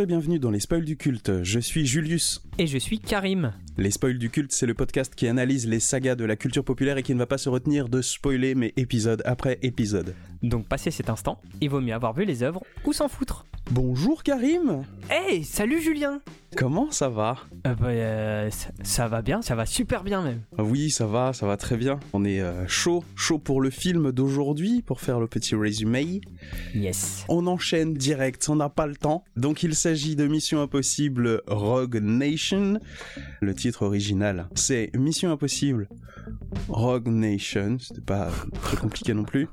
Bonjour et bienvenue dans les spoils du culte. Je suis Julius. Et je suis Karim. Les spoils du culte, c'est le podcast qui analyse les sagas de la culture populaire et qui ne va pas se retenir de spoiler, mais épisode après épisode. Donc, passé cet instant, il vaut mieux avoir vu les œuvres ou s'en foutre. Bonjour Karim Hey, salut Julien Comment ça va Euh, bah, euh, ça, ça va bien, ça va super bien même. Oui, ça va, ça va très bien. On est euh, chaud, chaud pour le film d'aujourd'hui, pour faire le petit résumé. Yes. On enchaîne direct, on n'a pas le temps. Donc il s'agit de Mission Impossible Rogue Nation. Le titre original, c'est Mission Impossible Rogue Nation. C'était pas très compliqué non plus.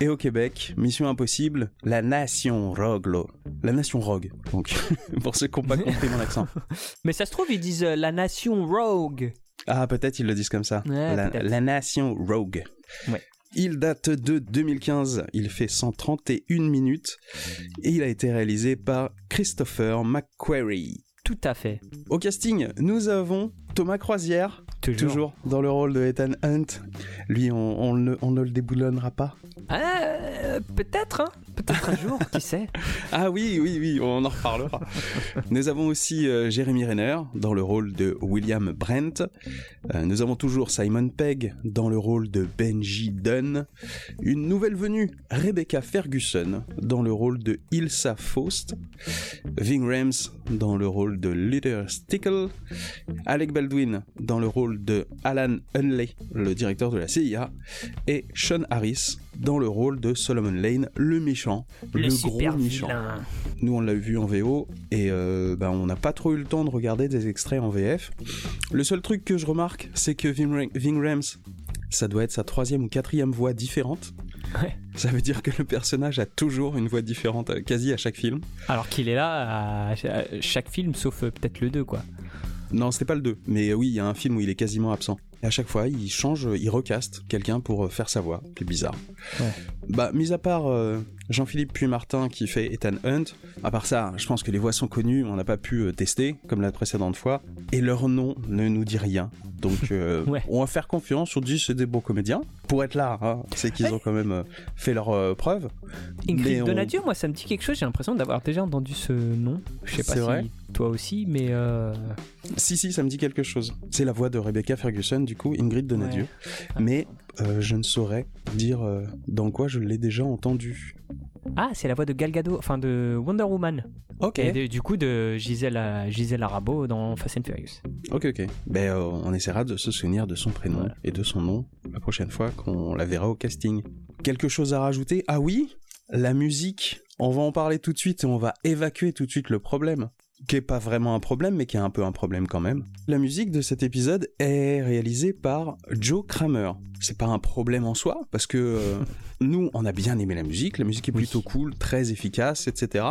Et au Québec, Mission Impossible, la Nation Rogue. La Nation Rogue. Donc, pour ceux qui n'ont pas compris mon accent. Mais ça se trouve, ils disent euh, la nation Rogue. Ah, peut-être ils le disent comme ça. Ouais, la, peut-être. la Nation Rogue. Ouais. Il date de 2015, il fait 131 minutes et il a été réalisé par Christopher McQuarrie. Tout à fait. Au casting, nous avons Thomas Croisière, Toujours. toujours dans le rôle de Ethan Hunt. Lui, on, on ne, on ne le déboulonnera pas. Ah, euh, peut-être, hein Peut-être un jour, qui sait Ah oui, oui, oui, on en reparlera. nous avons aussi euh, Jérémy Renner dans le rôle de William Brent. Euh, nous avons toujours Simon Pegg dans le rôle de Benji Dunn. Une nouvelle venue, Rebecca Ferguson dans le rôle de Ilsa Faust. Ving Rhames dans le rôle de Luther Stickle. Alec Baldwin dans le rôle de Alan Hunley, le directeur de la CIA. Et Sean Harris dans le rôle de Solomon Lane, le méchant, le, gros méchant. Nous, on l'a vu en VO et euh, ben, on n'a pas trop eu le temps de regarder des extraits en VF. Le seul truc que je remarque, c'est que Ving, Ra- Ving Rhames, ça doit être sa troisième ou quatrième voix différente. Ouais. Ça veut dire que le personnage a toujours une voix différente, euh, quasi à chaque film. Alors qu'il est là à à chaque film, sauf euh, peut-être le 2, quoi. Non, c'était pas le 2, mais oui, il y a un film où il est quasiment absent. Et à chaque fois, il change, il recaste quelqu'un pour euh, faire sa voix. C'est bizarre. Ouais. Bah, mis à part euh, Jean-Philippe puis Martin qui fait Ethan Hunt, à part ça, je pense que les voix sont connues, on n'a pas pu euh, tester, comme la précédente fois, et leur nom ne nous dit rien. Donc, euh, Ouais. on va faire confiance, on dit c'est des beaux comédiens. Pour être là, hein, c'est qu'ils Ouais. ont quand même fait leur preuve. Ingrid on- moi ça me dit quelque chose, j'ai l'impression d'avoir déjà entendu ce nom. Je sais pas C'est si vrai toi aussi, mais euh, Si, si, ça me dit quelque chose. C'est la voix de Rebecca Ferguson, du coup, Ingrid Donadieu. Mais euh, je ne saurais dire euh, dans quoi je l'ai déjà entendu. Ah, c'est la voix de Gal Gadot, enfin de Wonder Woman. Ok. Et de- du coup de Gisèle, Gisèle Arabo dans Fast and Furious. Ok, ok. Ben, euh, on essaiera de se souvenir de son prénom Voilà. et de son nom la prochaine fois qu'on la verra au casting. Quelque chose à rajouter? Ah oui, la musique. On va en parler tout de suite et on va évacuer tout de suite le problème. Qui est pas vraiment un problème, mais qui est un peu un problème quand même. La musique de cet épisode est réalisée par Joe Kramer. C'est pas un problème en soi, parce que euh, nous, on a bien aimé la musique. La musique est Oui. plutôt cool, très efficace, etc.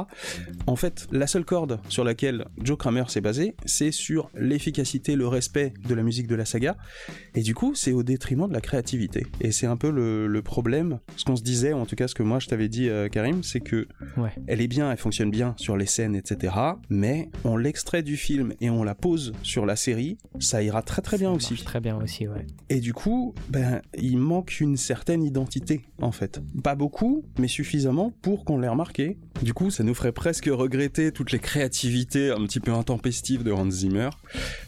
En fait, la seule corde sur laquelle Joe Kramer s'est basé, c'est sur l'efficacité, le respect de la musique de la saga. Et du coup, c'est au détriment de la créativité. Et c'est un peu le, le problème. Ce qu'on se disait, ou en tout cas ce que moi je t'avais dit, euh, Karim, c'est que Ouais. elle est bien, elle fonctionne bien sur les scènes, etc. Mais on l'extrait du film et on la pose sur la série, ça ira très très bien aussi. Très bien aussi, ouais. Et du coup, ben, il manque une certaine identité, en fait. Pas beaucoup, mais suffisamment pour qu'on l'ait remarqué. Du coup, ça nous ferait presque regretter toutes les créativités un petit peu intempestives de Hans Zimmer.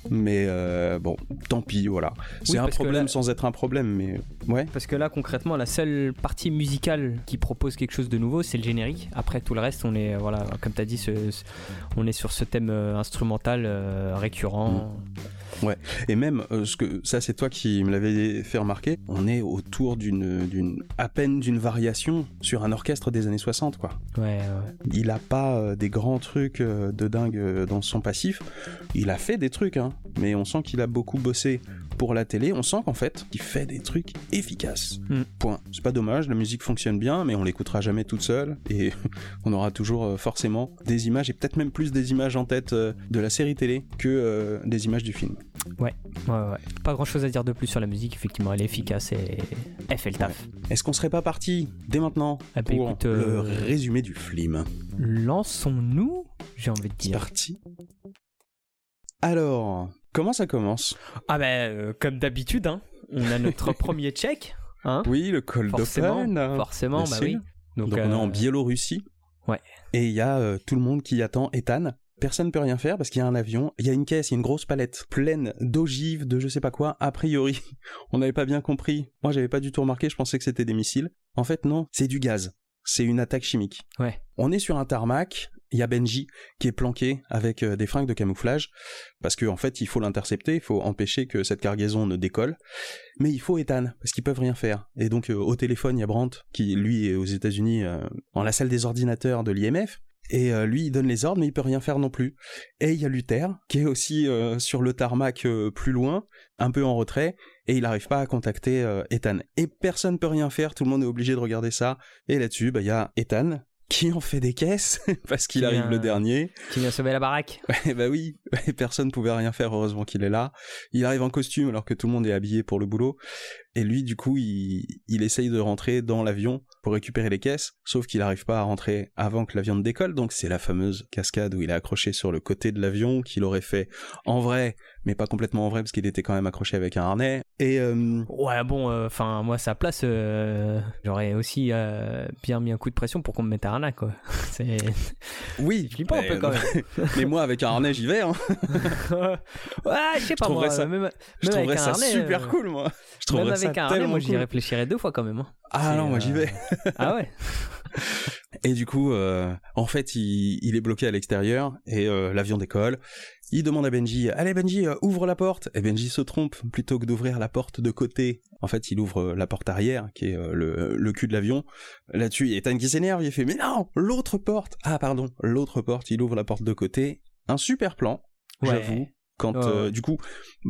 Mais euh, bon, tant pis, voilà. C'est Oui, un problème là- sans être un problème, mais ouais. Parce que là, concrètement, la seule partie musicale qui propose quelque chose de nouveau, c'est le générique. Après, tout le reste, on est, euh, voilà, comme tu as dit, ce- ce- on est sur ce thème euh, instrumental euh, récurrent. Et même, euh, ce que ça c'est toi qui me l'avais fait remarquer, on est autour d'une, d'une à peine d'une variation sur un orchestre des années 60, quoi. Ouais, ouais. Il a pas des grands trucs de dingue dans son passif. Il a fait des trucs, hein, mais on sent qu'il a beaucoup bossé pour la télé. On sent qu'en fait, il fait des trucs efficaces. Mm. Point. C'est pas dommage, la musique fonctionne bien, mais on l'écoutera jamais toute seule et on aura toujours euh, forcément des images et peut-être même plus des images en tête euh, de la série télé que euh, des images du film. Ouais, ouais, ouais. Pas grand chose à dire de plus sur la musique, effectivement, elle est efficace et elle fait le taf. Est-ce qu'on serait pas parti dès maintenant Ah bah pour écoute, le résumé du film? Lançons-nous, j'ai envie de C'est dire. parti. Alors, comment ça commence? Ah bah, euh, comme d'habitude, hein, on a notre premier check, hein, Oui, le cold forcément, open. hein. forcément, bah oui. Donc, on est euh, en Biélorussie. ouais. Et il y a euh, tout le monde qui attend Ethan. Personne ne peut rien faire parce qu'il y a un avion, il y a une caisse, il y a une grosse palette pleine d'ogives, de je sais pas quoi. A priori, on n'avait pas bien compris. Moi, j'avais pas du tout remarqué, je pensais que c'était des missiles. En fait, non, c'est du gaz. C'est une attaque chimique. Ouais. On est sur un tarmac, il y a Benji qui est planqué avec euh, des fringues de camouflage parce qu'en en fait il faut l'intercepter, il faut empêcher que cette cargaison ne décolle. Mais il faut Ethan parce qu'ils peuvent rien faire. Et donc euh, au téléphone il y a Brandt qui lui est aux États-Unis euh, en la salle des ordinateurs de l'IMF. Et lui, il donne les ordres, mais il peut rien faire non plus. Et il y a Luther, qui est aussi sur le tarmac plus loin, un peu en retrait, et il n'arrive pas à contacter Ethan. Et personne peut rien faire, tout le monde est obligé de regarder ça. Et là-dessus, bah, il y a Ethan, qui en fait des caisses parce qu'il arrive le dernier. Qui vient sauver la baraque. bah oui, personne pouvait rien faire, heureusement qu'il est là. Il arrive en costume alors que tout le monde est habillé pour le boulot. Et lui, du coup, il, il essaye de rentrer dans l'avion pour récupérer les caisses, sauf qu'il n'arrive pas à rentrer avant que l'avion ne décolle, donc c'est la fameuse cascade où il est accroché sur le côté de l'avion, qu'il aurait fait en vrai, mais pas complètement en vrai, parce qu'il était quand même accroché avec un harnais. Et euh, Ouais, bon, euh, enfin, moi, sa place, euh, j'aurais aussi bien mis un coup de pression pour qu'on me mette un harnais, quoi. C'est... Oui, flippant un peu quand même. mais moi, avec un harnais, j'y vais, hein. ouais, je sais pas, moi, ça, même, je trouverais ça super cool, moi. Je trouverais même avec ça un harnais, moi, cool. j'y réfléchirais deux fois quand même. Hein. Ah non, moi, j'y vais. ah ouais Et du coup, euh, en fait, il, il, est bloqué à l'extérieur et euh, l'avion décolle. Il demande à Benji, allez Benji, euh, ouvre la porte. Et Benji se trompe, plutôt que d'ouvrir la porte de côté. En fait, il ouvre la porte arrière, qui est le, le, cul de l'avion. Là-dessus, il y a Ethan qui s'énerve, il fait, mais non, l'autre porte. Ah pardon, l'autre porte, il ouvre la porte de côté. Un super plan, ouais. j'avoue. Quand, Oh, euh, du coup,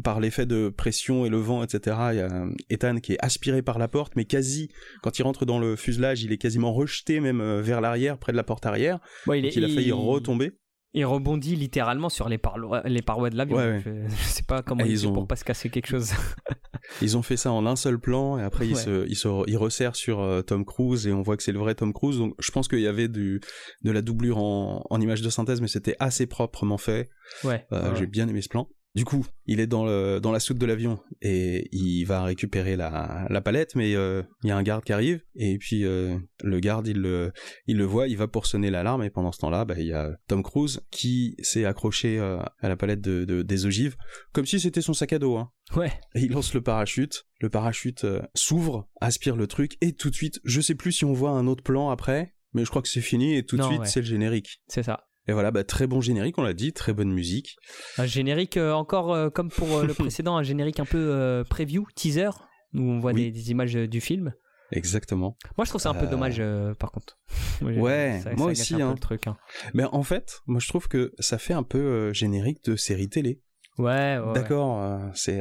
par l'effet de pression et le vent, etc., il y a Ethan qui est aspiré par la porte, mais quasi, quand il rentre dans le fuselage, il est quasiment rejeté même euh, vers l'arrière, près de la porte arrière. Bon, il, donc est, il a failli il- retomber. Il rebondit littéralement sur les, parois, les parois de l'avion. Ouais, ouais. Je, sais pas comment il ils fait ont- pour pas se casser quelque chose. Ils ont fait ça en un seul plan, et après, ils, se, ils, se, ils resserrent sur euh, Tom Cruise, et on voit que c'est le vrai Tom Cruise. Donc, je pense qu'il y avait du, de la doublure en, en image de synthèse, mais c'était assez proprement fait. Ouais. Euh, ouais. J'ai bien aimé ce plan. Du coup, il est dans, le, dans la soute de l'avion et il va récupérer la, la palette, mais euh, il y a un garde qui arrive et puis euh, le garde il le, il le voit, il va pour sonner l'alarme et pendant ce temps-là, bah, il y a Tom Cruise qui s'est accroché euh, à la palette de, de- des ogives comme si c'était son sac à dos. Hein. Ouais. Et il lance le parachute, le parachute s'ouvre, aspire le truc et tout de suite, je sais plus si on voit un autre plan après, mais je crois que c'est fini et tout de Non, suite ouais. c'est le générique. C'est ça. Et voilà, bah, très bon générique, on l'a dit, très bonne musique. Un générique euh, encore euh, comme pour euh, le précédent, un générique un peu preview, teaser, où on voit Oui. des, des images du film. Exactement. Moi, je trouve ça un peu dommage, par contre. Moi, Ouais, ça- moi ça aussi, hein. le truc. hein. Mais en fait, moi je trouve que ça fait un peu générique de série télé. Ouais, ouais. D'accord, c'est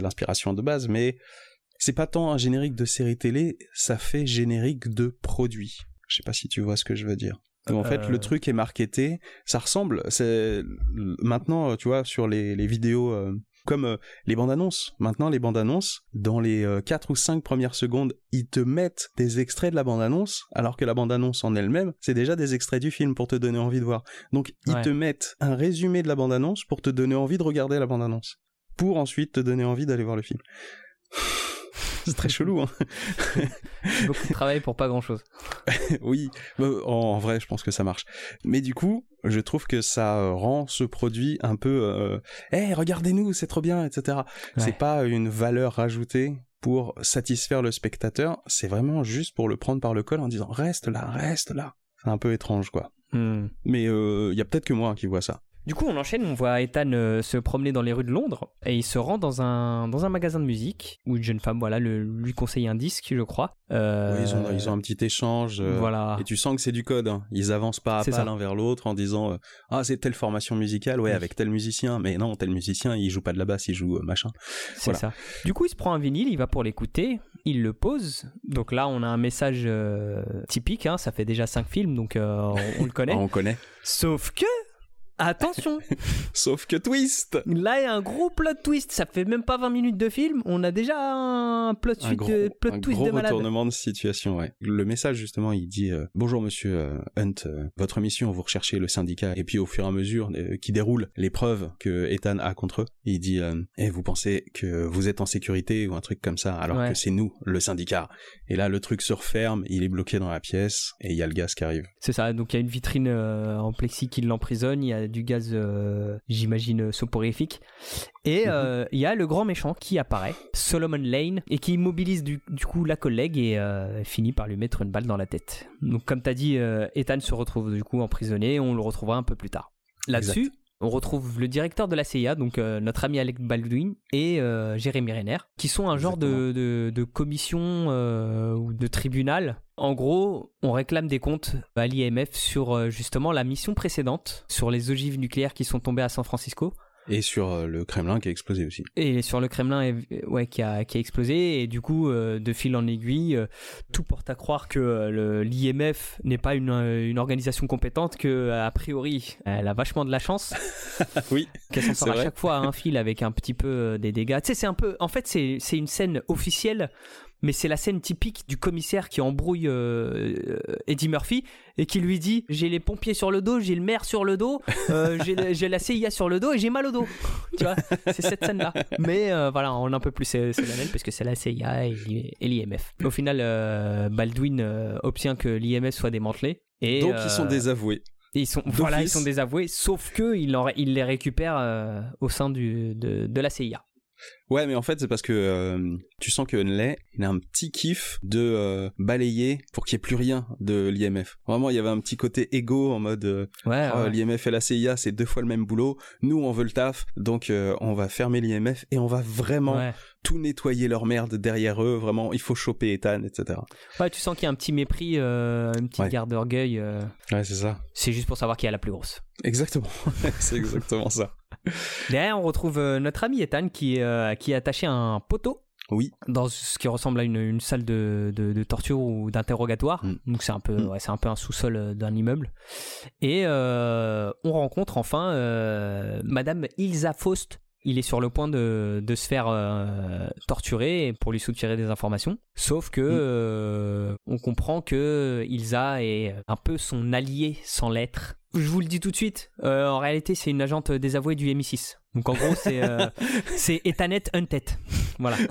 l'inspiration de base, mais c'est pas tant un générique de série télé, ça fait générique de produit. Je sais pas si tu vois ce que je veux dire. Donc, en fait, Euh. le truc est marketé, ça ressemble. C'est maintenant, euh, tu vois, sur les, les vidéos. euh, comme euh, les bandes annonces. Maintenant, les bandes annonces, dans les 4 ou 5 premières secondes, ils te mettent des extraits de la bande annonce, alors que la bande annonce en elle-même, c'est déjà des extraits du film pour te donner envie de voir. Donc, ils Ouais. te mettent un résumé de la bande annonce pour te donner envie de regarder la bande annonce. Pour ensuite te donner envie d'aller voir le film. c'est très chelou, hein. Beaucoup de travail pour pas grand chose. oui, bah, en, vrai, je pense que ça marche. Mais du coup, je trouve que ça euh, rend ce produit un peu, euh, hey, regardez-nous, c'est trop bien, etc. Ouais. C'est pas une valeur rajoutée pour satisfaire le spectateur. C'est vraiment juste pour le prendre par le col en disant reste là, reste là. C'est un peu étrange, quoi. Hmm. Mais il y a peut-être que moi qui vois ça. Du coup, on enchaîne, on voit Ethan euh, se promener dans les rues de Londres et il se rend dans un, dans un magasin de musique où une jeune femme voilà, le, lui conseille un disque, je crois. Euh, Oui, ils, ont, ils ont un petit échange. euh, Voilà. Et tu sens que c'est du code. hein. Ils avancent pas à pas l'un vers l'autre en disant Ah, c'est telle formation musicale, ouais, Oui. avec tel musicien. Mais non, tel musicien, il joue pas de la basse, il joue machin. C'est Voilà. ça. Du coup, il se prend un vinyle, il va pour l'écouter, il le pose. Donc là, on a un message typique, hein, ça fait déjà 5 films, donc on, on le connaît. On connaît. Sauf que, attention, Sauf que twist là, il y a un gros plot twist. Ça fait même pas 20 minutes de film, on a déjà un plot, un suite gros, de, plot un twist gros de malade. retournement de situation, ouais. Le message, justement, il dit euh, Bonjour, monsieur euh, Hunt, euh, votre mission, vous recherchez le syndicat. Et puis, au fur et à mesure euh, qui déroule les preuves que Ethan a contre eux, il dit euh, Eh, vous pensez que vous êtes en sécurité ou un truc comme ça, alors Ouais. que c'est nous, le syndicat. Et là, le truc se referme, il est bloqué dans la pièce, et il y a le gaz qui arrive. C'est ça, donc il y a une vitrine euh, en plexi qui l'emprisonne, il y a du gaz, j'imagine, soporifique. Et mhm. il y a le grand méchant qui apparaît, Solomon Lane, et qui immobilise du, coup la collègue et finit par lui mettre une balle dans la tête. Donc comme tu as dit, Ethan se retrouve du coup emprisonné, on le retrouvera un peu plus tard. Là-dessus, on retrouve le directeur de la CIA, donc euh, notre ami Alec Baldwin, et euh, Jérémy Renner, qui sont un genre de, commission euh, ou de tribunal. En gros, on réclame des comptes à l'IMF sur justement la mission précédente, sur les ogives nucléaires qui sont tombées à San Francisco. Et sur euh, le Kremlin qui a explosé aussi. Et sur le Kremlin ouais, qui, a, qui a explosé. Et du coup, euh, de fil en aiguille, euh, tout porte à croire que l'IMF n'est pas une, une, organisation compétente, que a priori, elle a vachement de la chance. oui. Qu'elle s'en sort à chaque fois à un fil avec un petit peu des dégâts. Tu sais, c'est un peu. En fait, c'est une scène officielle mais c'est la scène typique du commissaire qui embrouille euh, euh, Eddie Murphy et qui lui dit j'ai les pompiers sur le dos, j'ai le maire sur le dos, euh, j'ai la CIA sur le dos et j'ai mal au dos. tu vois, c'est cette scène-là. Mais voilà, on est un peu plus solennel parce que c'est la CIA et l'IMF. Au final, Baldwin obtient que l'IMF soit démantelé. Et, Donc ils sont désavoués. Ils sont, voilà, ils sont désavoués, sauf que il, il les récupère au sein du, de, de la CIA. Ouais, mais en fait, c'est parce que euh, tu sens que Hunley, il a un petit kiff de euh, balayer pour qu'il n'y ait plus rien de l'IMF. Vraiment, il y avait un petit côté égo en mode euh, ouais, oh, l'IMF et la CIA, c'est deux fois le même boulot. Nous, on veut le taf, donc on va fermer l'IMF et on va vraiment tout nettoyer leur merde derrière eux. Vraiment, il faut choper Ethan, etc. Ouais, tu sens qu'il y a un petit mépris, un petit garde d'orgueil. Ouais, c'est ça. C'est juste pour savoir qui est la plus grosse. Exactement, c'est exactement ça. Derrière, on retrouve notre ami Ethan qui, qui est attaché à un poteau. Oui. Dans ce qui ressemble à une, salle de, de, torture ou d'interrogatoire. Mm. Donc c'est un peu, mm. c'est un peu un sous-sol euh, d'un immeuble. Et euh, on rencontre enfin euh, Madame Ilsa Faust. Il est sur le point de, de se faire torturer pour lui soutirer des informations. Sauf que mm. on comprend que Ilsa est un peu son allié sans l'être. Je vous le dis tout de suite. en réalité, c'est une agente désavouée du MI6. Donc en gros, c'est euh, c'est Ethanet Untet. Voilà.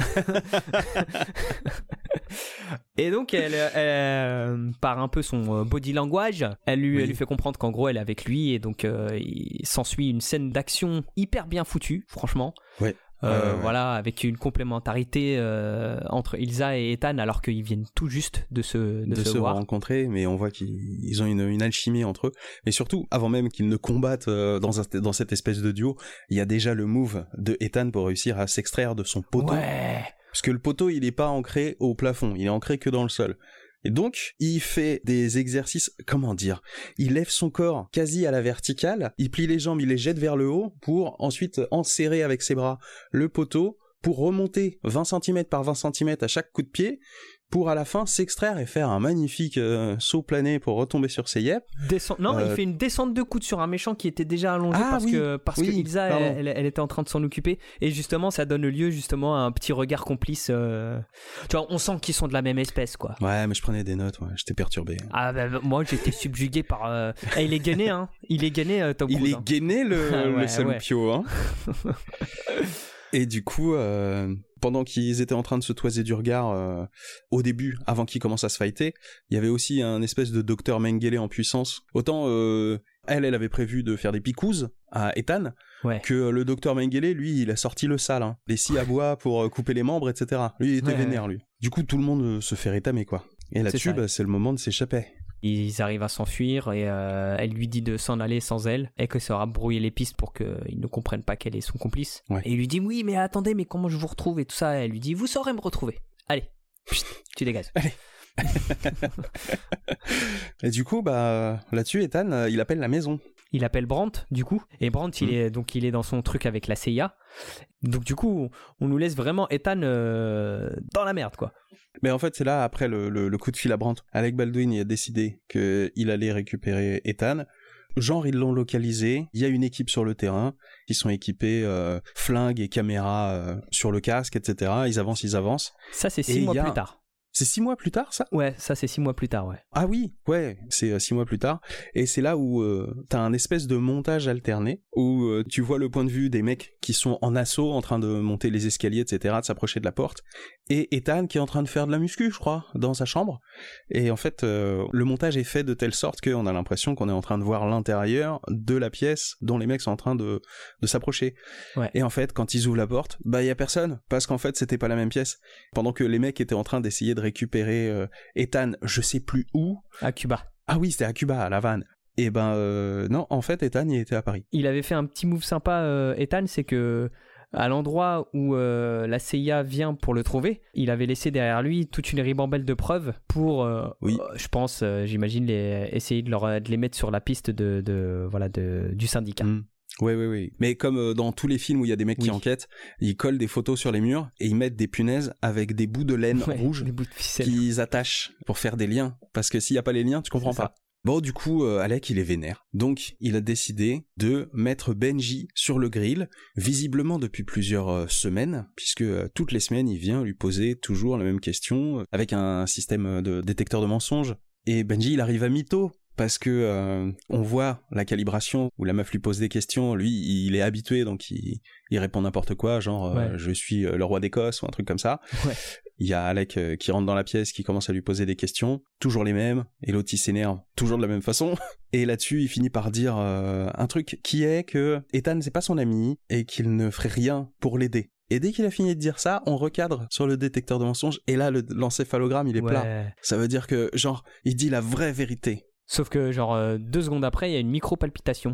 Et donc, elle, euh, par un peu son euh, body language, elle lui, elle lui fait comprendre qu'en gros, elle est avec lui. Et donc, il s'ensuit une scène d'action hyper bien foutue, franchement. Ouais. Euh, voilà, avec une complémentarité euh, entre Ilsa et Ethan, alors qu'ils viennent tout juste de se, de, se, rencontrer, mais on voit qu'ils ont une, une, alchimie entre eux. Mais surtout, avant même qu'ils ne combattent euh, dans, dans cette espèce de duo, il y a déjà le move de Ethan pour réussir à s'extraire de son poteau. Ouais. Parce que le poteau, il n'est pas ancré au plafond, il est ancré que dans le sol. Et donc, il fait des exercices, comment dire, il lève son corps quasi à la verticale, il plie les jambes, il les jette vers le haut pour ensuite enserrer avec ses bras le poteau pour remonter 20 cm par 20 cm à chaque coup de pied pour à la fin s'extraire et faire un magnifique euh, saut plané pour retomber sur ses yeux. Non, il euh, fait une descente de coude sur un méchant qui était déjà allongé ah parce que parce que Ilsa elle, était en train de s'en occuper et justement ça donne lieu justement à un petit regard complice. Euh, tu vois, on sent qu'ils sont de la même espèce quoi. Ouais, mais je prenais des notes, ouais. j'étais perturbé. Ah bah, bah moi j'étais subjugué par. Eh, il est gainé hein. Il est gainé Tom Il est gainé le, ah le hein. Et du coup, euh, pendant qu'ils étaient en train de se toiser du regard euh, au début, avant qu'ils commencent à se fighter, il y avait aussi un espèce de docteur Mengele en puissance. Autant euh, elle, elle avait prévu de faire des picouses à Ethan, que le docteur Mengele, lui, il a sorti le sale, hein, les scies à bois pour couper les membres, etc. Lui, il était vénère, lui. Du coup, tout le monde se fait rétamer, quoi. Et là-dessus, bah, c'est le moment de s'échapper. Ils arrivent à s'enfuir et euh, elle lui dit de s'en aller sans elle et que ça aura brouillé les pistes pour qu'ils ne comprennent pas qu'elle est son complice. Et il lui dit oui mais attendez mais comment je vous retrouve et tout ça? elle lui dit vous saurez me retrouver. Allez, tu dégages. Allez. et du coup, bah là-dessus, Ethan, euh, il appelle la maison. Il appelle Brandt, du coup, et Brandt, il mm. est donc il est dans son truc avec la CIA. Donc du coup, on nous laisse vraiment Ethan euh, dans la merde, quoi. Mais en fait, c'est là, après le, coup de fil à Brandt, Alec Baldwin il a décidé qu'il allait récupérer Ethan. Genre, ils l'ont localisé. Il y a une équipe sur le terrain. Ils sont équipés euh, flingues et caméras sur le casque, etc. Ils avancent, ils avancent. Ça, c'est six mois plus tard. C'est six mois plus tard, ça? Ouais, ça c'est six mois plus tard, ouais. Ah oui, ouais, c'est euh, six mois plus tard. Et c'est là où euh, t'as un espèce de montage alterné, où euh, tu vois le point de vue des mecs qui sont en assaut, en train de monter les escaliers, etc., de s'approcher de la porte, et Ethan qui est en train de faire de la muscu, je crois, dans sa chambre. Et en fait, euh, le montage est fait de telle sorte qu'on a l'impression qu'on est en train de voir l'intérieur de la pièce dont les mecs sont en train de, de s'approcher. Ouais. Et en fait, quand ils ouvrent la porte, bah il y a personne, parce qu'en fait c'était pas la même pièce. Pendant que les mecs étaient en train d'essayer de récupérer euh, Ethan, je sais plus où. À Cuba. Ah oui, c'était à Cuba, à La Havane. Et ben euh, non, en fait Ethan il était à Paris. Il avait fait un petit move sympa, euh, Ethan, c'est que à l'endroit où euh, la CIA vient pour le trouver, il avait laissé derrière lui toute une ribambelle de preuves pour, euh, Oui. euh, je pense, j'imagine, les, essayer de, leur, de les mettre sur la piste de, de- voilà, de, du syndicat. Mm. Oui, oui, oui. Mais comme euh, dans tous les films où il y a des mecs qui enquêtent, ils collent des photos sur les murs et ils mettent des punaises avec des bouts de laine Ouais, rouge qu'ils attachent pour faire des liens. Parce que s'il n'y a pas les liens, tu comprends ça. pas. Bon, du coup, euh, Alec, il est vénère. Donc, il a décidé de mettre Benji sur le grill, visiblement depuis plusieurs euh, semaines, puisque toutes les semaines, il vient lui poser toujours la même question, avec un système de détecteur de mensonges. Et Benji, il arrive à mytho, parce que euh, on voit la calibration où la meuf lui pose des questions, lui, il est habitué, donc il, il répond n'importe quoi, genre euh, je suis euh, le roi d'Écosse ou un truc comme ça. Ouais. Il y a Alec euh, qui rentre dans la pièce, qui commence à lui poser des questions, toujours les mêmes, et l'autre il s'énerve, toujours de la même façon. Et là-dessus, il finit par dire un truc qui est que Ethan c'est pas son ami et qu'il ne ferait rien pour l'aider. Et dès qu'il a fini de dire ça, on recadre sur le détecteur de mensonges, et là le- l'encéphalogramme il est plat. Ça veut dire que genre il dit la vraie vérité. Sauf que, genre, euh, deux secondes après, il y a une micro-palpitation.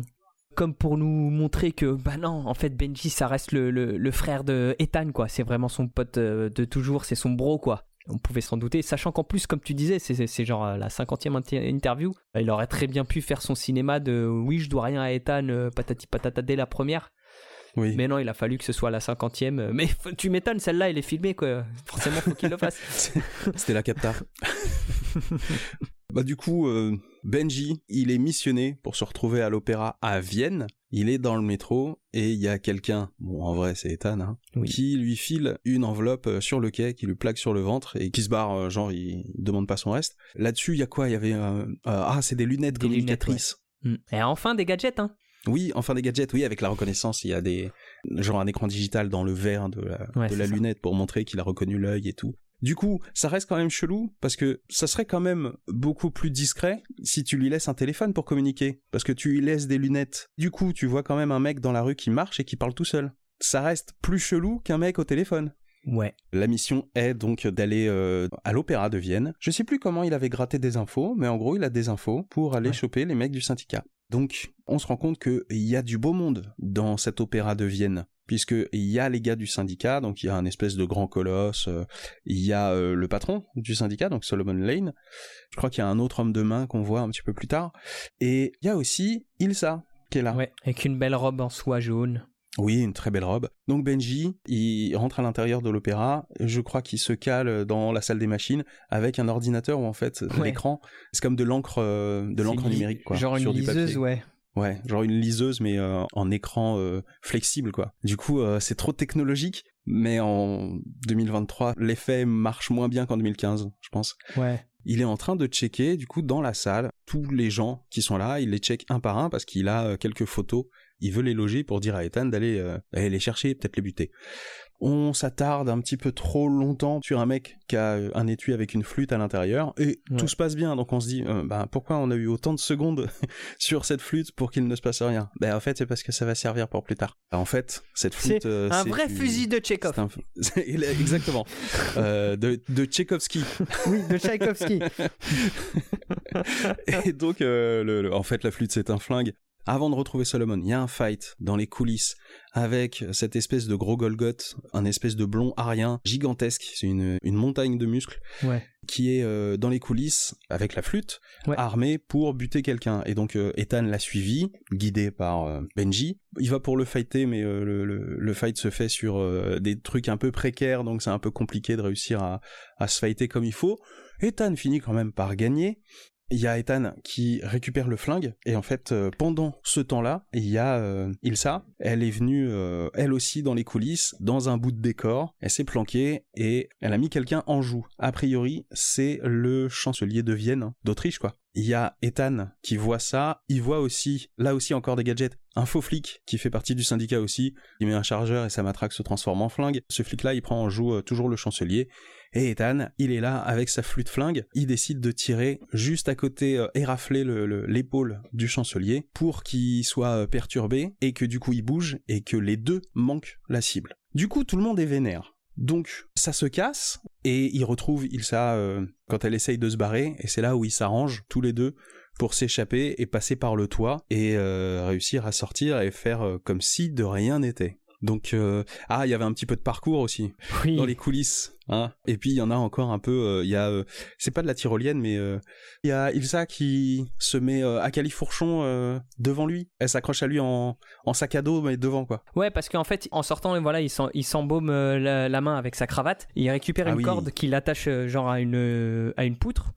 Comme pour nous montrer que, bah non, en fait, Benji, ça reste le, le- le frère de Ethan, quoi. C'est vraiment son pote euh, de toujours, c'est son bro, quoi. On pouvait s'en douter, sachant qu'en plus, comme tu disais, c'est- genre euh, la cinquantième inter- interview. Il aurait très bien pu faire son cinéma de oui, je dois rien à Ethan, patati patata dès la première. Oui. Mais non, il a fallu que ce soit la cinquantième. Mais tu m'étonnes, celle-là, elle est filmée, quoi. Forcément, faut qu'il le fasse. C'était la capta. bah du coup, euh, Benji, il est missionné pour se retrouver à l'opéra à Vienne. Il est dans le métro et il y a quelqu'un, bon en vrai c'est Ethan, hein, Oui. qui lui file une enveloppe euh, sur le quai, qui lui plaque sur le ventre et qui se barre, euh, genre il demande pas son reste. Là-dessus, il y a quoi? Il y avait euh, euh, ah c'est des lunettes Des lunettes, communicatrices. Mm. Et enfin, des gadgets, hein. Oui, enfin des gadgets, oui, avec la reconnaissance, il y a des genre un écran digital dans le verre de la, Ouais, de la c'est ça. lunette pour montrer qu'il a reconnu l'œil et tout. Du coup, ça reste quand même chelou parce que ça serait quand même beaucoup plus discret si tu lui laisses un téléphone pour communiquer parce que tu lui laisses des lunettes. Du coup, tu vois quand même un mec dans la rue qui marche et qui parle tout seul. Ça reste plus chelou qu'un mec au téléphone. Ouais. La mission est donc d'aller euh, à l'opéra de Vienne. Je sais plus comment il avait gratté des infos, mais en gros, il a des infos pour aller Ouais. choper les mecs du syndicat. Donc, on se rend compte qu'il y a du beau monde dans cet opéra de Vienne, puisque il y a les gars du syndicat, donc il y a un espèce de grand colosse, euh, il y a euh, le patron du syndicat, donc Solomon Lane. Je crois qu'il y a un autre homme de main qu'on voit un petit peu plus tard, et il y a aussi Ilsa qui est là. Ouais. Avec une belle robe en soie jaune. Oui, une très belle robe. Donc Benji, il rentre à l'intérieur de l'opéra. Je crois qu'il se cale dans la salle des machines avec un ordinateur où en fait Ouais. l'écran, c'est comme de l'encre, euh, de l'encre numérique quoi, Genre sur une du papier. liseuse, ouais. Ouais, genre une liseuse mais euh, en écran euh, flexible quoi. Du coup, euh, c'est trop technologique, mais en 2023, l'effet marche moins bien qu'en 2015, je pense. Ouais. Il est en train de checker, du coup, dans la salle, tous les gens qui sont là, il les check un par un parce qu'il a quelques photos. Il veut les loger pour dire à Ethan d'aller euh, les chercher, peut-être les buter. On s'attarde un petit peu trop longtemps sur un mec qui a euh, un étui avec une flûte à l'intérieur et Ouais. tout se passe bien. Donc on se dit, euh, bah, pourquoi on a eu autant de secondes sur cette flûte pour qu'il ne se passe rien? Ben en fait, c'est parce que ça va servir pour plus tard. En fait, cette flûte, C'est euh, un c'est vrai du- fusil de Chekhov. c'est un- c'est- Exactement. De, de Tchaïkovski. Oui, de Tchaïkovski. Et donc, le- le- en fait, la flûte, c'est un flingue. Avant de retrouver Solomon, il y a un fight dans les coulisses avec cette espèce de gros Golgoth, un espèce de blond arien gigantesque. C'est une, une montagne de muscles ouais. qui est euh, dans les coulisses avec la flûte, Ouais. armé pour buter quelqu'un. Et donc euh, Ethan l'a suivi, guidé par euh, Benji. Il va pour le fighter, mais le, le- le fight se fait sur des trucs un peu précaires, donc c'est un peu compliqué de réussir à, à se fighter comme il faut. Ethan finit quand même par gagner. Il y a Ethan qui récupère le flingue et en fait euh, pendant ce temps-là, il y a euh, Ilsa, elle est venue euh, elle aussi dans les coulisses, dans un bout de décor, elle s'est planquée et elle a mis quelqu'un en joue. A priori, c'est le chancelier de Vienne, hein, d'Autriche quoi. Il y a Ethan qui voit ça, il voit aussi, là aussi encore des gadgets, un faux flic qui fait partie du syndicat aussi, il met un chargeur et sa matraque se transforme en flingue. Ce flic-là, il prend en joue toujours le chancelier et Ethan, il est là avec sa flûte flingue, il décide de tirer juste à côté, euh, érafler l'épaule du chancelier pour qu'il soit euh, perturbé et que du coup il bouge et que les deux manquent la cible. Du coup, tout le monde est vénère. Donc ça se casse et il retrouve Ilsa euh, quand elle essaye de se barrer et c'est là où ils s'arrangent tous les deux pour s'échapper et passer par le toit et réussir à sortir et faire comme si de rien n'était. Donc ah il y avait un petit peu de parcours aussi dans les coulisses Hein et puis il y en a encore un peu, euh, il y a, euh, c'est pas de la tyrolienne, mais euh, il y a Ilsa qui se met à califourchon devant lui. Elle s'accroche à lui en, en, sac à dos, mais devant quoi. Ouais, parce qu'en fait, en sortant, voilà, il s'embaume la, la, main avec sa cravate. Il récupère ah une corde qu'il attache genre à une à une poutre,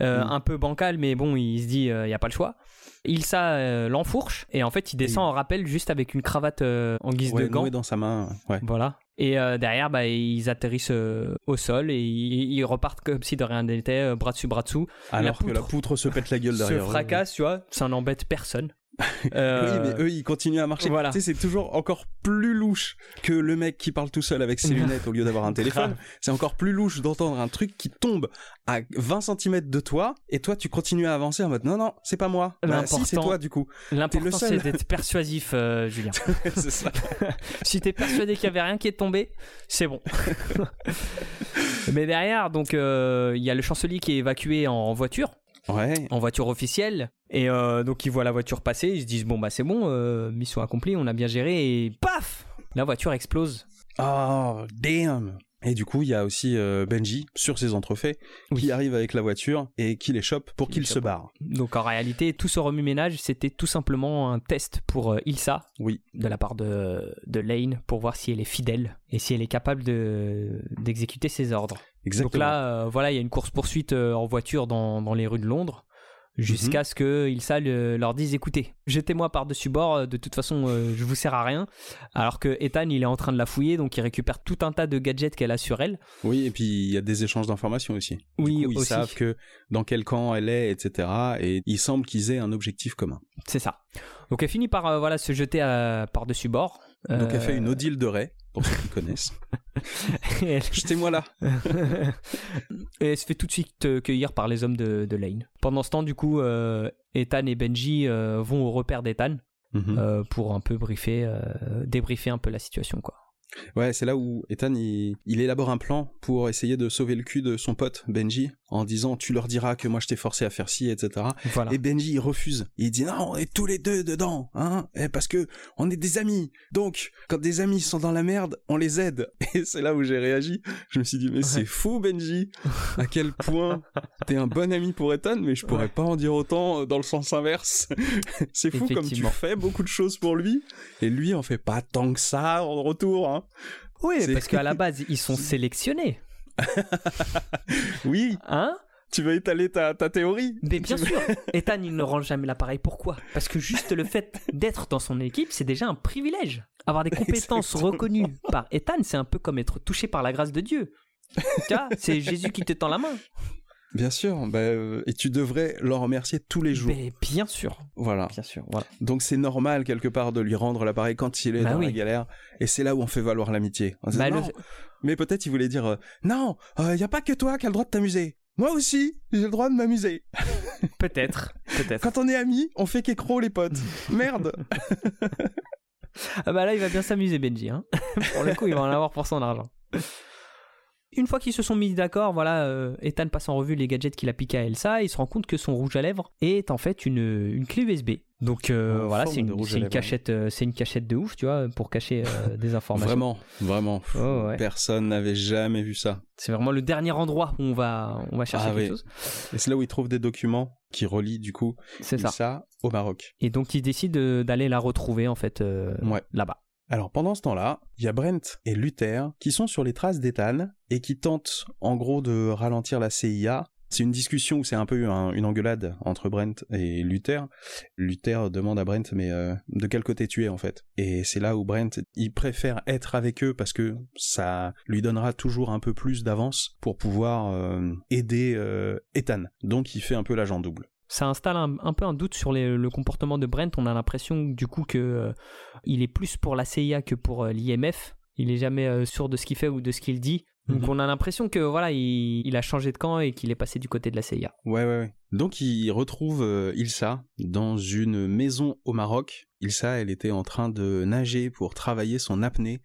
un peu bancale, mais bon, il se dit, il y a pas le choix. Ilsa l'enfourche et en fait il descend en rappel juste avec une cravate en guise de gant. dans sa main. Ouais. Voilà. Et euh, derrière, bah, ils atterrissent euh, au sol et ils, repartent comme si de rien n'était, euh, bras dessus, bras dessous. Alors que la poutre se pète la gueule derrière. Se fracasse, tu vois, ça n'embête personne. Oui, mais eux, ils continuent à marcher. Voilà. Tu sais, c'est toujours encore plus louche que le mec qui parle tout seul avec ses lunettes au lieu d'avoir un téléphone. C'est encore plus louche d'entendre un truc qui tombe à 20 cm de toi et toi, tu continues à avancer en mode non, non, c'est pas moi. Bah, si, c'est toi, du coup. L'important, c'est d'être persuasif, euh, Julien. c'est ça. si t'es persuadé qu'il y avait rien qui est tombé, c'est bon. mais derrière, donc, euh, il y a le chancelier qui est évacué en voiture. Ouais. En voiture officielle. Et euh, donc ils voient la voiture passer, ils se disent bon bah c'est bon, euh, mission accomplie, on a bien géré et paf La voiture explose. Oh damn et du coup, il y a aussi euh, Benji sur ses entrefaits qui arrive avec la voiture et qui les chope pour qu'il se barre. Donc en réalité, tout ce remue-ménage, c'était tout simplement un test pour Ilsa, oui, de la part de, de Lane, pour voir si elle est fidèle et si elle est capable de d'exécuter ses ordres. Exactement. Donc là, voilà, il y a une course poursuite en voiture dans, dans les rues de Londres jusqu'à mhm. ce que Ilsa leur dise écoutez, jetez-moi par-dessus bord, euh, de toute façon euh, je vous sers à rien. Alors que Ethan il est en train de la fouiller donc il récupère tout un tas de gadgets qu'elle a sur elle. Oui, et puis il y a des échanges d'informations aussi. oui, ils savent que dans quel camp elle est, etc. Et il semble qu'ils aient un objectif commun. C'est ça. Donc elle finit par euh, voilà se jeter par-dessus bord. Donc elle fait une Odile de Ray pour ceux qui connaissent. Jetez-moi là. et elle se fait tout de suite euh, cueillir par les hommes de, Lane. Pendant ce temps, du coup, euh, Ethan et Benji euh, vont au repère d'Ethan mhm. pour un peu briefer, débriefer un peu la situation, quoi. Ouais, c'est là où Ethan il, élabore un plan pour essayer de sauver le cul de son pote Benji en disant tu leur diras que moi je t'ai forcé à faire ci, etc. Et Benji il refuse. Il dit non, on est tous les deux dedans, hein, parce que on est des amis. Donc quand des amis sont dans la merde, on les aide. Et c'est là où j'ai réagi. Je me suis dit mais c'est fou Benji, à quel point t'es un bon ami pour Ethan, mais je pourrais pas en dire autant euh, dans le sens inverse. c'est fou comme tu fais beaucoup de choses pour lui et lui en fait pas tant que ça en retour. Hein. Oui, parce qu'à la base, ils sont sélectionnés. oui. Hein? Tu veux étaler ta, théorie? Mais bien sûr. Ethan, il ne range jamais l'appareil. Pourquoi? Parce que juste le fait d'être dans son équipe, c'est déjà un privilège. Avoir des compétences reconnues par Ethan, c'est un peu comme être touché par la grâce de Dieu. Tu vois, c'est Jésus qui te tend la main. Bien sûr, bah, euh, et tu devrais le remercier tous les jours. Mais bien sûr. Voilà. Bien sûr, voilà. Donc c'est normal quelque part de lui rendre l'appareil quand il est bah dans la galère, et c'est là où on fait valoir l'amitié. Bah, Mais peut-être il voulait dire euh, non, il euh, n'y a pas que toi qui as le droit de t'amuser. Moi aussi, j'ai le droit de m'amuser. peut-être, peut-être. Quand on est amis, on fait qu'écro les potes. Merde. ah bah là, il va bien s'amuser Benji. Hein. pour le coup, il va en avoir pour son argent. Une fois qu'ils se sont mis d'accord, voilà, euh, Ethan passe en revue les gadgets qu'il a piqué à Elsa et il se rend compte que son rouge à lèvres est en fait une, une clé USB. Donc euh, voilà, c'est une, cachette, euh, c'est une cachette de ouf, tu vois, pour cacher des informations. Vraiment, vraiment. Oh, Personne n'avait jamais vu ça. C'est vraiment le dernier endroit où on va, on va chercher ah quelque chose. Et c'est là où il trouve des documents qui relient du coup ça. ça. au Maroc. Et donc il décide d'aller la retrouver en fait là-bas. Alors pendant ce temps-là, il y a Brent et Luther qui sont sur les traces d'Ethan et qui tentent en gros de ralentir la CIA C'est une discussion où c'est un peu une engueulade entre Brent et Luther. Luther demande à Brent mais euh, de quel côté tu es en fait? Et c'est là où Brent il préfère être avec eux parce que ça lui donnera toujours un peu plus d'avance pour pouvoir euh, aider euh, Ethan. Donc il fait un peu l'agent double ça installe un, peu un doute sur le comportement de Brent. On a l'impression du coup que il est plus pour la CIA que pour l'IMF. Il est jamais sûr de ce qu'il fait ou de ce qu'il dit. Donc mhm. on a l'impression que voilà, il, a changé de camp et qu'il est passé du côté de la CIA. Ouais, ouais, ouais. Donc il retrouve euh, Ilsa dans une maison au Maroc. Ilsa, elle était en train de nager pour travailler son apnée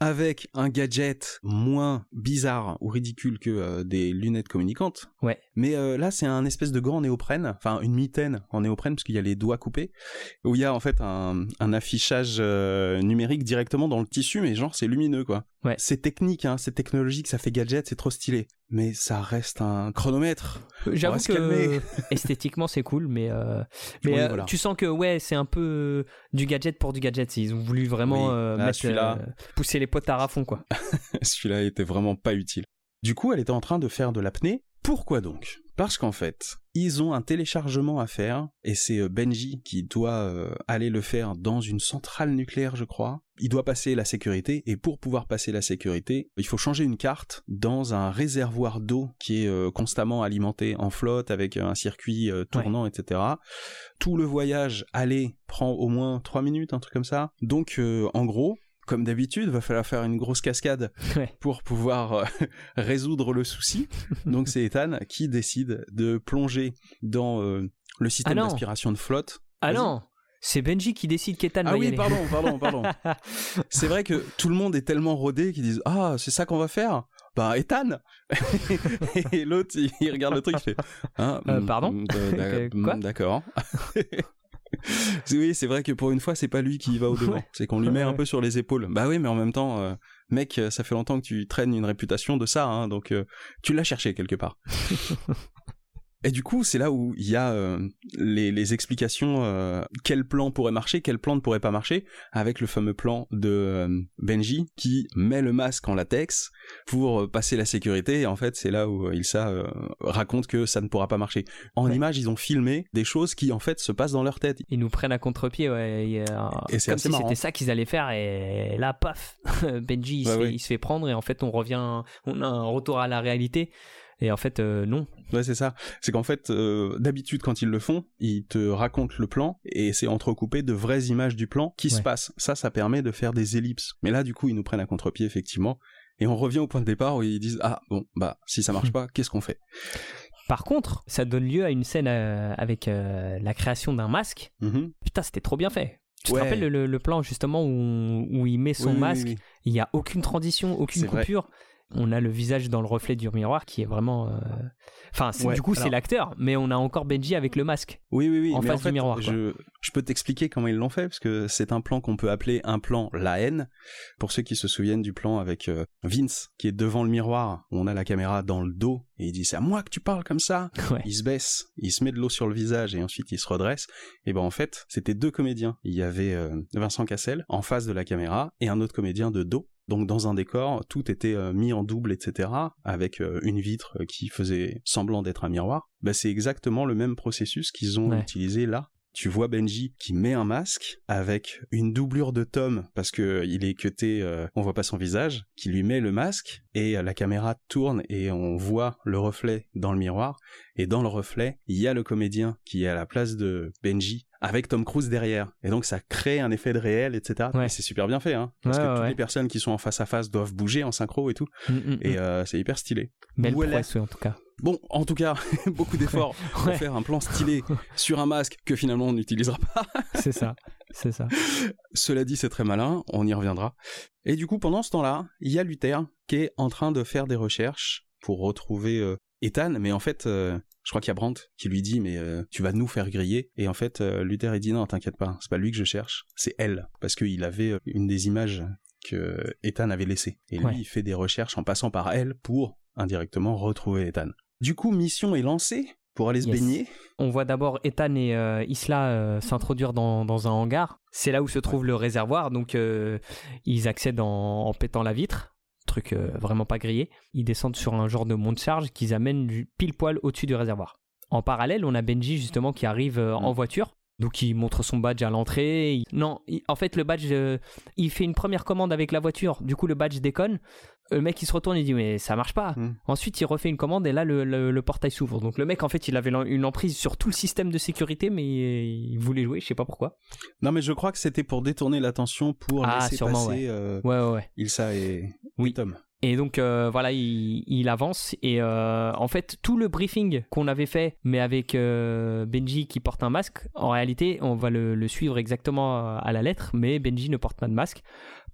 avec un gadget moins bizarre ou ridicule que euh, des lunettes communicantes. Ouais. Mais euh, là, c'est un espèce de gant néoprène, enfin une mitaine en néoprène parce qu'il y a les doigts coupés, où il y a en fait un, affichage numérique directement dans le tissu, mais genre c'est lumineux quoi. Ouais. C'est technique, hein, c'est technologique, ça fait gadget, c'est trop stylé mais ça reste un chronomètre. J'avoue que esthétiquement c'est cool, mais euh, mais euh, tu sens que ouais c'est un peu euh, du gadget pour du gadget. Ils ont voulu vraiment pousser les potes à fond quoi. celui-là était vraiment pas utile. Du coup, elle était en train de faire de l'apnée. Pourquoi donc? Parce qu'en fait, ils ont un téléchargement à faire, et c'est euh, Benji qui doit euh, aller le faire dans une centrale nucléaire, je crois. Il doit passer la sécurité, et pour pouvoir passer la sécurité, il faut changer une carte dans un réservoir d'eau qui est euh, constamment alimenté en flotte avec un circuit tournant, etc. Tout le voyage aller prend au moins 3 minutes, un truc comme ça. Donc, en gros, comme d'habitude, va falloir faire une grosse cascade pour pouvoir euh, résoudre le souci. Donc c'est Ethan qui décide de plonger dans euh, le système ah d'aspiration de flotte. Ah non c'est Benji qui décide qu'Ethan ah va y oui, pardon, pardon, pardon. c'est vrai que tout le monde est tellement rodé qu'ils disent Ah, c'est ça qu'on va faire? Bah, Ethan Et l'autre, il, regarde le truc, il fait hein, euh, Pardon mm, D'accord. oui, c'est vrai que pour une fois, c'est pas lui qui va au devant. C'est qu'on lui met un peu sur les épaules. Bah oui, mais en même temps, euh, mec, ça fait longtemps que tu traînes une réputation de ça, hein, donc euh, tu l'as cherché quelque part. Et du coup, c'est là où il y a euh, les, explications euh, quel plan pourrait marcher, quel plan ne pourrait pas marcher, avec le fameux plan de euh, Benji qui met le masque en latex pour passer la sécurité. Et en fait, c'est là où Ilsa raconte que ça ne pourra pas marcher. En image, ils ont filmé des choses qui en fait se passent dans leur tête. Ils nous prennent à contre-pied, ouais. Et, c'est comme si c'était ça qu'ils allaient faire. Et là, paf, Benji il, se il se fait prendre et en fait, on revient, on a un retour à la réalité. Et en fait, euh, non. Ouais, c'est ça. C'est qu'en fait, euh, d'habitude, quand ils le font, ils te racontent le plan et c'est entrecoupé de vraies images du plan qui se passent. Ça, ça permet de faire des ellipses. Mais là, du coup, ils nous prennent à contre-pied, effectivement. Et on revient au point de départ où ils disent Ah, bon, bah, si ça marche pas, qu'est-ce qu'on fait? Par contre, ça donne lieu à une scène euh, avec la création d'un masque. Mm-hmm. Putain, c'était trop bien fait. Tu te rappelles le, plan justement où, il met son masque? Il n'y a aucune transition, aucune coupure on a le visage dans le reflet du miroir qui est vraiment. Euh, enfin, du coup, c'est l'acteur, mais on a encore Benji avec le masque. Oui, oui, oui. En face du miroir. Je, peux t'expliquer comment ils l'ont fait, parce que c'est un plan qu'on peut appeler un plan la haine. Pour ceux qui se souviennent du plan avec euh, Vince, qui est devant le miroir, on a la caméra dans le dos, et il dit c'est à moi que tu parles comme ça. Il se baisse, il se met de l'eau sur le visage, et ensuite il se redresse. Et ben en fait, c'était deux comédiens. Il y avait euh, Vincent Cassel en face de la caméra, et un autre comédien de dos donc dans un décor, tout était euh, mis en double, etc., avec euh, une vitre euh, qui faisait semblant d'être un miroir. Bah, c'est exactement le même processus qu'ils ont utilisé là. Tu vois Benji qui met un masque avec une doublure de Tom parce que il est cuté, on voit pas son visage, qui lui met le masque et la caméra tourne et on voit le reflet dans le miroir et dans le reflet il y a le comédien qui est à la place de Benji avec Tom Cruise derrière. Et donc ça crée un effet de réel, etc. Et c'est super bien fait, hein, parce que toutes les personnes qui sont en face à face doivent bouger en synchro et tout. Mm, mm, et mm. Euh, c'est hyper stylé. Belle prouesse, en tout cas. Bon, en tout cas, beaucoup d'efforts pour faire un plan stylé sur un masque que finalement on n'utilisera pas. c'est ça, c'est ça. Cela dit, c'est très malin, on y reviendra. Et du coup, pendant ce temps-là, il y a Luther qui est en train de faire des recherches pour retrouver euh, Ethan, mais en fait, euh, je crois qu'il y a Brandt qui lui dit mais euh, tu vas nous faire griller et en fait Luther il dit non t'inquiète pas c'est pas lui que je cherche c'est elle parce qu'il avait une des images que Ethan avait laissées et lui il fait des recherches en passant par elle pour indirectement retrouver Ethan. Du coup mission est lancée pour aller se baigner. On voit d'abord Ethan et Isla s'introduire dans, un hangar. C'est là où se trouve le réservoir, donc ils accèdent en, pétant la vitre truc euh, vraiment pas grillé. Ils descendent sur un genre de mont de charge qu'ils amènent du- pile poil au-dessus du réservoir. En parallèle, on a Benji justement qui arrive euh, en Mm. voiture. Donc il montre son badge à l'entrée. Il- Non, il- en fait le badge, euh, il fait une première commande avec la voiture. Du coup le badge déconne. Le mec il se retourne et dit mais ça marche pas. Mm. Ensuite il refait une commande et là le, le- le portail s'ouvre. Donc le mec en fait il avait une emprise sur tout le système de sécurité mais il voulait jouer, je sais pas pourquoi. Non, mais je crois que c'était pour détourner l'attention pour Ah, laisser sûrement, passer euh, Ouais ouais ouais. Ilsa et, Oui. et Tom. Et donc euh, voilà, il, avance et euh, en fait tout le briefing qu'on avait fait, mais avec euh, Benji qui porte un masque, en réalité on va le, suivre exactement à la lettre, mais Benji ne porte pas de masque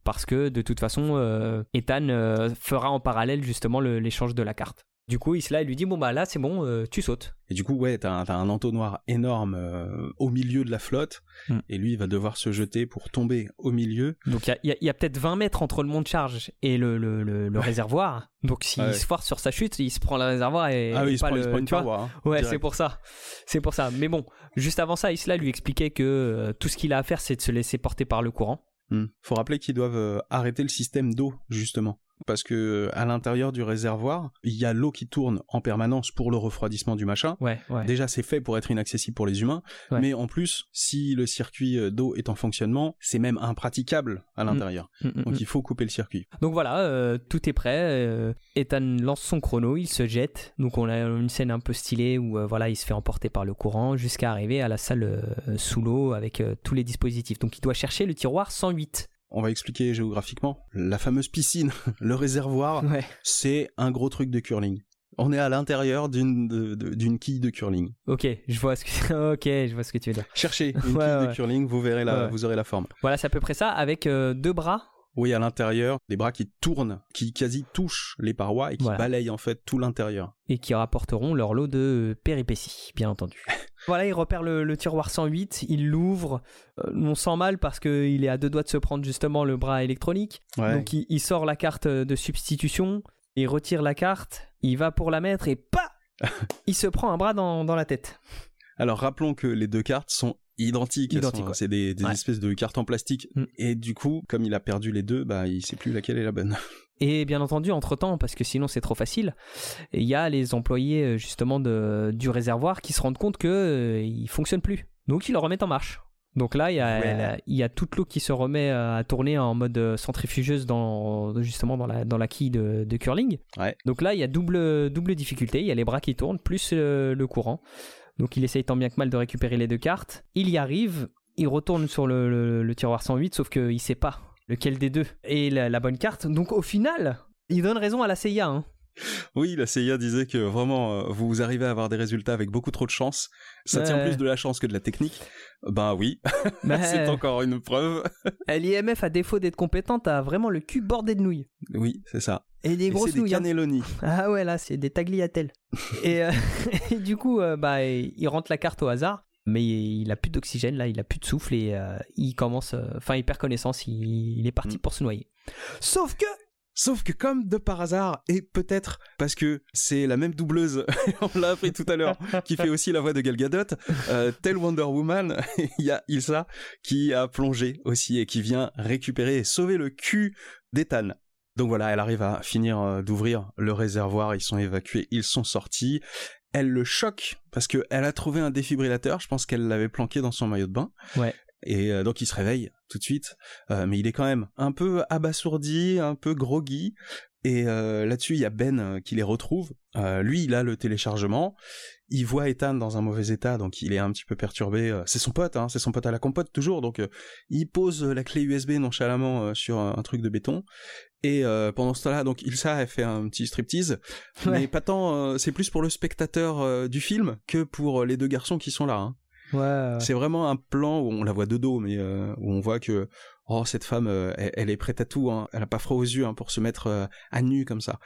parce que de toute façon Ethan fera en parallèle justement l'échange de la carte. Du coup Isla il lui dit bon bah là c'est bon, euh, tu sautes. Et du coup, ouais, t'as un, un entonnoir énorme euh, au milieu de la flotte, Mm. et lui, il va devoir se jeter pour tomber au milieu. Donc il y a, il y a- il y a peut-être 20 mètres entre le mont de charge et le, le- le- le réservoir. Donc s'il Ouais. se foire sur sa chute, il se prend le réservoir et, ah oui, il se pas prend, il le, se prend une tu vois. paroi, hein, Ouais, c'est pour ça. C'est pour ça. Mais bon, juste avant ça, Isla lui expliquait que euh, tout ce qu'il a à faire, c'est de se laisser porter par le courant. Hmm. Faut rappeler qu'ils doivent euh, arrêter le système d'eau, justement. Parce que euh, à l'intérieur du réservoir, il y a l'eau qui tourne en permanence pour le refroidissement du machin. Ouais, ouais. Déjà, c'est fait pour être inaccessible pour les humains, Ouais. mais en plus, si le circuit euh, d'eau est en fonctionnement, c'est même impraticable à l'intérieur. Mm, mm, Donc mm. il faut couper le circuit. Donc voilà, euh, tout est prêt. euh, Ethan lance son chrono, il se jette. Donc on a une scène un peu stylée où euh, voilà, il se fait emporter par le courant jusqu'à arriver à la salle sous l'eau avec tous les dispositifs. Donc il doit chercher le tiroir 108. On va expliquer géographiquement. La fameuse piscine, le réservoir, Ouais. c'est un gros truc de curling. On est à l'intérieur d'une quille de curling. Ok, je vois ce que ok, je vois ce que tu veux dire. Cherchez une Ouais, quille ouais. de curling, vous verrez la, vous aurez la forme. Voilà, c'est à peu près ça avec euh, deux bras. Oui, à l'intérieur, des bras qui tournent, qui quasi touchent les parois et qui Voilà. balayent en fait tout l'intérieur. et qui rapporteront leur lot de péripéties, bien entendu. Voilà, il repère le, le tiroir 108, il l'ouvre. Euh, on sent mal parce qu'il est à deux doigts de se prendre justement le bras électronique. Ouais. Donc il, il sort la carte de substitution, il retire la carte, il va pour la mettre et pas Il se prend un bras dans, dans la tête. Alors rappelons que les deux cartes sont identiques. Ouais. C'est des, des Ouais. espèces de cartes en plastique. Mm. Et du coup, comme il a perdu les deux, bah il sait plus laquelle est la bonne. Et bien entendu, entre-temps, parce que sinon c'est trop facile, il y a les employés euh, justement de, du réservoir qui se rendent compte que euh, il fonctionne plus. Donc ils le remettent en marche. Donc là, il y a, Voilà. il y a toute l'eau qui se remet euh, à tourner en mode centrifugeuse dans, justement dans la, dans la quille de, de curling. Ouais. Donc là, il y a double, double difficulté. Il y a les bras qui tournent, plus euh, le courant. Donc il essaye tant bien que mal de récupérer les deux cartes. Il y arrive, il retourne sur le, le- le tiroir 108, sauf qu'il sait pas lequel des deux est la, la bonne carte. Donc au final, il donne raison à la CIA. hein. Oui, la CIA disait que vraiment, euh, vous arrivez à avoir des résultats avec beaucoup trop de chance. Ça tient plus de la chance que de la technique. Ben oui, c'est encore une preuve. l'IMF, à défaut d'être compétente, a vraiment le cul bordé de nouilles. Oui, c'est ça. Et des Et grosses c'est des nouilles. hein. Ah ouais, là, c'est des tagliatelles. et, euh, et du coup, euh, bah, il rentre la carte au hasard, mais il a plus d'oxygène, là, il a plus de souffle et euh, il commence, euh, enfin, il perd connaissance, il, il est parti Mm. pour se noyer. Sauf que, Sauf que comme de par hasard, et peut-être parce que c'est la même doubleuse, on l'a appris tout à l'heure, qui fait aussi la voix de Gal Gadot, euh, tel Wonder Woman, il y a Ilsa qui a plongé aussi et qui vient récupérer et sauver le cul d'Ethan. Donc voilà, elle arrive à finir d'ouvrir le réservoir, ils sont évacués, ils sont sortis. Elle le choque parce que elle a trouvé un défibrillateur, je pense qu'elle l'avait planqué dans son maillot de bain. Ouais. Et euh, donc il se réveille tout de suite, Euh, mais il est quand même un peu abasourdi, un peu groggy. Et euh, là-dessus, il y a Ben euh, qui les retrouve. Euh, lui, il a le téléchargement. Il voit Ethan dans un mauvais état, donc il est un petit peu perturbé. C'est son pote, hein, c'est son pote à la compote toujours. Donc il pose la clé USB nonchalamment sur un, un truc de béton. Et pendant ce temps-là, donc Ilsa, elle fait un petit striptease. Ouais. Mais pas tant, c'est plus pour le spectateur du film que pour les deux garçons qui sont là. hein. Ouais, ouais. C'est vraiment un plan où on la voit de dos, mais euh, où on voit que oh cette femme, euh, elle, elle est prête à tout. Hein. Elle a pas froid aux yeux hein, pour se mettre euh, à nu comme ça.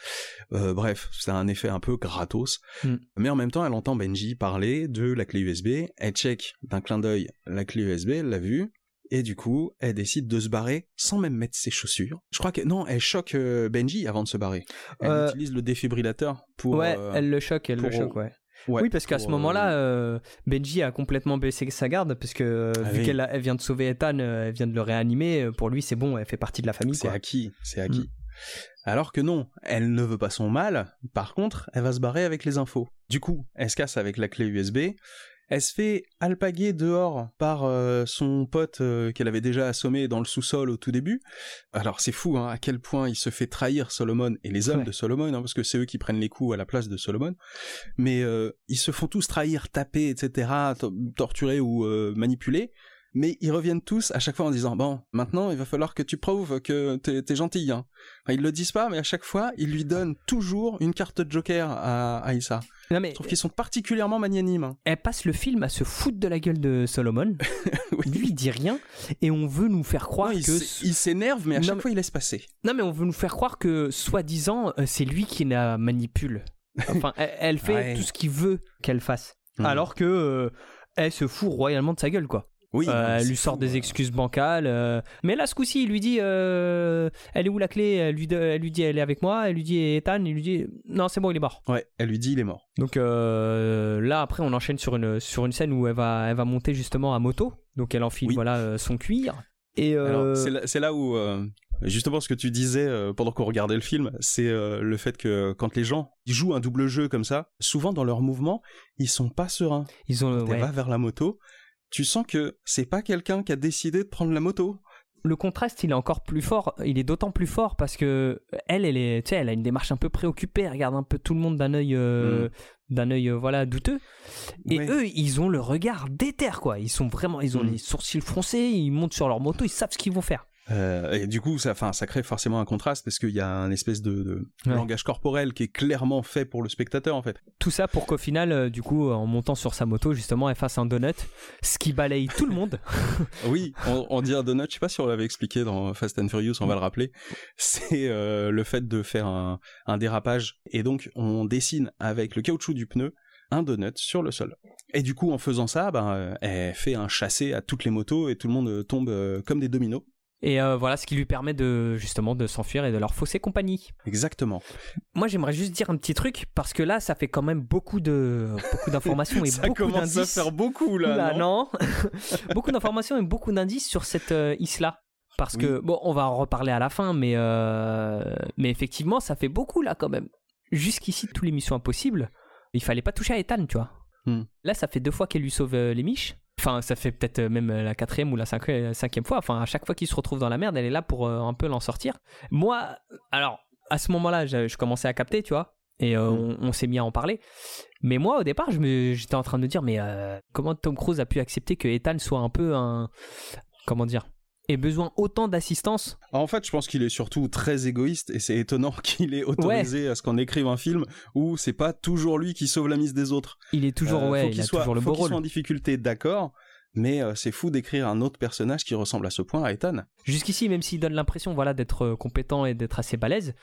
Bref, c'est un effet un peu gratos. Mm. Mais en même temps, elle entend Benji parler de la clé USB. Elle check d'un clin d'œil la clé USB, elle l'a vue. Et du coup, elle décide de se barrer sans même mettre ses chaussures. Je crois que non, elle choque Benji avant de se barrer. Elle utilise le défibrillateur pour. ouais, elle le choque, elle le choque, ouais. Ouais, oui, parce qu'à ce pour, moment-là, euh, euh, Benji a complètement baissé sa garde, parce que euh, Ah vu oui. qu'elle elle vient de sauver Ethan, euh, elle vient de le réanimer, euh, pour lui c'est bon, elle fait partie de la famille. c'est acquis, c'est acquis. Alors que non, elle ne veut pas son mal, par contre, elle va se barrer avec les infos. Du coup, elle se casse avec la clé USB, elle se fait alpaguer dehors par euh, son pote euh, qu'elle avait déjà assommé dans le sous-sol au tout début. Alors c'est fou hein, à quel point il se fait trahir Solomon et les hommes Ouais. de Solomon, hein, parce que c'est eux qui prennent les coups à la place de Solomon. Mais euh, ils se font tous trahir, taper, etc., to- torturer ou manipuler. Mais ils reviennent tous à chaque fois en disant bon maintenant il va falloir que tu prouves que t'es t'es gentil. Hein. Enfin, ils le disent pas mais à chaque fois ils lui donnent toujours une carte de Joker à, à Issa. Non mais Je trouve qu'ils sont particulièrement magnanimes. hein. elle passe le film à se foutre de la gueule de Solomon. Oui. Lui il dit rien et on veut nous faire croire Non, que il s'énerve mais à Non, chaque mais- fois il laisse passer. non mais on veut nous faire croire que soi-disant euh, c'est lui qui la manipule. Enfin elle, elle fait Ouais. tout ce qu'il veut qu'elle fasse. Mhm. Alors que euh, elle se fout royalement de sa gueule quoi. Oui, Euh, elle lui sort fou, des euh. excuses bancales. euh, Mais là, ce coup-ci, il lui dit euh, Elle est où la clé? Elle lui, elle lui dit Elle est avec moi. Elle lui dit Ethan. Il lui dit Non, c'est bon, il est mort. Ouais, elle lui dit il est mort. Donc là, après, on enchaîne sur une, sur une scène où elle va, elle va monter justement à moto. Donc elle enfile Oui. voilà, son cuir. Et c'est là, où, justement, ce que tu disais pendant qu'on regardait le film, c'est le fait que quand les gens ils jouent un double jeu comme ça, souvent dans leurs mouvements, ils sont pas sereins. ils ont. Quand ouais. elle va vers la moto, tu sens que c'est pas quelqu'un qui a décidé de prendre la moto? Le contraste, il est encore plus fort. Il est d'autant plus fort parce que elle, elle est, tu sais, elle a une démarche un peu préoccupée. Elle regarde un peu tout le monde d'un œil, euh, d'un œil, euh, voilà, douteux. Et Ouais. eux, ils ont le regard déter, quoi. Ils sont vraiment, ils ont Mm. les sourcils froncés. Ils montent sur leur moto. Ils savent ce qu'ils vont faire. Euh, et du coup, ça, enfin, ça crée forcément un contraste parce qu'il y a un espèce de, de Ouais. langage corporel qui est clairement fait pour le spectateur en fait. Tout ça pour qu'au final, euh, du coup, en montant sur sa moto, justement, elle fasse un donut, ce qui balaye tout le monde. Oui, on, on dit un donut, je sais pas si on l'avait expliqué dans Fast and Furious, on va le rappeler. C'est euh, le fait de faire un, un dérapage et donc on dessine avec le caoutchouc du pneu un donut sur le sol. Et du coup, en faisant ça, ben, elle fait un chassé à toutes les motos et tout le monde tombe comme des dominos. Et euh, voilà, ce qui lui permet de justement de s'enfuir et de leur fausser compagnie. Exactement. Moi, j'aimerais juste dire un petit truc parce que là, ça fait quand même beaucoup de beaucoup d'informations et ça beaucoup commence à d'indices. faire beaucoup là. Non. beaucoup d'informations et beaucoup d'indices sur cette euh, isla. Parce que, bon, on va en reparler à la fin, mais, euh, mais effectivement, ça fait beaucoup là quand même. Jusqu'ici, tous les missions impossibles, il fallait pas toucher à Ethan, tu vois. Hmm. Là, ça fait deux fois qu'elle lui sauve euh, les miches. Enfin, ça fait peut-être euh, même euh, la quatrième ou la la cinquième fois. Enfin, à chaque fois qu'il se retrouve dans la merde, elle est là pour euh, un peu l'en sortir. Moi, alors, à ce moment-là, je, je commençais à capter, tu vois. Et euh, Hmm. on, on s'est mis à en parler. Mais moi, au départ, j'étais en train de me dire, mais euh, comment Tom Cruise a pu accepter que Ethan soit un peu un. Comment dire ait besoin autant d'assistance En fait, je pense qu'il est surtout très égoïste et c'est étonnant qu'il ait autorisé à ce qu'on écrive un film où c'est pas toujours lui qui sauve la mise des autres. Il est toujours, Euh, ouais, faut il a soit, toujours le faut beau qu'il rôle. soit en difficulté, d'accord, mais euh, c'est fou d'écrire un autre personnage qui ressemble à ce point à Ethan. Jusqu'ici, même s'il donne l'impression voilà, d'être euh, compétent et d'être assez balèze,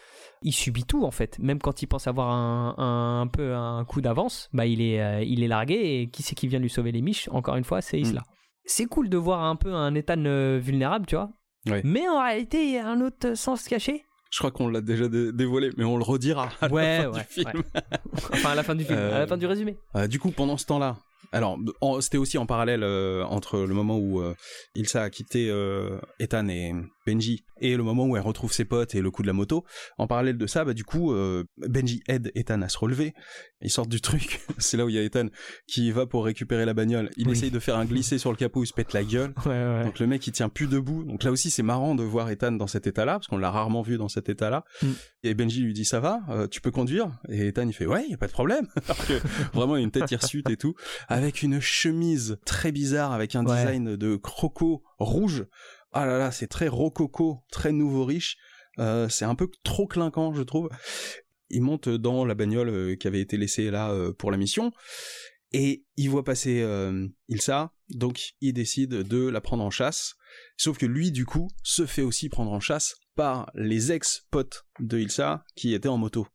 il subit tout en fait. Même quand il pense avoir un, un, un peu un coup d'avance, bah, il, est, euh, il est largué et qui c'est qui vient lui sauver les miches? Encore une fois, c'est Isla. C'est cool de voir un peu un Ethan euh, vulnérable, tu vois. Ouais. Mais en réalité, il y a un autre sens caché. Je crois qu'on l'a déjà dé- dévoilé, mais on le redira à Ouais, la fin ouais, du film. Enfin, à la fin du film, à Euh, la fin du résumé. Euh, du coup, pendant ce temps-là, alors c'était aussi en parallèle euh, entre le moment où euh, Ilsa a quitté euh, Ethan et Benji et le moment où elle retrouve ses potes et le coup de la moto. En parallèle de ça, bah du coup, euh, Benji aide Ethan à se relever. Ils sortent du truc. C'est là où il y a Ethan qui va pour récupérer la bagnole. Il Oui. essaye de faire un glissé sur le capot, il se pète la gueule. Ouais, ouais. Donc le mec il tient plus debout. Donc là aussi c'est marrant de voir Ethan dans cet état-là parce qu'on l'a rarement vu dans cet état-là. Mm. Et Benji lui dit ça va, Euh, tu peux conduire? Et Ethan il fait ouais y a pas de problème. Alors que vraiment il a une tête hirsute et tout, avec une chemise très bizarre avec un Ouais. design de croco rouge. Ah là là c'est très rococo, très nouveau riche. Euh, c'est un peu trop clinquant je trouve. Il monte dans la bagnole euh, qui avait été laissée là euh, pour la mission et il voit passer Ilsa, donc il décide de la prendre en chasse. Sauf que lui, du coup, se fait aussi prendre en chasse par les ex-potes de Ilsa qui étaient en moto.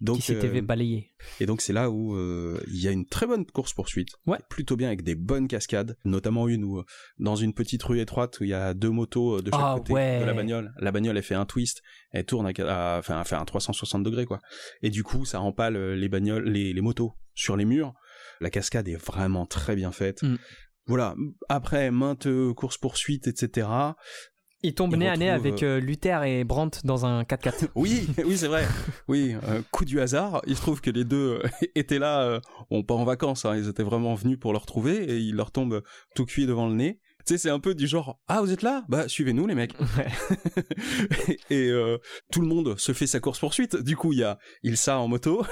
Donc, qui s'était euh, balayé. et donc c'est là où euh, il y a une très bonne course poursuite, Ouais. plutôt bien avec des bonnes cascades, notamment une où euh, dans une petite rue étroite où il y a deux motos de chaque Ah, côté ouais. de la bagnole, la bagnole elle fait un twist, elle tourne à, enfin fait un 360 degrés quoi, et du coup ça empale les bagnoles, les, les motos sur les murs. La cascade est vraiment très bien faite. Mm. Voilà. Après maintes courses poursuites etc. Il tombe Il nez à nez avec euh, Luther et Brandt dans un 4x4. Oui, oui, c'est vrai. Oui, euh, coup du hasard. Il se trouve que les deux euh, étaient là, euh, bon, pas en vacances, hein, ils étaient vraiment venus pour le retrouver et il leur tombe tout cuit devant le nez. Tu sais, c'est un peu du genre Ah, vous êtes là? Bah, suivez-nous, les mecs. et euh, tout le monde se fait sa course-poursuite. Du coup, il y a Ilsa en moto,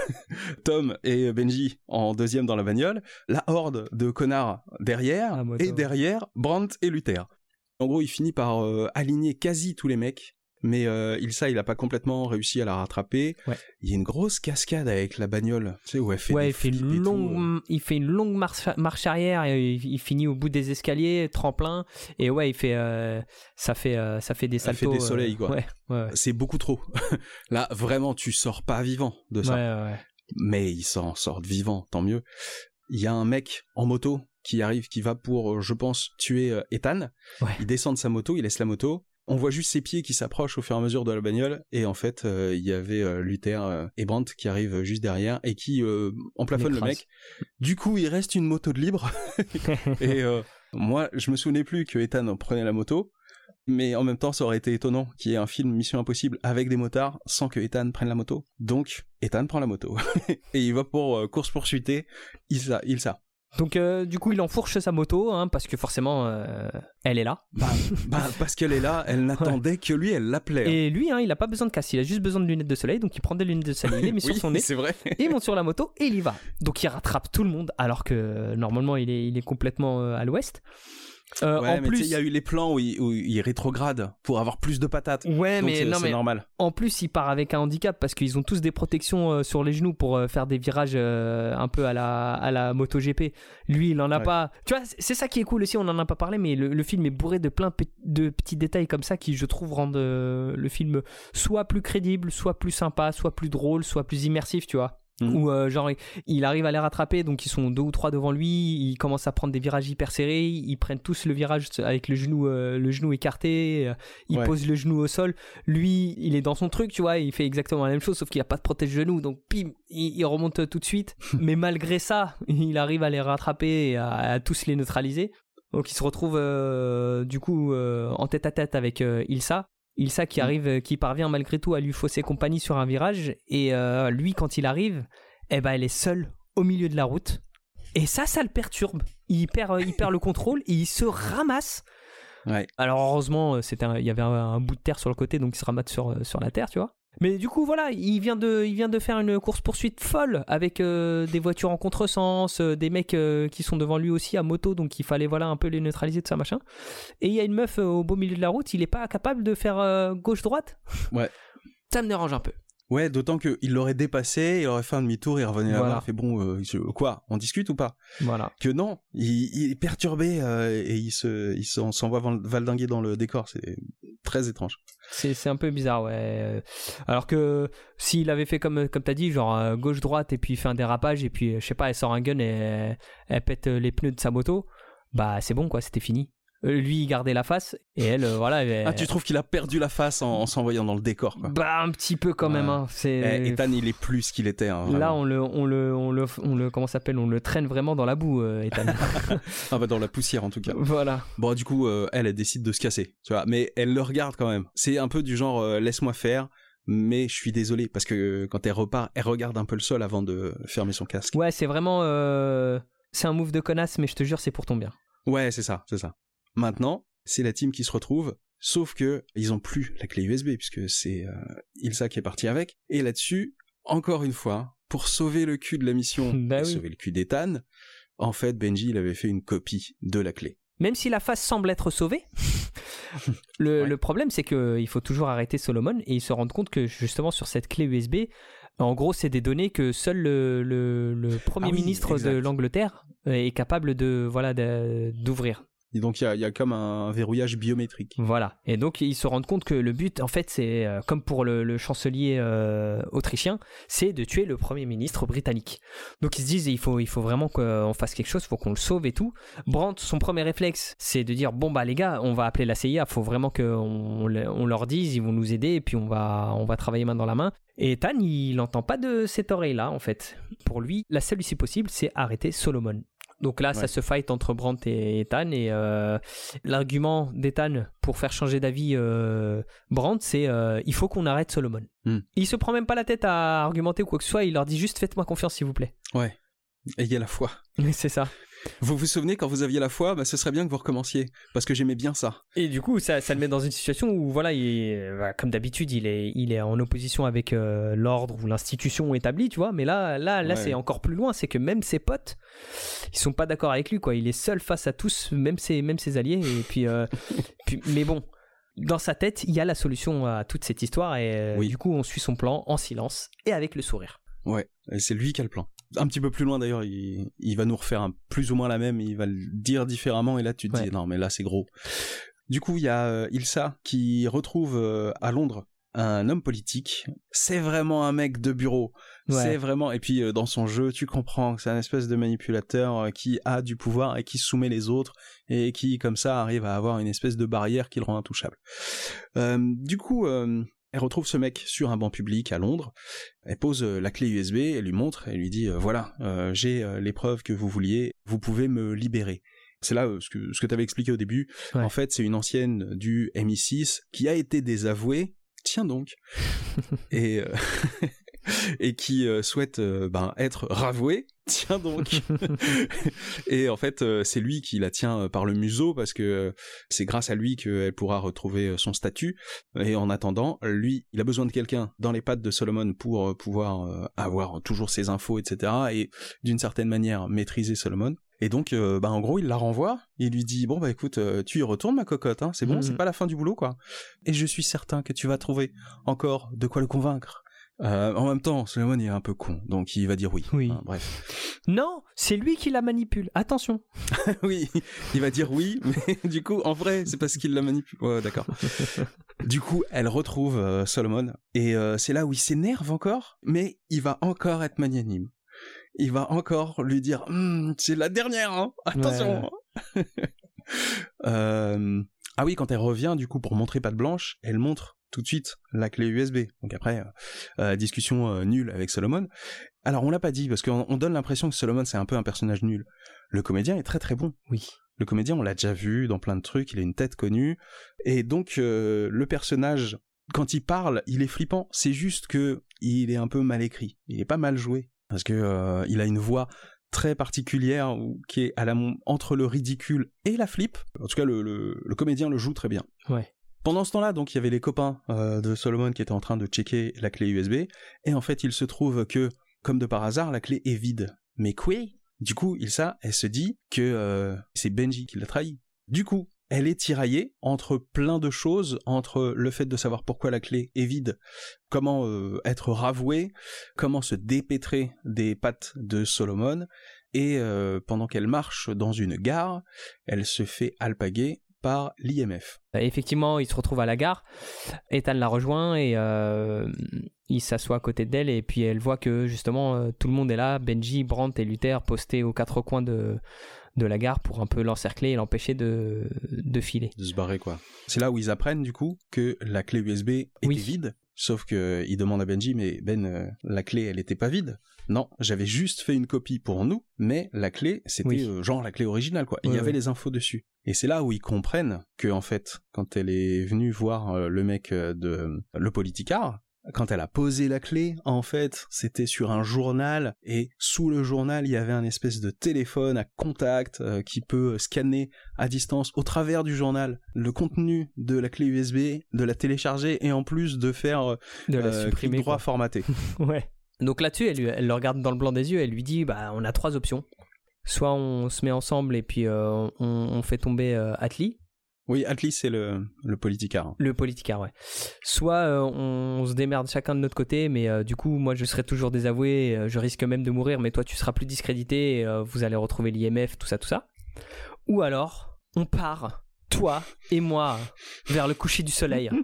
Tom et Benji en deuxième dans la bagnole, la horde de connards derrière, et derrière, Brandt et Luther. En gros, il finit par euh, aligner quasi tous les mecs. Mais euh, Ilsa, il a pas complètement réussi à la rattraper. Ouais. Il y a une grosse cascade avec la bagnole, tu sais, où elle fait ouais, des il fait, une tout. euh. longue, il fait une longue marche, marche arrière et il, il finit au bout des escaliers, tremplin. Et ouais, il fait, euh, ça, fait, euh, ça fait des Ça fait saltos. des soleils, quoi. Ouais, C'est beaucoup trop. Là, vraiment, tu sors pas vivant de ça. mais ils s'en sortent vivants, tant mieux. Il y a un mec en moto qui arrive, qui va pour, euh, je pense, tuer euh, Ethan. Ouais. Il descend de sa moto, il laisse la moto. On voit juste ses pieds qui s'approchent au fur et à mesure de la bagnole, et en fait, euh, il y avait euh, Luther euh, et Brandt qui arrivent juste derrière et qui emplafonnent le mec. Du coup, il reste une moto de libre. et moi, je me souvenais plus que Ethan prenait la moto, mais en même temps, ça aurait été étonnant qu'il y ait un film Mission Impossible avec des motards sans que Ethan prenne la moto. Donc, Ethan prend la moto et il va pour course poursuiter Ilsa. Ilsa. Donc, euh, du coup, il enfourche sa moto hein, parce que forcément, euh, elle est là. Bah, bah, parce qu'elle est là, elle n'attendait que lui, elle l'appelait. Et lui, hein, il a pas besoin de casque, il a juste besoin de lunettes de soleil. Donc, il prend des lunettes de soleil, il les met sur son nez. c'est vrai. Et il monte sur la moto et il y va. Donc il rattrape tout le monde alors que normalement il est, il est complètement euh, à l'ouest. Euh, Ouais, en mais plus, il y a eu les plans où il, où il rétrograde pour avoir plus de patates. ouais, Donc mais c'est non mais normal. en plus il part avec un handicap parce qu'ils ont tous des protections euh, sur les genoux pour euh, faire des virages un peu à la à la MotoGP. Lui il en a Ouais. pas. Tu vois, c'est- ça qui est cool aussi. On en a pas parlé, mais le, le film est bourré de plein de petits détails comme ça qui je trouve rendent le film soit plus crédible, soit plus sympa, soit plus drôle, soit plus immersif. Tu vois. Mhm. Où euh, genre il arrive à les rattraper, donc ils sont deux ou trois devant lui, ils commencent à prendre des virages hyper serrés, ils prennent tous le virage avec le genou, euh, le genou écarté, euh, ils Ouais. posent le genou au sol. Lui, il est dans son truc, tu vois, il fait exactement la même chose, sauf qu'il a pas de protège-genou, donc pim, il, il remonte tout de suite. Mais malgré ça, il arrive à les rattraper et à, à tous les neutraliser. Donc il se retrouve du coup en tête à tête avec Ilsa. Ilsa qui Mm. arrive, euh, qui parvient malgré tout à lui fausser compagnie sur un virage. Et euh, lui, quand il arrive, eh ben, elle est seule au milieu de la route. Et ça, ça le perturbe. Il perd, euh, il perd le contrôle et il se ramasse. Ouais. Alors heureusement, c'était il y avait un, un bout de terre sur le côté, donc il se ramasse sur, sur la terre, tu vois. Mais du coup, voilà, il vient de, il vient de faire une course-poursuite folle avec euh, des voitures en contresens, euh, des mecs euh, qui sont devant lui aussi à moto, donc il fallait voilà un peu les neutraliser de ça machin. Et il y a une meuf euh, au beau milieu de la route, il est pas capable de faire euh, gauche-droite? Ouais. Ça me dérange un peu. Ouais, d'autant qu'il l'aurait dépassé, il aurait fait un demi-tour, il revenait Voilà. là-bas, il fait bon, euh, je- quoi, on discute ou pas? Voilà. Que non, il, il est perturbé euh, et il se, il s'en s'en va val- valdinguer dans le décor, c'est très étrange. C'est un peu bizarre, ouais. Alors que s'il avait fait comme, comme t'as dit, genre euh, gauche-droite et puis il fait un dérapage et puis, je sais pas, elle sort un gun et elle, elle pète les pneus de sa moto, bah c'est bon quoi, c'était fini. Euh, lui, il gardait la face et elle, euh, voilà. elle- Ah, tu trouves qu'il a perdu la face en, en s'envoyant dans le décor, quoi. Bah un petit peu quand Ouais. même, hein. C'est. Eh, Ethan, il est plus ce qu'il était. hein, Là, on le, on le, on le, on le, comment s'appelle On le traîne vraiment dans la boue, euh, Ethan. Ah bah dans la poussière en tout cas. voilà. Bon, du coup, euh, elle, elle décide de se casser, tu vois. Mais elle le regarde quand même. C'est un peu du genre, laisse-moi faire, mais je suis désolé parce que quand elle repart, elle regarde un peu le sol avant de fermer son casque. Ouais, c'est vraiment, c'est un move de connasse, mais je te jure, c'est pour ton bien. Ouais, c'est ça, c'est ça. Maintenant, c'est la team qui se retrouve, sauf que ils ont plus la clé USB puisque c'est euh, Ilsa qui est parti avec. Et là-dessus, encore une fois, pour sauver le cul de la mission, Bah et oui. sauver le cul d'Ethan, en fait, Benji, il avait fait une copie de la clé. Même si la face semble être sauvée, le, Ouais. le problème c'est qu'il faut toujours arrêter Solomon et il se rendre compte que justement sur cette clé USB, en gros c'est des données que seul le, le- le Premier Ah oui, ministre de l'Angleterre euh, est capable de voilà d'ouvrir. Et donc, il y a, comme un verrouillage biométrique. Voilà. Et donc ils se rendent compte que le but, en fait, c'est euh, comme pour le, chancelier euh, autrichien, c'est de tuer le premier ministre britannique. Donc ils se disent, il faut, il faut vraiment qu'on fasse quelque chose, il faut qu'on le sauve et tout. Brandt, son premier réflexe, c'est de dire, bon bah les gars, on va appeler la CIA, faut vraiment qu'on on leur dise, ils vont nous aider et puis on va, on va travailler main dans la main. Et Tan, il n'entend pas de cette oreille-là, en fait. Pour lui, la seule issue possible, c'est arrêter Solomon. Donc là, Ouais. ça se fight entre Brandt et Ethan. Et euh, l'argument d'Ethan pour faire changer d'avis euh, Brandt, c'est euh, il faut qu'on arrête Solomon. Hmm. Il se prend même pas la tête à argumenter ou quoi que ce soit. Il leur dit juste faites-moi confiance, s'il vous plaît. Ouais. Ayez la foi. c'est ça. Vous vous souvenez quand vous aviez la foi, bah, ce serait bien que vous recommenciez parce que j'aimais bien ça. Et du coup, ça, ça le met dans une situation où, voilà, il voilà, comme d'habitude, il est, il est en opposition avec euh, l'ordre ou l'institution établie, tu vois. Mais là, là, là, Ouais. c'est encore plus loin. C'est que même ses potes, ils sont pas d'accord avec lui, quoi. Il est seul face à tous, même ses, même ses alliés. Et puis, euh, puis- mais bon, dans sa tête, il y a la solution à toute cette histoire. Et euh, Oui. du coup, on suit son plan en silence et avec le sourire. Ouais, c'est lui qui a le plan. Un petit peu plus loin d'ailleurs, il, il va nous refaire un, plus ou moins la même, il va le dire différemment, et là tu te Ouais. dis non mais là c'est gros. Du coup, il y a euh, Ilsa qui retrouve euh, à Londres un homme politique. C'est vraiment un mec de bureau. Ouais. C'est vraiment et puis euh, dans son jeu, tu comprends que c'est un espèce de manipulateur qui a du pouvoir et qui soumet les autres et qui comme ça arrive à avoir une espèce de barrière qui le rend intouchable. Du coup, elle retrouve ce mec sur un banc public à Londres. Elle pose euh, la clé USB, elle lui montre, elle lui dit euh, voilà, euh, j'ai les preuves que vous vouliez, vous pouvez me libérer. C'est là ce que ce que t'avais expliqué au début. Ouais. En fait, c'est une ancienne du MI6 qui a été désavouée. Tiens donc. et euh, et qui euh, souhaite euh, ben, être ravouée. Tiens donc. et en fait, euh, c'est lui qui la tient par le museau parce que c'est grâce à lui qu'elle pourra retrouver son statut. Et en attendant, lui, il a besoin de quelqu'un dans les pattes de Solomon pour pouvoir avoir toujours ses infos, etc. Et d'une certaine manière maîtriser Solomon. Et donc, euh, bah, en gros, il la renvoie. Il lui dit bon bah écoute, euh, tu y retournes ma cocotte, hein, c'est bon, Mhm. c'est pas la fin du boulot quoi. Et je suis certain que tu vas trouver encore de quoi le convaincre. Euh, en même temps, Solomon il est un peu con, donc il va dire oui. Oui. Bref. Non, c'est lui qui la manipule. Attention. oui, il va dire oui, mais du coup, en vrai, c'est parce qu'il la manipule. Ouais, d'accord. du coup, elle retrouve euh, Solomon, et euh, c'est là où il s'énerve encore, mais il va encore être magnanime. Il va encore lui dire, Hum, c'est la dernière, hein attention. Ah oui, quand elle revient, du coup, pour montrer patte blanche, elle montre tout de suite la clé USB. Donc après, euh, euh, discussion euh, nulle avec Solomon. Alors on l'a pas dit parce qu'on on donne l'impression que Solomon c'est un peu un personnage nul. Le comédien est très très bon. Oui. Le comédien, on l'a déjà vu dans plein de trucs, il a une tête connue. Et donc, euh, le personnage, quand il parle, il est flippant. C'est juste que il est un peu mal écrit. Il est pas mal joué. Parce que il a une voix très particulière qui est à la, entre le ridicule et la flip. En tout cas, le, le- le comédien le joue très bien. Ouais. Pendant ce temps-là, donc, il y avait les copains euh, de Solomon qui étaient en train de checker la clé USB. Et en fait, il se trouve que, comme de par hasard, la clé est vide. Mais quoi Du coup, Ilsa, elle se dit que euh, c'est Benji qui l'a trahi. Du coup, elle est tiraillée entre plein de choses, entre le fait de savoir pourquoi la clé est vide, comment euh, être ravoué, comment se dépêtrer des pattes de Solomon, et pendant qu'elle marche dans une gare, elle se fait alpaguer par l'IMF. Effectivement, il se retrouve à la gare. Ethan la rejoint et euh, il s'assoit à côté d'elle et puis elle voit que justement euh, tout le monde est là. Benji, Brandt et Luther postés aux quatre coins de, de la gare pour un peu l'encercler et l'empêcher de, de filer. de se barrer quoi. C'est là où ils apprennent du coup que la clé USB était Oui. vide, sauf que ils demandent à Benji mais Ben euh, la clé elle était pas vide. Non, j'avais juste fait une copie pour nous, mais la clé c'était Oui. euh, genre la clé originale quoi. Il y avait ouais. les infos dessus. Et c'est là où ils comprennent que en fait quand elle est venue voir euh, le mec euh, de le politicard quand elle a posé la clé, en fait, c'était sur un journal et sous le journal, il y avait un espèce de téléphone à contact euh, qui peut scanner à distance au travers du journal le contenu de la clé USB, de la télécharger et en plus de faire euh, De la supprimer. droit quoi. formaté. Ouais. Donc là-dessus, elle, le regarde dans le blanc des yeux. Elle lui dit bah, on a trois options. Soit on se met ensemble et puis euh, on, on fait tomber euh, Atli, Oui, Atli c'est le, le politicard. le politicard, ouais. Soit euh, on, se démerde chacun de notre côté, mais du coup, moi je serai toujours désavoué, je risque même de mourir, mais toi tu seras plus discrédité, et, vous allez retrouver l'IMF, tout ça, tout ça. Ou alors, on part, toi et moi, vers le coucher du soleil.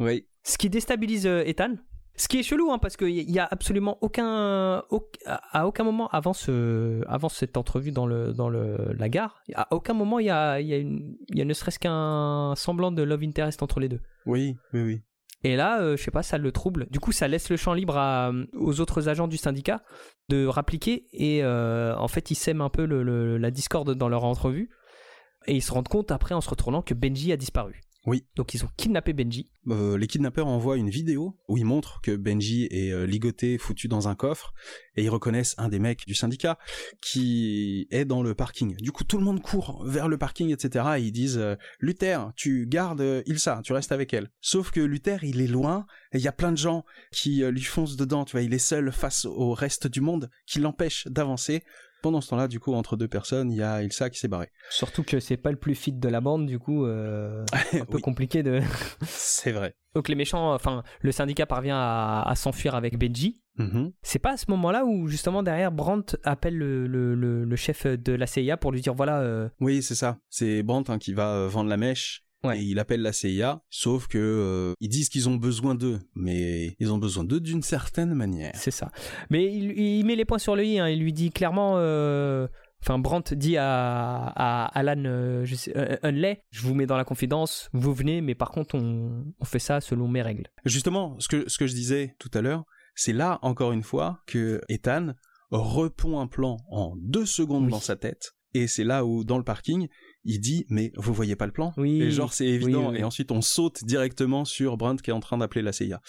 Oui, Ce qui déstabilise Ethan. Ce qui est chelou, hein, parce qu'il y a absolument aucun, au- à aucun moment avant ce, avant cette entrevue dans le, dans le, la gare, à aucun moment il y a, y a, y a ne serait-ce qu'un semblant de love interest entre les deux. oui, oui, oui. Et là, euh, je sais pas, ça le trouble. Du coup, ça laisse le champ libre à- aux autres agents du syndicat de rappliquer. Et euh, en fait, ils sèment un peu le- la discorde dans leur entrevue. Et ils se rendent compte après, en se retournant, que Benji a disparu. Oui. Donc ils ont kidnappé Benji. Euh, les kidnappeurs envoient une vidéo où ils montrent que Benji est euh, ligoté, foutu dans un coffre, et ils reconnaissent un des mecs du syndicat qui est dans le parking. Du coup, tout le monde court vers le parking, etc. Et ils disent euh, Luther, tu gardes Ilsa, tu restes avec elle. Sauf que Luther, il est loin, et il y a plein de gens qui lui foncent dedans. Tu vois, il est seul face au reste du monde, qui l'empêche d'avancer. Pendant ce temps-là, du coup, entre deux personnes, il y a Ilsa qui s'est barrée. Surtout que c'est pas le plus fit de la bande, du coup, euh, un peu compliqué de. c'est vrai. Donc les méchants, enfin, le syndicat parvient à, à s'enfuir avec Benji. Mhm. C'est pas à ce moment-là où justement derrière Brandt appelle le, le- le- le chef de la CIA pour lui dire voilà, euh, Oui, c'est ça. C'est Brandt hein, qui va euh, vendre la mèche. Ouais. Et il appelle la CIA, sauf que euh, ils disent qu'ils ont besoin d'eux, mais ils ont besoin d'eux d'une certaine manière. c'est ça. Mais il, il met les points sur le i. hein. Il lui dit clairement. euh, Enfin, Brandt dit à, à Alan euh, je sais, euh, Hunley, je vous mets dans la confidence, vous venez, mais par contre, on, on fait ça selon mes règles. Justement, ce que ce que je disais tout à l'heure, c'est là encore une fois que Ethan repond un plan en deux secondes Oui. dans sa tête, et c'est là où dans le parking il dit mais vous voyez pas le plan? Oui. Et genre c'est évident, oui, oui. et ensuite on saute directement sur Brandt qui est en train d'appeler la CIA.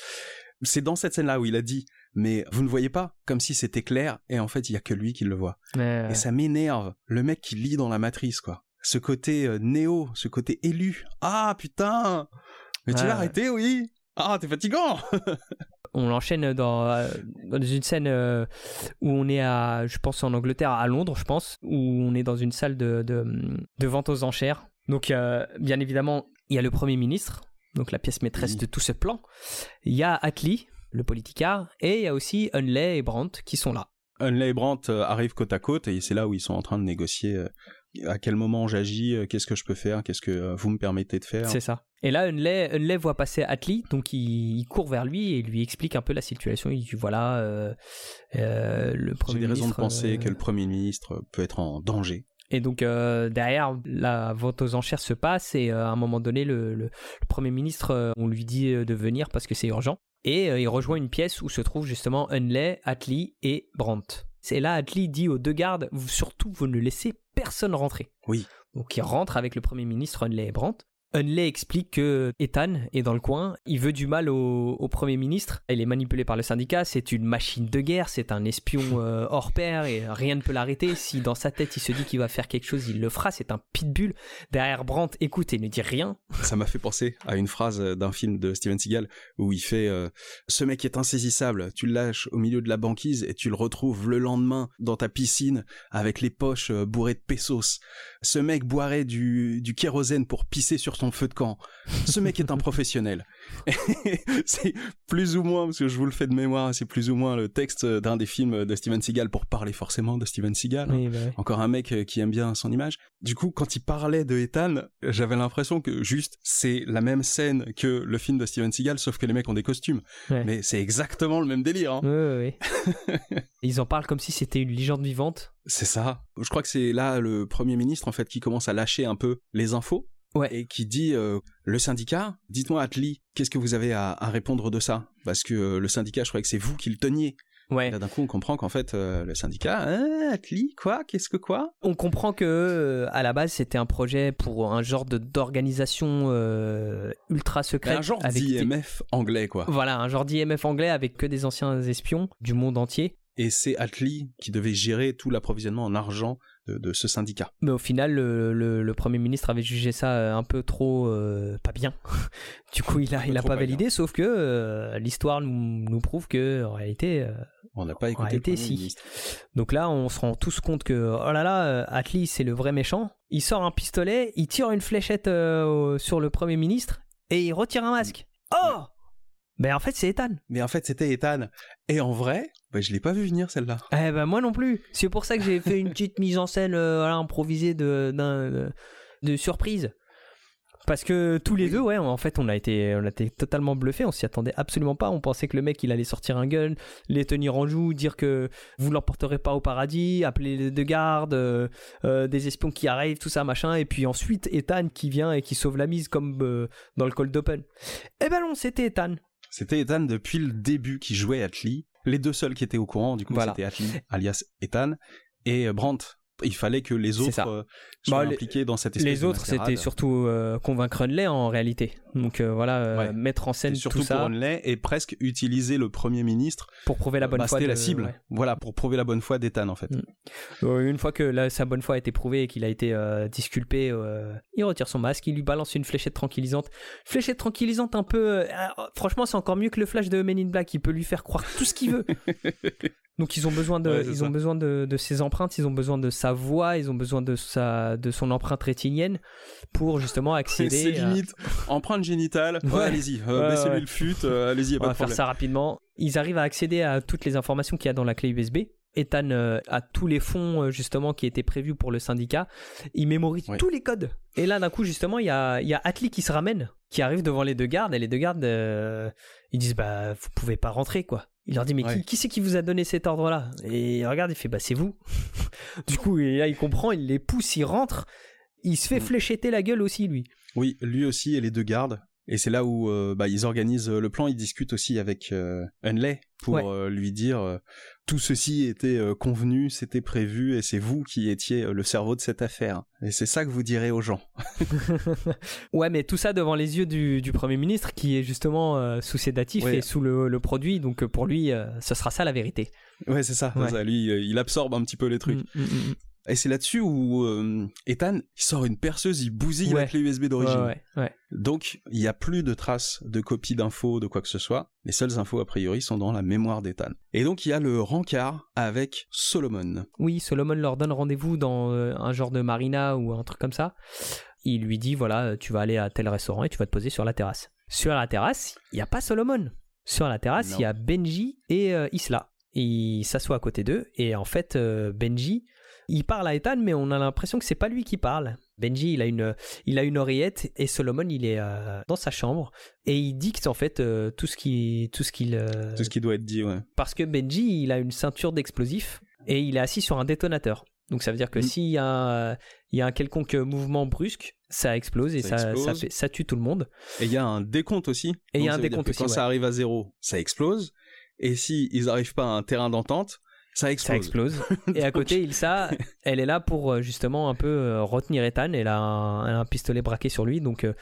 C'est dans cette scène-là où il a dit mais vous ne voyez pas, comme si c'était clair, et en fait il y a que lui qui le voit. Mais, Et ça m'énerve, le mec qui lit dans la matrice, quoi. Ce côté euh, néo, ce côté élu. Ah putain Mais tu l'as arrêté, oui? Ah, t'es fatigant on l'enchaîne dans, euh, dans une scène euh, où on est à, je pense en Angleterre, à Londres, je pense, où on est dans une salle de, de, de vente aux enchères. Donc, euh, bien évidemment, il y a le Premier ministre, donc la pièce maîtresse Oui. de tout ce plan. Il y a Attlee, le politicard, et il y a aussi Hunley et Brandt qui sont là. Hunley et Brandt arrivent côte à côte, et c'est là où ils sont en train de négocier à quel moment j'agis, euh, qu'est-ce que je peux faire, qu'est-ce que euh, vous me permettez de faire. C'est ça. Et là, Hunley, Hunley voit passer Attlee, donc il, il court vers lui et lui explique un peu la situation. Il dit voilà, euh, euh, le J'ai Premier des raisons de ministre, penser euh, que le Premier ministre peut être en danger. Et donc euh, derrière, la vente aux enchères se passe et euh, à un moment donné, le, le- le Premier ministre, euh, on lui dit de venir parce que c'est urgent. Et il rejoint une pièce où se trouvent justement Hunley, Attlee et Brandt. C'est là Attlee dit aux deux gardes, vous, surtout vous ne laissez personne rentrer. Oui. Donc il rentre avec le Premier ministre Hunley et Brandt. Hunley explique que Ethan est dans le coin, il veut du mal au, au Premier ministre, il est manipulé par le syndicat, c'est une machine de guerre, c'est un espion euh, hors pair et rien ne peut l'arrêter. Si dans sa tête il se dit qu'il va faire quelque chose, il le fera, c'est un pitbull. Derrière Brandt écoute et ne dit rien. Ça m'a fait penser à une phrase d'un film de Steven Seagal où il fait euh, Ce mec est insaisissable, tu le lâches au milieu de la banquise et tu le retrouves le lendemain dans ta piscine avec les poches euh, bourrées de pesos. Ce mec boirait du, du kérosène pour pisser sur ton feu de camp. Ce mec est un professionnel. c'est plus ou moins, parce que je vous le fais de mémoire, c'est plus ou moins le texte d'un des films de Steven Seagal pour parler forcément de Steven Seagal. Oui, bah. Encore un mec euh, qui aime bien son image. Du coup, quand il parlait de Ethan, j'avais l'impression que juste c'est la même scène que le film de Steven Seagal, sauf que les mecs ont des costumes. Ouais. Mais c'est exactement le même délire. hein. Ils en parlent comme si c'était une légende vivante. C'est ça. Je crois que c'est là le premier ministre en fait qui commence à lâcher un peu les infos. Ouais. Et qui dit euh, le syndicat, dites-moi Atli, qu'est-ce que vous avez à, à répondre de ça? Parce que euh, le syndicat, je croyais que c'est vous qui le teniez. Ouais. Et là d'un coup, on comprend qu'en fait euh, le syndicat, hein, Atli, quoi Qu'est-ce que quoi? On comprend que à la base c'était un projet pour un genre de d'organisation ultra secrète Un genre avec des- d'IMF anglais quoi. Voilà, un genre d'IMF anglais avec que des anciens espions du monde entier. et c'est Atli qui devait gérer tout l'approvisionnement en argent de, de ce syndicat. Mais au final, le, le- le Premier ministre avait jugé ça euh, un peu trop euh, pas bien. du coup, il a, Un peu il a pas pas validé, sauf que euh, l'histoire nous, nous prouve que en réalité, euh, On n'a pas écouté réalité, le Premier si. ministre. Donc là, on se rend tous compte que, oh là là, Atli, c'est le vrai méchant. Il sort un pistolet, il tire une fléchette sur le Premier ministre et il retire un masque. Oh Ben en fait, c'est Ethan. Mais en fait, c'était Ethan. Et en vrai, bah, je l'ai pas vu venir celle-là. Eh ben moi non plus. C'est pour ça que j'ai fait une petite mise en scène euh, voilà, improvisée de, d'un- de, de surprise. Parce que tous les deux, ouais, en fait, on a été, on a été totalement bluffés. On s'y attendait absolument pas. On pensait que le mec, il allait sortir un gun, les tenir en joue, dire que vous l'emporterez pas au paradis, appeler les deux gardes, euh, euh, des espions qui arrivent, tout ça, machin. Et puis ensuite, Ethan qui vient et qui sauve la mise comme euh, dans le cold open. Eh ben non, c'était Ethan. C'était Ethan depuis le début qui jouait Atlee. Les deux seuls qui étaient au courant, du coup, Voilà. c'était Atlee, alias Ethan, et euh, Brandt. Il fallait que les autres euh, soient Bah, les- impliqués dans cette espèce Les de autres, c'était surtout euh, convaincre Hunley en réalité. Donc euh, voilà, euh, Ouais. mettre en scène Et surtout tout ça pour et presque utiliser le premier ministre. pour prouver la bonne bah, foi. c'était de- la cible. ouais. Voilà, pour prouver la bonne foi d'Ethan en fait. Mm. Euh, une fois que sa bonne foi a été prouvée et qu'il a été disculpé, il retire son masque, il lui balance une fléchette tranquillisante. Fléchette tranquillisante un peu... ah, franchement, c'est encore mieux que le flash de Men in Black. Il peut lui faire croire tout ce qu'il veut. Donc ils ont besoin de, Ouais, ils ça. ont besoin de, de ses empreintes, ils ont besoin de sa voix, ils ont besoin de sa, de son empreinte rétinienne pour justement accéder. C'est à- limite empreinte génitale. Ouais, allez-y, euh, baissez-lui le fut, euh, allez-y, On va de faire problème. ça rapidement. Ils arrivent à accéder à toutes les informations qu'il y a dans la clé USB. Ethan euh, a tous les fonds euh, justement qui étaient prévus pour le syndicat. Il mémorise tous les codes. Et là d'un coup justement il y a, y a Atlee qui se ramène, qui arrive devant les deux gardes et les deux gardes euh, ils disent bah vous pouvez pas rentrer quoi. Il leur dit mais Ouais. qui, qui c'est qui vous a donné cet ordre là Et il regarde il fait bah c'est vous. du coup et là il comprend, il les pousse, il rentre. Il se fait Mm. fléchetter la gueule aussi lui. Oui, lui aussi et les deux gardes. Et c'est là où euh, bah, ils organisent euh, le plan, ils discutent aussi avec euh, Hunley pour Ouais. euh, lui dire tout ceci était convenu, c'était prévu et c'est vous qui étiez le cerveau de cette affaire. Et c'est ça que vous direz aux gens. Ouais, mais tout ça devant les yeux du, du Premier ministre qui est justement sous sédatif Ouais. et sous le, le produit. Donc pour lui, ce sera ça la vérité. Ouais, c'est ça. c'est Ouais. ça. Lui, il absorbe un petit peu les trucs. Mm, mm, mm. Et c'est là-dessus où euh, Ethan il sort une perceuse, il bousille Ouais. la clé USB d'origine. Ouais, ouais, ouais. Donc, il n'y a plus de traces de copies d'infos, de quoi que ce soit. Les seules infos, a priori, sont dans la mémoire d'Ethan. Et donc, il y a le rencard avec Solomon. Oui, Solomon leur donne rendez-vous dans euh, un genre de marina ou un truc comme ça. Il lui dit voilà, tu vas aller à tel restaurant et tu vas te poser sur la terrasse. Sur la terrasse, il n'y a pas Solomon. Sur la terrasse, il y a Benji et euh, Isla. Il s'assoit à côté d'eux et en fait, euh, Benji, il parle à Ethan, mais on a l'impression que c'est pas lui qui parle. Benji, il a une, il a une oreillette et Solomon, il est euh, dans sa chambre et il dicte en fait euh, tout ce qui, tout ce qu'il, euh, Tout ce qui doit être dit, ouais. parce que Benji, il a une ceinture d'explosifs et il est assis sur un détonateur. Donc ça veut dire que Mm. s'il y, a un- il y a un quelconque mouvement brusque, ça explose et Ça ça, ça, explose. fait- ça tue tout le monde. Et il y a un décompte aussi. Et il y a un décompte aussi, Quand ouais. ça arrive à zéro, ça explose. Et si ils n'arrivent pas à un terrain d'entente, ça Ça explose. Et à côté, Ilsa, elle est là pour euh, justement un peu euh, retenir Ethan. Elle a un, elle a un pistolet braqué sur lui, donc euh,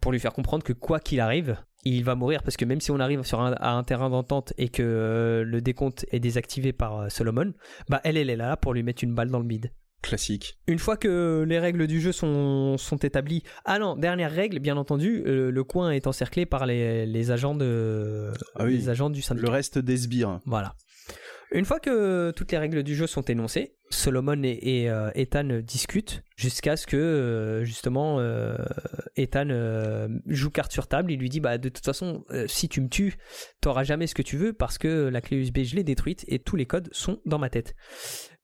pour lui faire comprendre que quoi qu'il arrive, il va mourir parce que même si on arrive sur un, à un terrain d'entente et que euh, le décompte est désactivé par euh, Solomon, bah elle, elle est là pour lui mettre une balle dans le bide. Classique. Une fois que les règles du jeu sont, sont établies. Ah non, dernière règle, bien entendu, euh, le coin est encerclé par les, les agents de Ah oui. les agents du syndicat. Le reste des sbires. Voilà. Une fois que toutes les règles du jeu sont énoncées, Solomon et, euh, Ethan discutent jusqu'à ce que euh, justement euh, Ethan joue carte sur table. Il lui dit bah de toute façon si tu me tues, t'auras jamais ce que tu veux parce que la clé USB je l'ai détruite et tous les codes sont dans ma tête.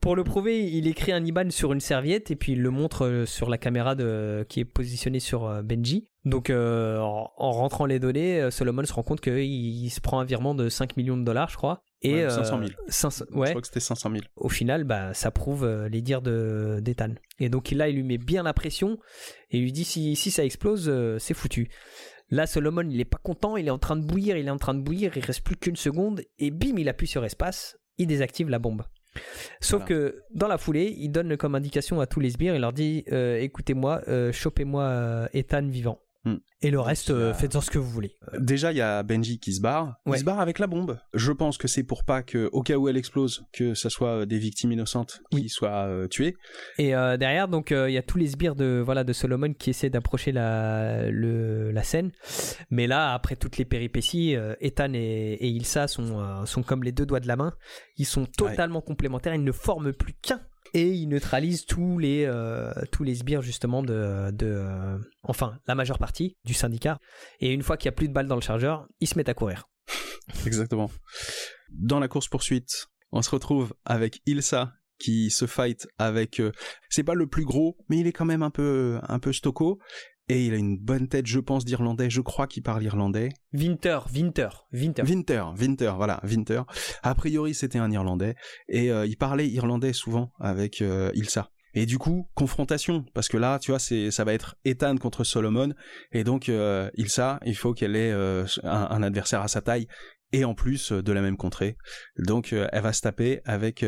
Pour le prouver, il écrit un IBAN sur une serviette et puis il le montre sur la caméra qui est positionnée sur Benji. Donc euh, en, en rentrant les données, euh, Solomon se rend compte qu'il il se prend un virement de 5 millions de dollars, je crois. Et Ouais, euh, 500 000. 500 Je ouais, crois que c'était 500 000. au final, bah, ça prouve euh, les dires de d'Ethan. Et donc là, il lui met bien la pression et il lui dit si, si ça explose, euh, c'est foutu. Là, Solomon, il est pas content, il est en train de bouillir, il est en train de bouillir, il reste plus qu'une seconde et bim, il appuie sur espace, il désactive la bombe. Sauf Voilà. que dans la foulée, il donne comme indication à tous les sbires, il leur dit euh, écoutez-moi, euh, chopez-moi euh, Ethan vivant. Hmm. Et le reste, euh, faites-en ce que vous voulez. Déjà, il y a Benji qui se barre. Ouais. Il se barre avec la bombe. Je pense que c'est pour pas que, au cas où elle explose, que ça soit des victimes innocentes qui Oui. soient euh, tuées. Et euh, derrière, donc, euh, il y a tous les sbires de, voilà, de Solomon qui essaient d'approcher la, le- la scène. Mais là, après toutes les péripéties, euh, Ethan et, et Ilsa sont, euh, sont comme les deux doigts de la main. Ils sont totalement complémentaires. Ils ne forment plus qu'un. Et ils neutralisent tous les, euh, tous les sbires, justement, de, de euh, enfin, la majeure partie du syndicat. Et une fois qu'il n'y a plus de balles dans le chargeur, ils se mettent à courir. Exactement. Dans la course-poursuite, on se retrouve avec Ilsa qui se fight avec... euh, c'est pas le plus gros, mais il est quand même un peu, un peu stocko. Et il a une bonne tête, je pense, d'irlandais. Je crois qu'il parle irlandais. Winter, Winter, Winter. Winter, Winter, voilà, Winter. A priori, c'était un irlandais. Et euh, il parlait irlandais souvent avec euh, Ilsa. Et du coup, confrontation, parce que là, tu vois, c'est, ça va être Ethan contre Solomon, et donc euh, Ilsa, il faut qu'elle ait un, un adversaire à sa taille, et en plus de la même contrée. Donc, elle va se taper avec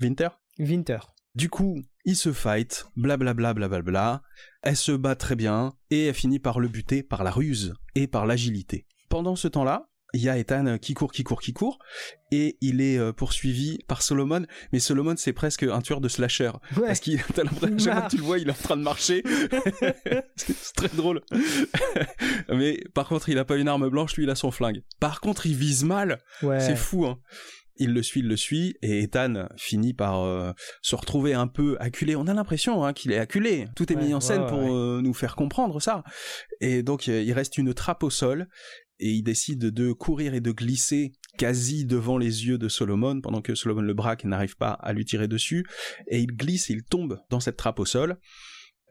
Winter. Winter. Du coup, ils se fight, blablabla, blablabla. Elle se bat très bien et elle finit par le buter par la ruse et par l'agilité. Pendant ce temps-là, il y a Ethan qui court, qui court, qui court, et il est euh, poursuivi par Solomon. Mais Solomon, c'est presque un tueur de slasher. Ouais. Parce qu'il, t'as l'impression, tu le vois, il est en train de marcher. c'est très drôle. mais par contre, il a pas une arme blanche, lui, il a son flingue. Par contre, il vise mal. Ouais. C'est fou, hein. Il le suit, il le suit, et Ethan finit par euh, se retrouver un peu acculé. On a l'impression hein, qu'il est acculé. Tout est Ouais, mis en scène ouais, pour ouais. euh, nous faire comprendre ça. Et donc, euh, il reste une trappe au sol, et il décide de courir et de glisser quasi devant les yeux de Solomon, pendant que Solomon le braque et n'arrive pas à lui tirer dessus. Et il glisse et il tombe dans cette trappe au sol.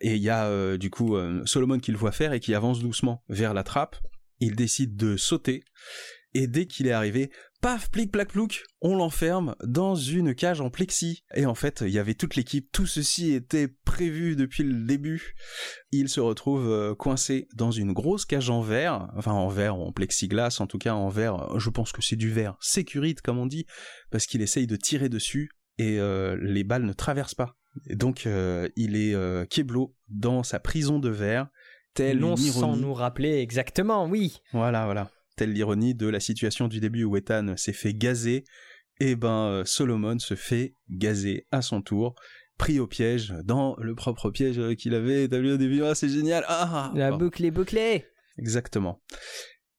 Et il y a euh, du coup Solomon qui le voit faire et qui avance doucement vers la trappe. Il décide de sauter. Et dès qu'il est arrivé, paf, plic, plac, plouc, on l'enferme dans une cage en plexi. Et en fait, il y avait toute l'équipe, tout ceci était prévu depuis le début. Il se retrouve euh, coincé dans une grosse cage en verre, enfin en verre, en plexiglas, en tout cas en verre, je pense que c'est du verre sécurite comme on dit, parce qu'il essaye de tirer dessus et euh, les balles ne traversent pas. Et donc euh, il est euh, Keblo dans sa prison de verre, telle Non sans nous rappeler exactement, oui. Voilà, voilà. Telle l'ironie de la situation du début où Ethan s'est fait gazer, et ben euh, Solomon se fait gazer à son tour, pris au piège dans le propre piège euh, qu'il avait établi au début. Ah, c'est génial. Ah, La Bon, boucle est bouclée. exactement.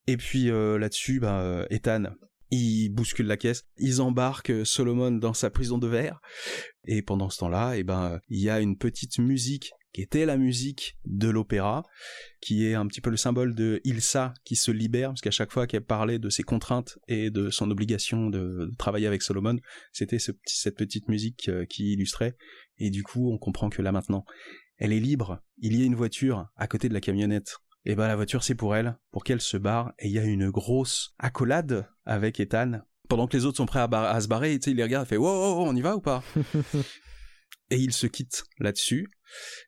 Et puis euh, là-dessus, ben, Ethan, il bouscule la caisse, ils embarquent Solomon dans sa prison de verre, et pendant ce temps-là, et ben, il y a une petite musique qui était la musique de l'opéra, qui est un petit peu le symbole de Ilsa qui se libère, parce qu'à chaque fois qu'elle parlait de ses contraintes et de son obligation de, travailler avec Solomon, c'était ce petit- cette petite musique euh, qui illustrait, et du coup, on comprend que là maintenant, elle est libre, il y a une voiture à côté de la camionnette, et ben la voiture c'est pour elle, pour qu'elle se barre, et il y a une grosse accolade avec Ethan, pendant que les autres sont prêts à, bar- à se barrer, il les regarde, il fait wow, wow, wow, on y va ou pas? Et il se quitte là-dessus,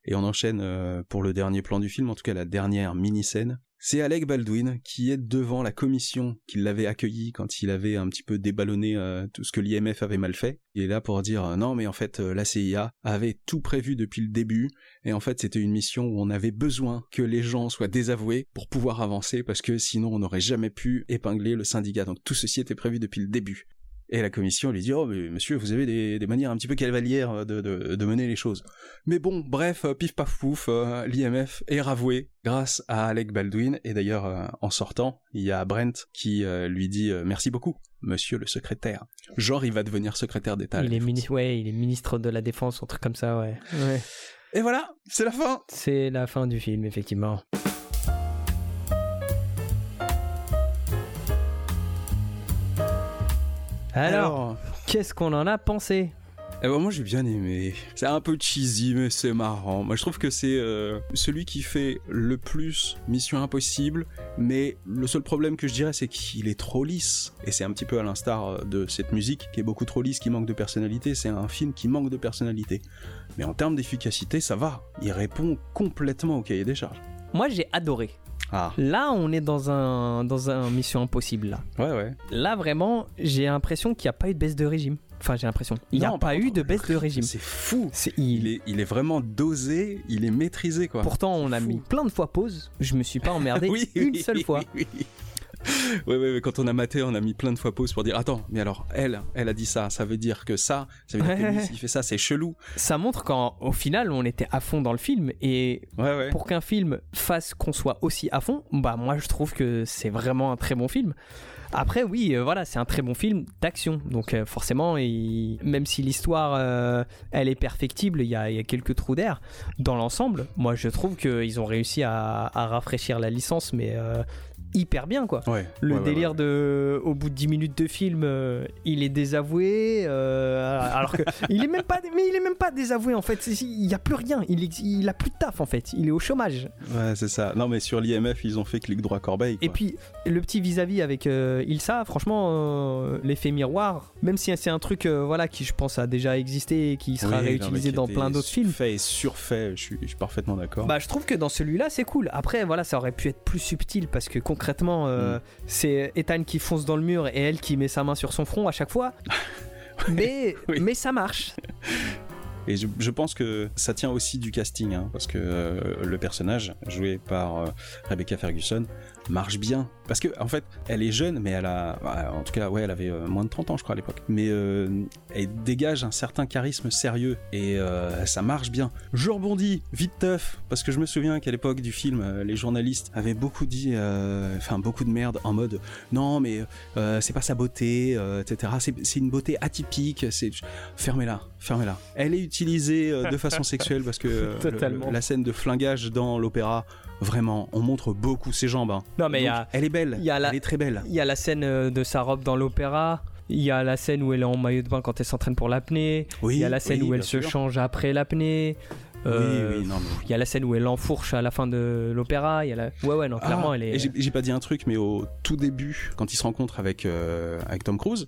et on enchaîne euh, pour le dernier plan du film, en tout cas la dernière mini-scène. C'est Alec Baldwin qui est devant la commission qui l'avait accueilli quand il avait un petit peu déballonné euh, tout ce que l'IMF avait mal fait. Il est là pour dire euh, non mais en fait la CIA avait tout prévu depuis le début et en fait c'était une mission où on avait besoin que les gens soient désavoués pour pouvoir avancer parce que sinon on n'aurait jamais pu épingler le syndicat. Donc tout ceci était prévu depuis le début. Et la commission lui dit Oh, mais monsieur, vous avez des, des manières un petit peu cavalières de, de, de mener les choses. Mais bon, bref, euh, pif paf pouf, euh, l'IMF est ravoué grâce à Alec Baldwin. Et d'ailleurs, euh, en sortant, il y a Brent qui euh, lui dit euh, Merci beaucoup, monsieur le secrétaire. Genre, il va devenir secrétaire d'État. Il est, Défense. mini- ouais, il est ministre de la Défense, un truc comme ça, ouais. ouais. Et voilà, c'est la fin C'est la fin du film, effectivement. Alors, qu'est-ce qu'on en a pensé Eh ben, moi j'ai bien aimé. C'est un peu cheesy mais c'est marrant. Moi je trouve que c'est euh, celui qui fait le plus Mission Impossible, mais le seul problème que je dirais c'est qu'il est trop lisse. Et c'est un petit peu à l'instar euh, de cette musique qui est beaucoup trop lisse, qui manque de personnalité. C'est un film qui manque de personnalité. Mais en termes d'efficacité, ça va. Il répond complètement au cahier des charges. Moi, j'ai adoré. Ah, Là, on est dans un, dans un Mission Impossible, là. ouais, ouais. Là, vraiment, j'ai l'impression qu'il n'y a pas eu de baisse de régime. Enfin, j'ai l'impression. Il n'y a pas eu de baisse de régime. C'est fou. C'est- Il est, il est vraiment dosé, il est maîtrisé quoi. Pourtant, on a Fou. mis plein de fois pause. Je me suis pas emmerdé Oui, une oui, seule oui, fois. Oui, oui. Ouais, ouais, ouais, quand on a maté, on a mis plein de fois pause pour dire Attends, mais alors, elle, elle a dit ça, ça veut dire que ça, ça veut dire que Ouais. lui, s'il fait ça, c'est chelou. Ça montre qu'au final, on était à fond dans le film. Et Ouais, ouais. pour qu'un film fasse qu'on soit aussi à fond, bah moi je trouve que c'est vraiment un très bon film. Après oui, euh, voilà, c'est un très bon film d'action. Donc euh, forcément, il- même si l'histoire euh, elle est perfectible, il y a, y a quelques trous d'air. Dans l'ensemble, moi je trouve qu'ils ont réussi à, à rafraîchir la licence, mais hyper bien quoi. Ouais, Le ouais, délire ouais. de, au bout de 10 minutes de film, euh, il est désavoué, euh, alors que il est même pas, mais il est même pas désavoué en fait. Il y a plus rien, il, il a plus de taf en fait, il est au chômage. Ouais, c'est ça. Non, mais sur l'IMF, ils ont fait clic droit corbeille. Et puis le petit vis-à-vis avec euh, Ilsa, franchement, l'effet miroir, même si c'est un truc, voilà, qui je pense a déjà existé et qui sera Oui, non, mais réutilisé qui dans plein d'autres films. Fait et surfait, je suis, je suis parfaitement d'accord. Bah, je trouve que dans celui-là, c'est cool. Après, voilà, ça aurait pu être plus subtil parce que concrètement, euh, Mm. c'est Ethan qui fonce dans le mur et elle qui met sa main sur son front à chaque fois. mais, Oui. mais ça marche. Et je, je pense que ça tient aussi du casting, hein, parce que euh, le personnage, joué par euh, Rebecca Ferguson, marche bien. Parce que, en fait, elle est jeune, mais elle a. bah, En tout cas, ouais, elle avait euh, moins de 30 ans, je crois, à l'époque. Mais euh, elle dégage un certain charisme sérieux, et euh, ça marche bien. Je rebondis, vite teuf, parce que je me souviens qu'à l'époque du film, euh, les journalistes avaient beaucoup dit. euh, Enfin, beaucoup de merde en mode non, mais euh, c'est pas sa beauté, euh, etc. C'est une beauté atypique, c'est. Fermez-la, fermez-la. Elle est utilisée euh, de façon sexuelle parce que euh, Totalement. le- la scène de flingage dans l'opéra, vraiment, on montre beaucoup ses jambes. hein. Non, mais y a- elle est belle, il y a la- elle est très belle. Il y a la scène euh, de sa robe dans l'opéra. Il y a la scène où elle est en maillot de bain quand elle s'entraîne pour l'apnée. Oui, il y a la scène oui, où elle se sûr. change après l'apnée. Euh, Oui, oui, non, mais. Il y a la scène où elle enfourche à la fin de l'opéra. Il y a la... Ouais, ouais, non, clairement, Ah, elle est. j'ai- pas dit un truc, mais au tout début, quand il se rencontre avec, euh, avec Tom Cruise,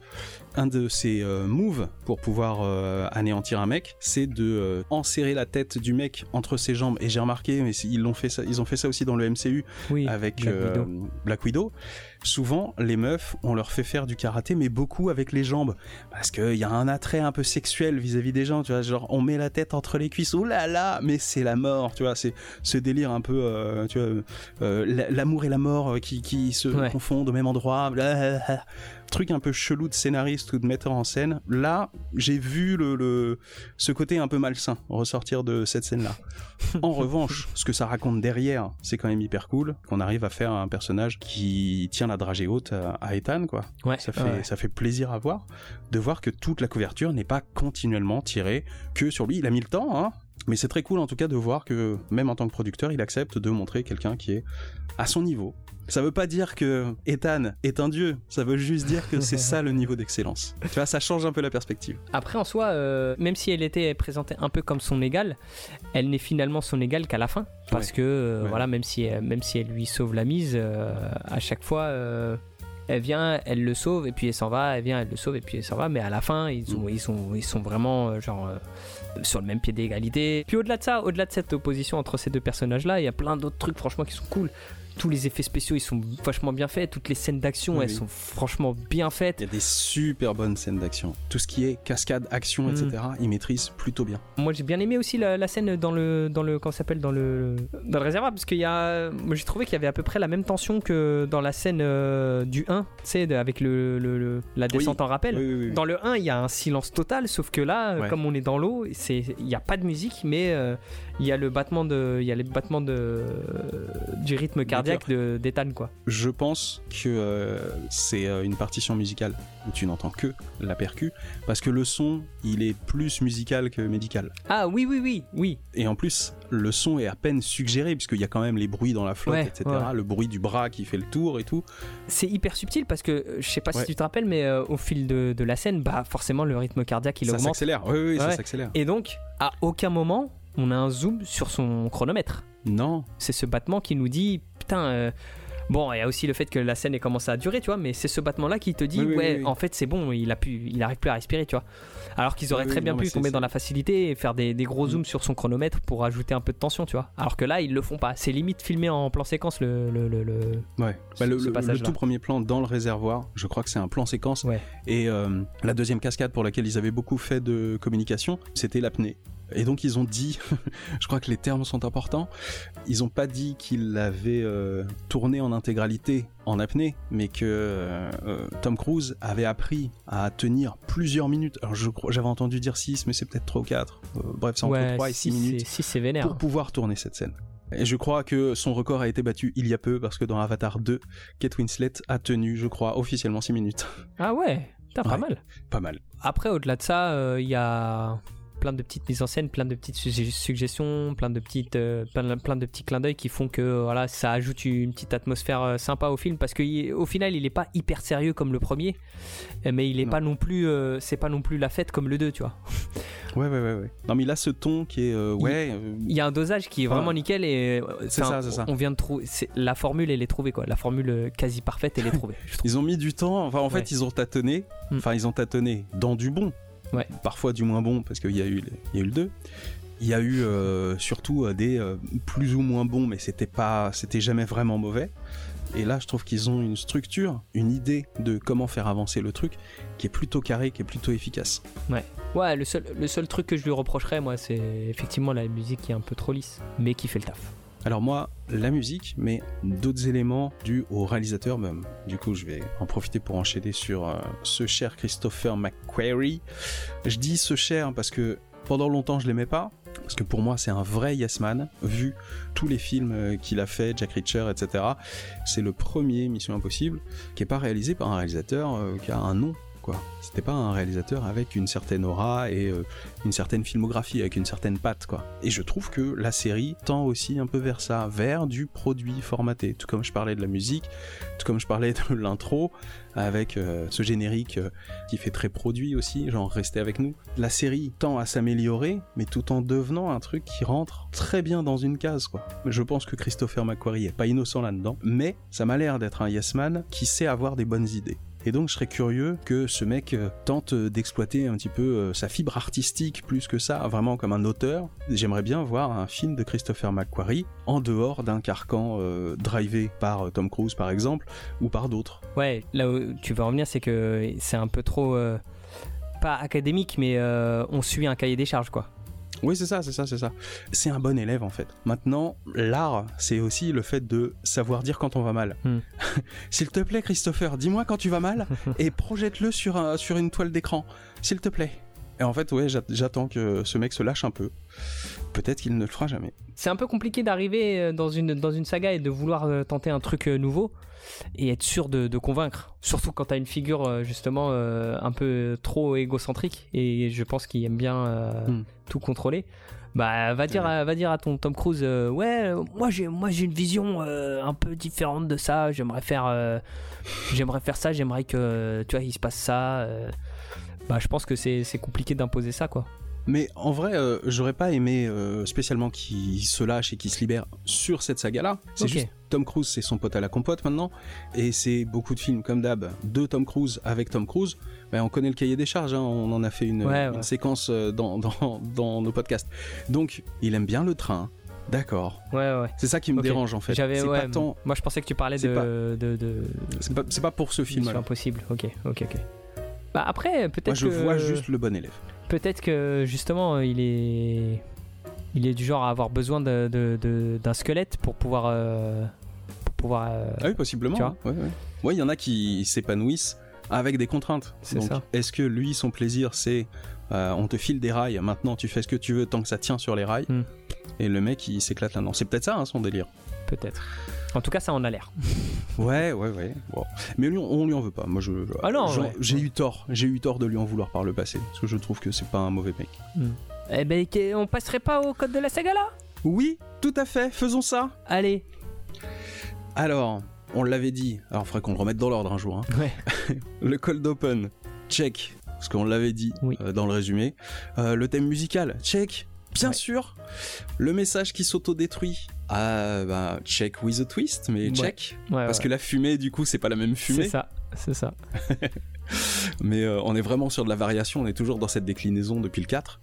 un de ses euh, moves pour pouvoir euh, anéantir un mec, c'est de enserrer la tête du mec entre ses jambes. Et j'ai remarqué, mais ils l'ont fait ça, ils ont fait ça aussi dans le MCU Oui, avec Black Widow. Black Widow. Souvent, les meufs, on leur fait faire du karaté, mais beaucoup avec les jambes, parce qu'il y a un attrait un peu sexuel vis-à-vis des gens, tu vois, genre on met la tête entre les cuisses, oh là là, mais c'est la mort, tu vois, c'est ce délire un peu, euh, tu vois, euh, la- l'amour et la mort euh, qui, qui se Ouais. confondent au même endroit, blablabla. Truc un peu chelou de scénariste ou de metteur en scène. Là, j'ai vu le, le- ce côté un peu malsain ressortir de cette scène-là. En revanche, ce que ça raconte derrière, c'est quand même hyper cool, qu'on arrive à faire un personnage qui tient la dragée haute à, Ethan, quoi. Ouais, Ça fait, ouais. ça fait plaisir à voir, de voir que toute la couverture n'est pas continuellement tirée que sur lui. Il a mis le temps, hein, mais c'est très cool en tout cas de voir que même en tant que producteur, il accepte de montrer quelqu'un qui est à son niveau. Ça veut pas dire que Ethan est un dieu, ça veut juste dire que c'est ça le niveau d'excellence. Tu vois, ça change un peu la perspective. Après, en soi, euh, même si elle était présentée un peu comme son égale, elle n'est finalement son égale qu'à la fin. Parce Ouais. que, euh, Ouais. voilà, même si, elle- même si elle lui sauve la mise, euh, à chaque fois, euh, elle vient, elle le sauve, et puis elle s'en va, elle vient, elle le sauve, et puis elle s'en va. Mais à la fin, ils sont, ils sont, ils sont vraiment, euh, genre. euh, sur le même pied d'égalité. Puis au-delà de ça, au-delà de cette opposition entre ces deux personnages-là, il y a plein d'autres trucs franchement qui sont cool. Tous les effets spéciaux, ils sont vachement bien faits. Toutes les scènes d'action, Oui, elles sont franchement bien faites. Il y a des super bonnes scènes d'action. Tout ce qui est cascade, action, Mm. etc., il maîtrise plutôt bien. Moi j'ai bien aimé aussi la, la scène dans le dans le comment s'appelle dans le dans le réservoir parce qu'il y a j'ai trouvé qu'il y avait à peu près la même tension que dans la scène euh, du 1, tu sais avec le, le- le- la descente en rappel. Oui. Dans le 1, il y a un silence total sauf que là Ouais. comme on est dans l'eau, c'est il n'y a pas de musique mais euh, il y a le battement de il y a les battements de du rythme cardiaque de d'Ethan quoi. Je pense que euh, c'est euh, une partition musicale où tu n'entends que la percu, parce que le son, il est plus musical que médical. Ah oui oui oui, oui. Et en plus, le son est à peine suggéré, puisqu'il y a quand même les bruits dans la flotte, Ouais, etc. ouais. Le bruit du bras qui fait le tour et tout. C'est hyper subtil parce que euh, je sais pas Ouais. si tu te rappelles mais euh, au fil de, de la scène bah forcément le rythme cardiaque il ça augmente s'accélère. Oui, oui, ça s'accélère. Et donc, à aucun moment, on a un zoom sur son chronomètre. Non, C'est ce battement qui nous dit, euh, bon, il y a aussi le fait que la scène ait commencé à durer, tu vois, mais c'est ce battement-là qui te dit, Oui, oui, ouais, oui, en fait, c'est bon, il a pu, il arrive plus à respirer, tu vois. Alors qu'ils auraient très bien non, pu tomber dans la facilité et faire des, des gros Mm. zooms sur son chronomètre pour ajouter un peu de tension, tu vois. Alors que là, ils le font pas. C'est limite filmé en plan séquence le. le, le, le- ouais. Ce- Bah, le, ce le- tout premier plan dans le réservoir, je crois que c'est un plan séquence. Ouais. Et euh, la deuxième cascade pour laquelle ils avaient beaucoup fait de communication, c'était l'apnée. Et donc ils ont dit, je crois que les termes sont importants, ils ont pas dit qu'ils l'avaient euh, tourné en intégralité en apnée, mais que euh, euh, Tom Cruise avait appris à tenir plusieurs minutes. Alors j'avais entendu dire 6, mais c'est peut-être 3 ou 4. bref, c'est entre ouais, 3 et 6 si minutes Si vénère. pour pouvoir tourner cette scène. Et je crois que son record a été battu il y a peu parce que dans Avatar 2, Kate Winslet a tenu, je crois, officiellement 6 minutes. Ah ouais, putain, pas mal. Pas mal. Après, au-delà de ça, il y a. plein de petites mises en scène, plein de petites suggestions, plein de petites, euh, plein, de petits clins d'œil qui font que voilà, ça ajoute une petite atmosphère euh, sympa au film parce qu'au final, il n'est pas hyper sérieux comme le premier, mais il est pas non plus, c'est pas non plus la fête comme le 2, tu vois. Ouais, ouais, ouais, ouais. Non, mais il a ce ton qui est, ouais. Il, y a un dosage qui est vraiment nickel et c'est ça, c'est ça. On vient de trouver, la formule, elle est trouvée quoi, la formule quasi parfaite, elle est trouvée. ils ont mis du temps. Enfin, en fait, ils ont tâtonné. Hmm. Enfin, ils ont tâtonné dans du bon Parfois du moins bon, parce qu'il y, a eu, eu le 2. Il y a eu euh, surtout euh, des euh, plus ou moins bons, mais c'était pas, c'était jamais vraiment mauvais. Et là, je trouve qu'ils ont une structure, une idée de comment faire avancer le truc qui est plutôt carré, qui est plutôt efficace. Ouais. Ouais, le seul, le seul truc que je lui reprocherais, moi, c'est effectivement la musique qui est un peu trop lisse, mais qui fait le taf. Alors moi, la musique, mais d'autres éléments dus au réalisateur même. Du coup, je vais en profiter pour enchaîner sur euh, ce cher Christopher McQuarrie. Je dis ce cher parce que pendant longtemps, je l'aimais pas. Parce que pour moi, c'est un vrai Yes Man, vu tous les films euh, qu'il a fait, Jack Reacher, etc. C'est le premier Mission Impossible qui est pas réalisé par un réalisateur euh, qui a un nom quoi. C'était pas un réalisateur avec une certaine aura et euh, une certaine filmographie, avec une certaine patte, quoi. Et je trouve que la série tend aussi un peu vers ça, vers du produit formaté. Tout comme je parlais de la musique, tout comme je parlais de l'intro, avec euh, ce générique euh, qui fait très produit aussi, genre restez avec nous. La série tend à s'améliorer, mais tout en devenant un truc qui rentre très bien dans une case, quoi. Je pense que Christopher McQuarrie est pas innocent là-dedans, mais ça m'a l'air d'être un yes man qui sait avoir des bonnes idées. Et donc je serais curieux que ce mec euh, tente d'exploiter un petit peu euh, sa fibre artistique plus que ça, vraiment comme un auteur. J'aimerais bien voir un film de Christopher McQuarrie en dehors d'un carcan euh, drivé par Tom Cruise par exemple ou par d'autres. Ouais, là où tu veux revenir c'est que c'est un peu trop pas académique mais on suit un cahier des charges quoi. Oui, c'est ça, c'est ça, c'est ça. C'est un bon élève en fait. Maintenant, l'art, c'est aussi le fait de savoir dire quand on va mal. Hmm. S'il te plaît, Christopher, dis-moi quand tu vas mal et projette-le sur, sur une toile d'écran. S'il te plaît. Et en fait, ouais, j'attends que ce mec se lâche un peu. Peut-être qu'il ne le fera jamais. C'est un peu compliqué d'arriver euh, dans une, dans une saga et de vouloir euh, tenter un truc euh, nouveau et être sûr de, convaincre. Surtout quand tu as une figure justement un peu trop égocentrique et je pense qu'il aime bien hmm. tout contrôler. Bah va dire, à, va dire à ton Tom Cruise, ouais, moi j'ai moi j'ai une vision un peu différente de ça. J'aimerais faire, j'aimerais faire ça. J'aimerais que tu vois il se passe ça bah, je pense que c'est compliqué d'imposer ça, quoi. Mais en vrai, euh, j'aurais pas aimé euh, spécialement qu'il se lâche et qu'il se libère sur cette saga-là. C'est juste Tom Cruise, c'est son pote à la compote maintenant, et c'est beaucoup de films comme d'hab de Tom Cruise avec Tom Cruise. Ben, on connaît le cahier des charges, hein. on en a fait une, séquence euh, dans, dans, nos podcasts. Donc, il aime bien le train. D'accord. Ouais, ouais. C'est ça qui me dérange en fait. J'avais, ouais, Moi, je pensais que tu parlais de, de, C'est pas, pas, pour ce film. C'est impossible. Ok, ok, ok. Bah après, peut-être. Moi, je vois juste le bon élève. Peut-être que justement, il est, il est du genre à avoir besoin d'un de, d'un squelette pour pouvoir, euh, pour pouvoir. Euh, ah oui, possiblement. Tu vois ouais, ouais. il y en a qui s'épanouissent avec des contraintes. C'est ça. Est-ce que lui, son plaisir, c'est euh, on te file des rails, maintenant tu fais ce que tu veux tant que ça tient sur les rails, hmm. et le mec il s'éclate là-dedans. C'est peut-être ça hein, son délire. Peut-être. En tout cas, ça en a l'air. ouais, ouais, ouais. Mais lui, on lui en veut pas. Moi, je. Ah. J'ai eu tort. J'ai eu tort de lui en vouloir par le passé, parce que je trouve que c'est pas un mauvais mec. Hmm. Eh ben, on passerait pas au code de la saga là? Oui, tout à fait. Faisons ça. Allez. Alors, on l'avait dit. Alors, il faudrait qu'on le remette dans l'ordre un jour. Hein. Ouais. le cold open, check. Parce qu'on l'avait dit euh, dans le résumé. Euh, le thème musical, check. Bien sûr. Le message qui s'auto-détruit, ah bah check with a twist, mais check. parce que la fumée, du coup, c'est pas la même fumée. C'est ça, c'est ça. mais euh, on est vraiment sur de la variation, on est toujours dans cette déclinaison depuis le 4.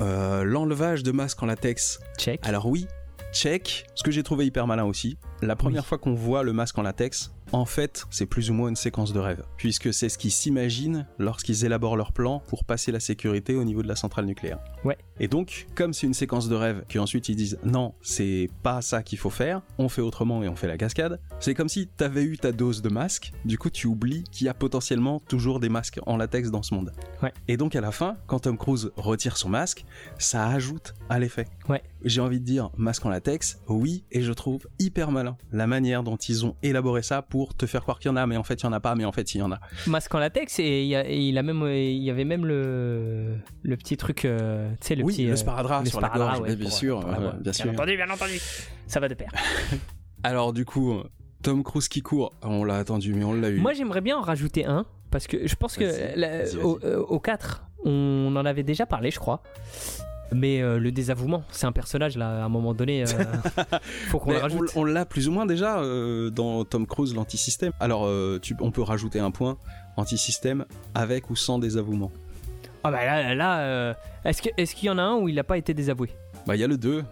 Euh, l'enlevage de masque en latex. Check. Alors oui, check. Ce que j'ai trouvé hyper malin aussi. La première fois qu'on voit le masque en latex, en fait, c'est plus ou moins une séquence de rêve, puisque c'est ce qu'ils s'imaginent lorsqu'ils élaborent leur plan pour passer la sécurité au niveau de la centrale nucléaire. Ouais. Et donc, comme c'est une séquence de rêve, qui ensuite ils disent non, c'est pas ça qu'il faut faire, on fait autrement et on fait la cascade, c'est comme si t'avais eu ta dose de masque, du coup tu oublies qu'il y a potentiellement toujours des masques en latex dans ce monde. Ouais. Et donc à la fin, quand Tom Cruise retire son masque, ça ajoute à l'effet. Ouais. J'ai envie de dire masque en latex, oui, et je trouve hyper malin la manière dont ils ont élaboré ça pour pour te faire croire qu'il y en a, mais en fait il y en a pas, mais en fait il y en a. Masque en latex et il y, a, et il a même, il y avait même le, le petit truc, euh, tu sais, le oui, petit. le sparadrap le sur la sparadrap, gorge, ouais, ouais, bien pour- sûr, pour la bien sûr. entendu, bien entendu. Ça va de pair. Alors du coup, Tom Cruise qui court, on l'a attendu, mais on l'a eu. Moi, j'aimerais bien en rajouter un parce que je pense que la- au, euh, au 4, on en avait déjà parlé, je crois. Mais euh, le désavouement, c'est un personnage là, à un moment donné, euh, faut qu'on le rajoute. on, on l'a plus ou moins déjà euh, dans Tom Cruise l'antisystème. Alors tu, on peut rajouter un point antisystème avec ou sans désavouement. Ah bah là, là est-ce qu'il y en a un où il n'a pas été désavoué? Bah il y a le 2.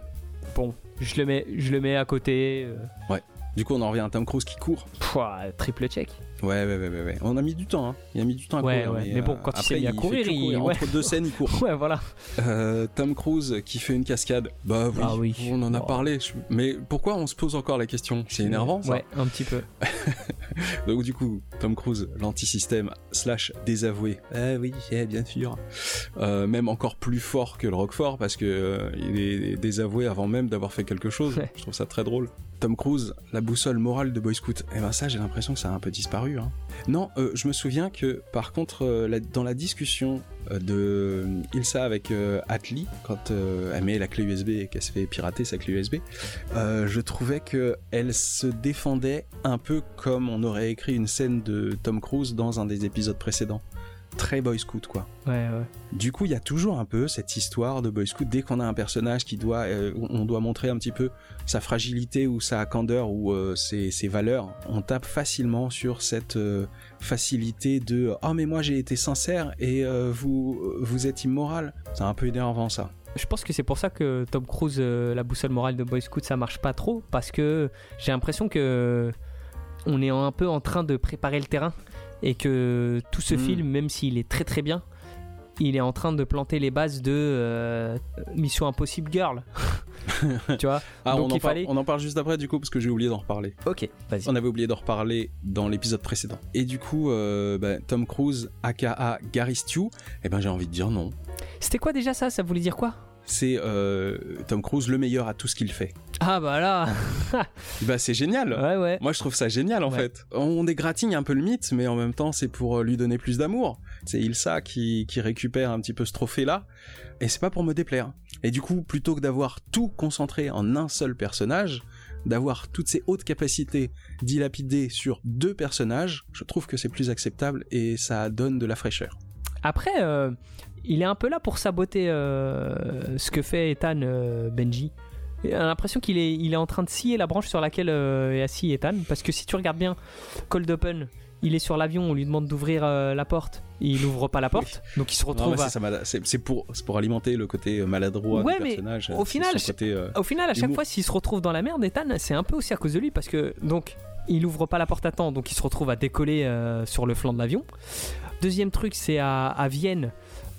Bon, je le mets, je le mets à côté. euh, Du coup on en revient à Tom Cruise qui court. pouah, triple check. Ouais ouais ouais ouais. On a mis du temps. Hein. Il a mis du temps à Ouais, courir. ouais. Mais bon, quand il s'est après, mis à courir, il- ouais. entre deux scènes il court. Ouais, voilà. Euh, Tom Cruise qui fait une cascade. Bah oui, Ah oui. on en a Oh. parlé. Mais pourquoi on se pose encore la question? C'est énervant ça. Ouais, un petit peu. Donc du coup, Tom Cruise, l'antisystème slash désavoué. Eh oui, eh, bien sûr. Euh, même encore plus fort que le Roquefort parce que euh, il est désavoué avant même d'avoir fait quelque chose. Ouais. Je trouve ça très drôle. Tom Cruise, la boussole morale de Boy Scout. Eh ben ça, j'ai l'impression que ça a un peu disparu. Hein. Non, euh, je me souviens que par contre, euh, dans la discussion euh, de Ilsa avec Atli, quand elle met la clé USB et qu'elle se fait pirater sa clé USB, je trouvais que elle se défendait un peu comme on aurait écrit une scène de Tom Cruise dans un des épisodes précédents. Très Boy Scout quoi. Ouais, ouais. Du coup, il y a toujours un peu cette histoire de Boy Scout. Dès qu'on a un personnage qui doit, euh, on doit montrer un petit peu sa fragilité ou sa candeur ou euh, ses, ses valeurs, on tape facilement sur cette euh, facilité de oh mais moi j'ai été sincère et vous vous êtes immoral. C'est un peu énervant ça. Je pense que c'est pour ça que Tom Cruise, la boussole morale de Boy Scout, ça marche pas trop parce que j'ai l'impression que on est un peu en train de préparer le terrain et que tout ce Mm. film, même s'il est très très bien, il est en train de planter les bases de euh, Mission Impossible Girl. tu vois Ah, Donc on, en parle, on en parle juste après du coup parce que j'ai oublié d'en reparler. Ok, vas-y. On avait oublié d'en reparler dans l'épisode précédent. Et du coup, euh, bah, Tom Cruise, aka Gary Stew, eh ben j'ai envie de dire non. C'était quoi déjà ça? Ça voulait dire quoi? C'est euh, Tom Cruise le meilleur à tout ce qu'il fait. Ah bah là Bah c'est génial. Ouais, ouais. Moi je trouve ça génial en Ouais. fait. On dégratigne un peu le mythe, mais en même temps c'est pour euh, lui donner plus d'amour. C'est Ilsa qui, qui récupère un petit peu ce trophée là, et c'est pas pour me déplaire. Et du coup, plutôt que d'avoir tout concentré en un seul personnage, d'avoir toutes ces hautes capacités dilapidées sur deux personnages, je trouve que c'est plus acceptable et ça donne de la fraîcheur. Après, euh, il est un peu là pour saboter euh, ce que fait Ethan euh, Benji. J'ai l'impression qu'il est, il est en train de scier la branche sur laquelle est assis Ethan. Parce que si tu regardes bien, Cold Open, il est sur l'avion, on lui demande d'ouvrir la porte. Il n'ouvre pas la porte. Donc il se Non, retrouve à- c'est, pour, c'est pour alimenter le côté maladroit Ouais, du mais personnage. au final, côté, Au final, à chaque fois, s'il se retrouve dans la merde, Ethan, c'est un peu aussi à cause de lui parce que donc il ouvre pas la porte à temps, donc il se retrouve à décoller euh, sur le flanc de l'avion. Deuxième truc, c'est à, à Vienne.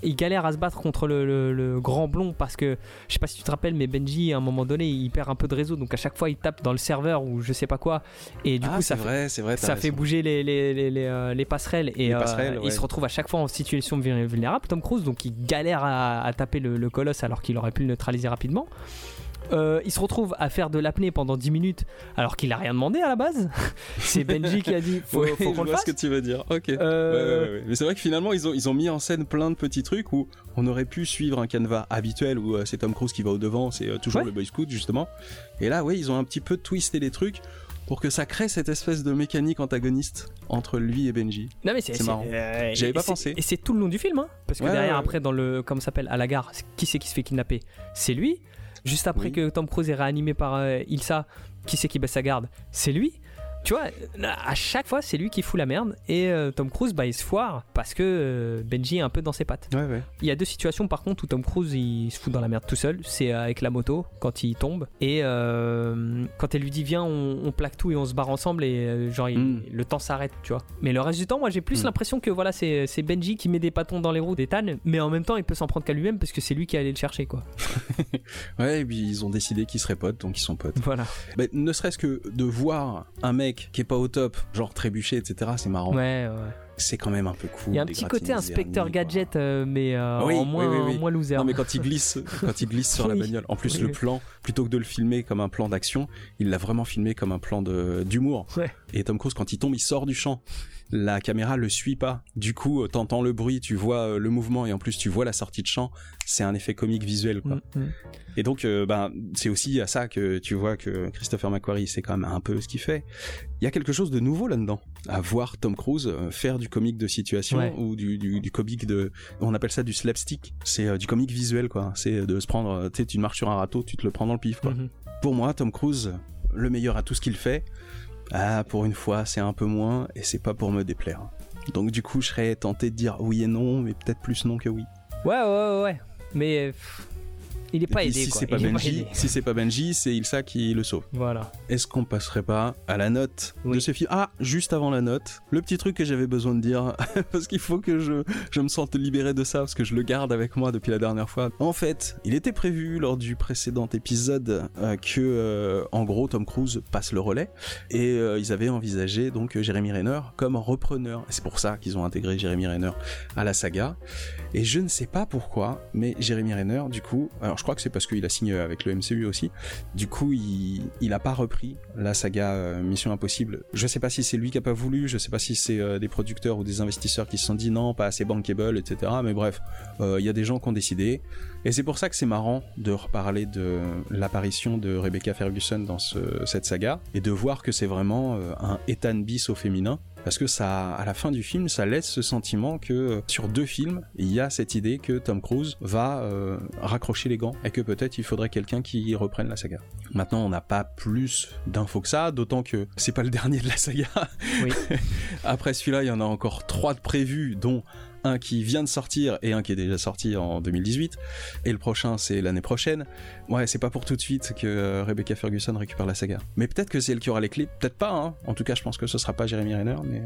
Il galère à se battre contre le, le- le grand blond parce que je sais pas si tu te rappelles, mais Benji à un moment donné il perd un peu de réseau donc à chaque fois il tape dans le serveur ou je sais pas quoi et du ah, coup ça fait, vrai, vrai. bouger les, les, les, les, euh, les passerelles et euh, ouais. il se retrouve à chaque fois en situation vulné- vulnérable Tom Cruise donc il galère à, à taper le, le colosse alors qu'il aurait pu le neutraliser rapidement Euh, il se retrouve à faire de l'apnée pendant 10 minutes alors qu'il a rien demandé à la base c'est Benji qui a dit faut, Ouais, faut je qu'on le fasse ce que tu veux dire. Ok. Euh, Ouais, ouais, ouais. Mais c'est vrai que finalement, ils ont, ils ont mis en scène plein de petits trucs où on aurait pu suivre un canevas habituel où euh, c'est Tom Cruise qui va au devant, c'est toujours le Boy Scout justement. Et là, oui, ils ont un petit peu twisté les trucs pour que ça crée cette espèce de mécanique antagoniste entre lui et Benji. Non mais c'est marrant. euh, J'avais pas pensé. Et c'est tout le long du film, hein, parce que Ouais, derrière ouais, après dans le comment ça s'appelle à la gare, qui c'est qui se fait kidnapper? C'est lui. Juste après Oui. que Tom Cruise est réanimé par euh, Ilsa, qui c'est qui baisse sa garde? C'est lui? Tu vois, à chaque fois c'est lui qui fout la merde et euh, Tom Cruise bah il se foire parce que euh, Benji est un peu dans ses pattes. Ouais, ouais. Il y a deux situations par contre où Tom Cruise il se fout dans la merde tout seul. C'est avec la moto quand il tombe et euh, quand elle lui dit viens on, on plaque tout et on se barre ensemble et euh, genre il- Mm. le temps s'arrête tu vois. Mais le reste du temps moi j'ai plus Mm. l'impression que voilà c'est Benji qui met des bâtons dans les roues d'Ethan mais en même temps il peut s'en prendre qu'à lui-même parce que c'est lui qui allait le chercher quoi. Ouais, et puis ils ont décidé qu'ils seraient potes, donc ils sont potes. Voilà. Mais ne serait-ce que de voir un mec qui est pas au top, genre trébucher, etc., c'est marrant. Ouais ouais. c'est quand même un peu cool. Il y a un petit côté inspecteur gadget, euh, mais euh, Oui, en moins, oui, oui. en moins loser. Non mais quand il glisse, quand il glisse sur la bagnole. En plus le plan, plutôt que de le filmer comme un plan d'action, il l'a vraiment filmé comme un plan de d'humour. Ouais. Et Tom Cruise quand il tombe, il sort du champ. La caméra le suit pas. Du coup, euh, t'entends le bruit, tu vois euh, le mouvement et en plus tu vois la sortie de champ. C'est un effet comique visuel quoi. Mm, mm. Et donc, euh, ben, c'est aussi à ça que tu vois que Christopher McQuarrie, c'est quand même un peu ce qu'il fait. Il y a quelque chose de nouveau là-dedans, à voir Tom Cruise faire du comique de situation Ouais. ou du, du, du comique de, on appelle ça du slapstick. C'est euh, du comique visuel, quoi. C'est de se prendre, tu sais, tu marches sur un râteau, tu te le prends dans le pif, quoi. Mhm. Pour moi, Tom Cruise, le meilleur à tout ce qu'il fait. Ah, pour une fois, c'est un peu moins, et c'est pas pour me déplaire. Donc du coup, je serais tenté de dire oui et non, mais peut-être plus non que oui. Ouais, ouais, ouais. Mais il est pas aidé, si c'est pas Benji, si c'est pas Benji, c'est Ilsa qui le sauve. Voilà. Est-ce qu'on passerait pas à la note de Oui. ce film Ah, juste avant la note, le petit truc que j'avais besoin de dire, parce qu'il faut que je, je me sente libéré de ça, parce que je le garde avec moi depuis la dernière fois. En fait, il était prévu lors du précédent épisode euh, que, euh, en gros, Tom Cruise passe le relais, et euh, ils avaient envisagé donc Jeremy Renner comme repreneur. Et c'est pour ça qu'ils ont intégré Jeremy Renner à la saga. Et je ne sais pas pourquoi, mais Jeremy Renner, du coup, alors je crois que c'est parce qu'il a signé avec le MCU aussi, du coup, il, il a pas repris la saga euh, Mission Impossible. Je sais pas si c'est lui qui a pas voulu, je sais pas si c'est euh, des producteurs ou des investisseurs qui se sont dit non, pas assez bankable, etc. Mais bref, euh, il y a des gens qui ont décidé. Et c'est pour ça que c'est marrant de reparler de l'apparition de Rebecca Ferguson dans ce- cette saga et de voir que c'est vraiment un Ethan bis au féminin. Parce que ça, à la fin du film, ça laisse ce sentiment que euh, sur deux films, il y a cette idée que Tom Cruise va euh, raccrocher les gants et que peut-être il faudrait quelqu'un qui reprenne la saga. Maintenant, on n'a pas plus d'infos que ça, d'autant que c'est pas le dernier de la saga. Oui. Après celui-là, il y en a encore trois de prévus, dont un qui vient de sortir et un qui est déjà sorti en 2018. Et le prochain, c'est l'année prochaine. Ouais, c'est pas pour tout de suite que euh, Rebecca Ferguson récupère la saga. Mais peut-être que c'est elle qui aura les clés, peut-être pas. Hein. En tout cas, je pense que ce sera pas Jeremy Renner, mais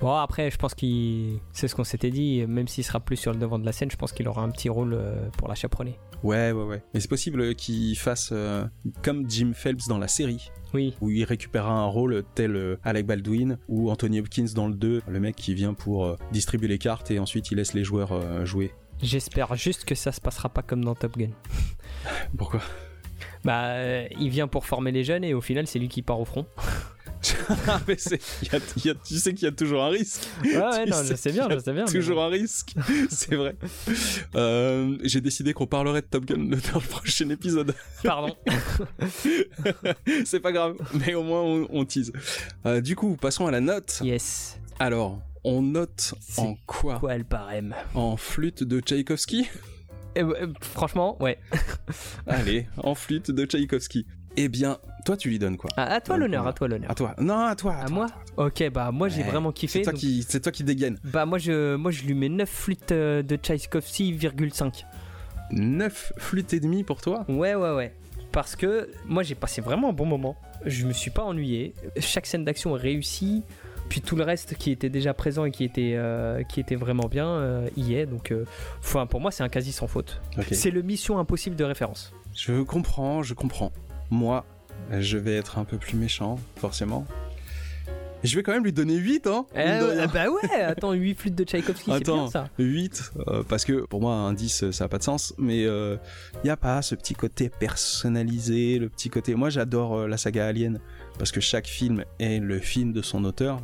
Bon, après, je pense qu'il. C'est ce qu'on s'était dit, même s'il sera plus sur le devant de la scène, je pense qu'il aura un petit rôle euh, pour la chaperonner. ouais, ouais, ouais. Mais c'est possible qu'il fasse euh, comme Jim Phelps dans la série, Oui, où il récupérera un rôle tel euh, Alec Baldwin ou Anthony Hopkins dans le 2, le mec qui vient pour euh, distribuer les cartes et ensuite il laisse les joueurs euh, jouer. j'espère juste que ça se passera pas comme dans Top Gun. Pourquoi? Bah, il vient pour former les jeunes et au final, c'est lui qui part au front. Mais c'est- il y a- il y a- tu sais qu'il y a toujours un risque. Ouais, ouais, Tu non, sais je sais bien, je sais bien. Toujours un risque, c'est vrai. Euh, J'ai décidé qu'on parlerait de Top Gun dans le prochain épisode. Pardon. c'est pas grave, mais au moins on, on tease. Euh, du coup, passons à la note. Yes. Alors, on note en quoi? Quoi, elle parème En flûte de Tchaïkovski? Eh, euh, Franchement, ouais. Allez, en flûte de Tchaïkovski. Eh bien, toi tu lui donnes quoi À, à toi Donc, l'honneur, à toi l'honneur. À toi Non, à toi. À toi, moi toi. Ok, bah moi j'ai Ouais, vraiment kiffé. C'est toi, donc- qui, c'est toi qui dégaine. Bah moi je, moi je lui mets 9 flûtes euh, de Tchaïkovsky, 5. 9 flûtes et demie pour toi Ouais, ouais, ouais. Parce que moi j'ai passé vraiment un bon moment. Je me suis pas ennuyé. Chaque scène d'action est réussie. Puis tout le reste qui était déjà présent et qui était, euh, qui était vraiment bien euh, y est. Donc euh, enfin, pour moi c'est un quasi sans faute. Ok. C'est le Mission Impossible de référence. Je comprends, je comprends. Moi, je vais être un peu plus méchant, forcément. Je vais quand même lui donner 8, hein ouais, bah ouais, attends, 8 flûtes de Tchaïkovsky, c'est bien ça. 8, euh, parce que pour moi, un 10, euh, ça n'a pas de sens, mais il n'y a pas ce petit côté personnalisé, le petit côté... Moi, j'adore euh, la saga Alien, parce que chaque film est le film de son auteur.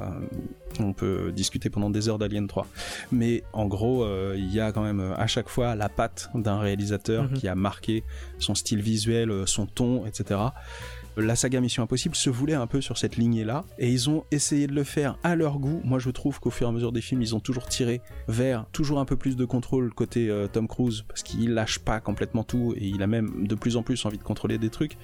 On peut discuter pendant des heures d'Alien 3. Mais en gros, euh, il y a quand même euh, à chaque fois la patte d'un réalisateur Mhm. qui a marqué son style visuel, euh, son ton, etc. La saga Mission Impossible se voulait un peu sur cette lignée-là, et ils ont essayé de le faire à leur goût. Moi, je trouve qu'au fur et à mesure des films, ils ont toujours tiré vers toujours un peu plus de contrôle côté euh, Tom Cruise, parce qu'il lâche pas complètement tout, et il a même de plus en plus envie de contrôler des trucs.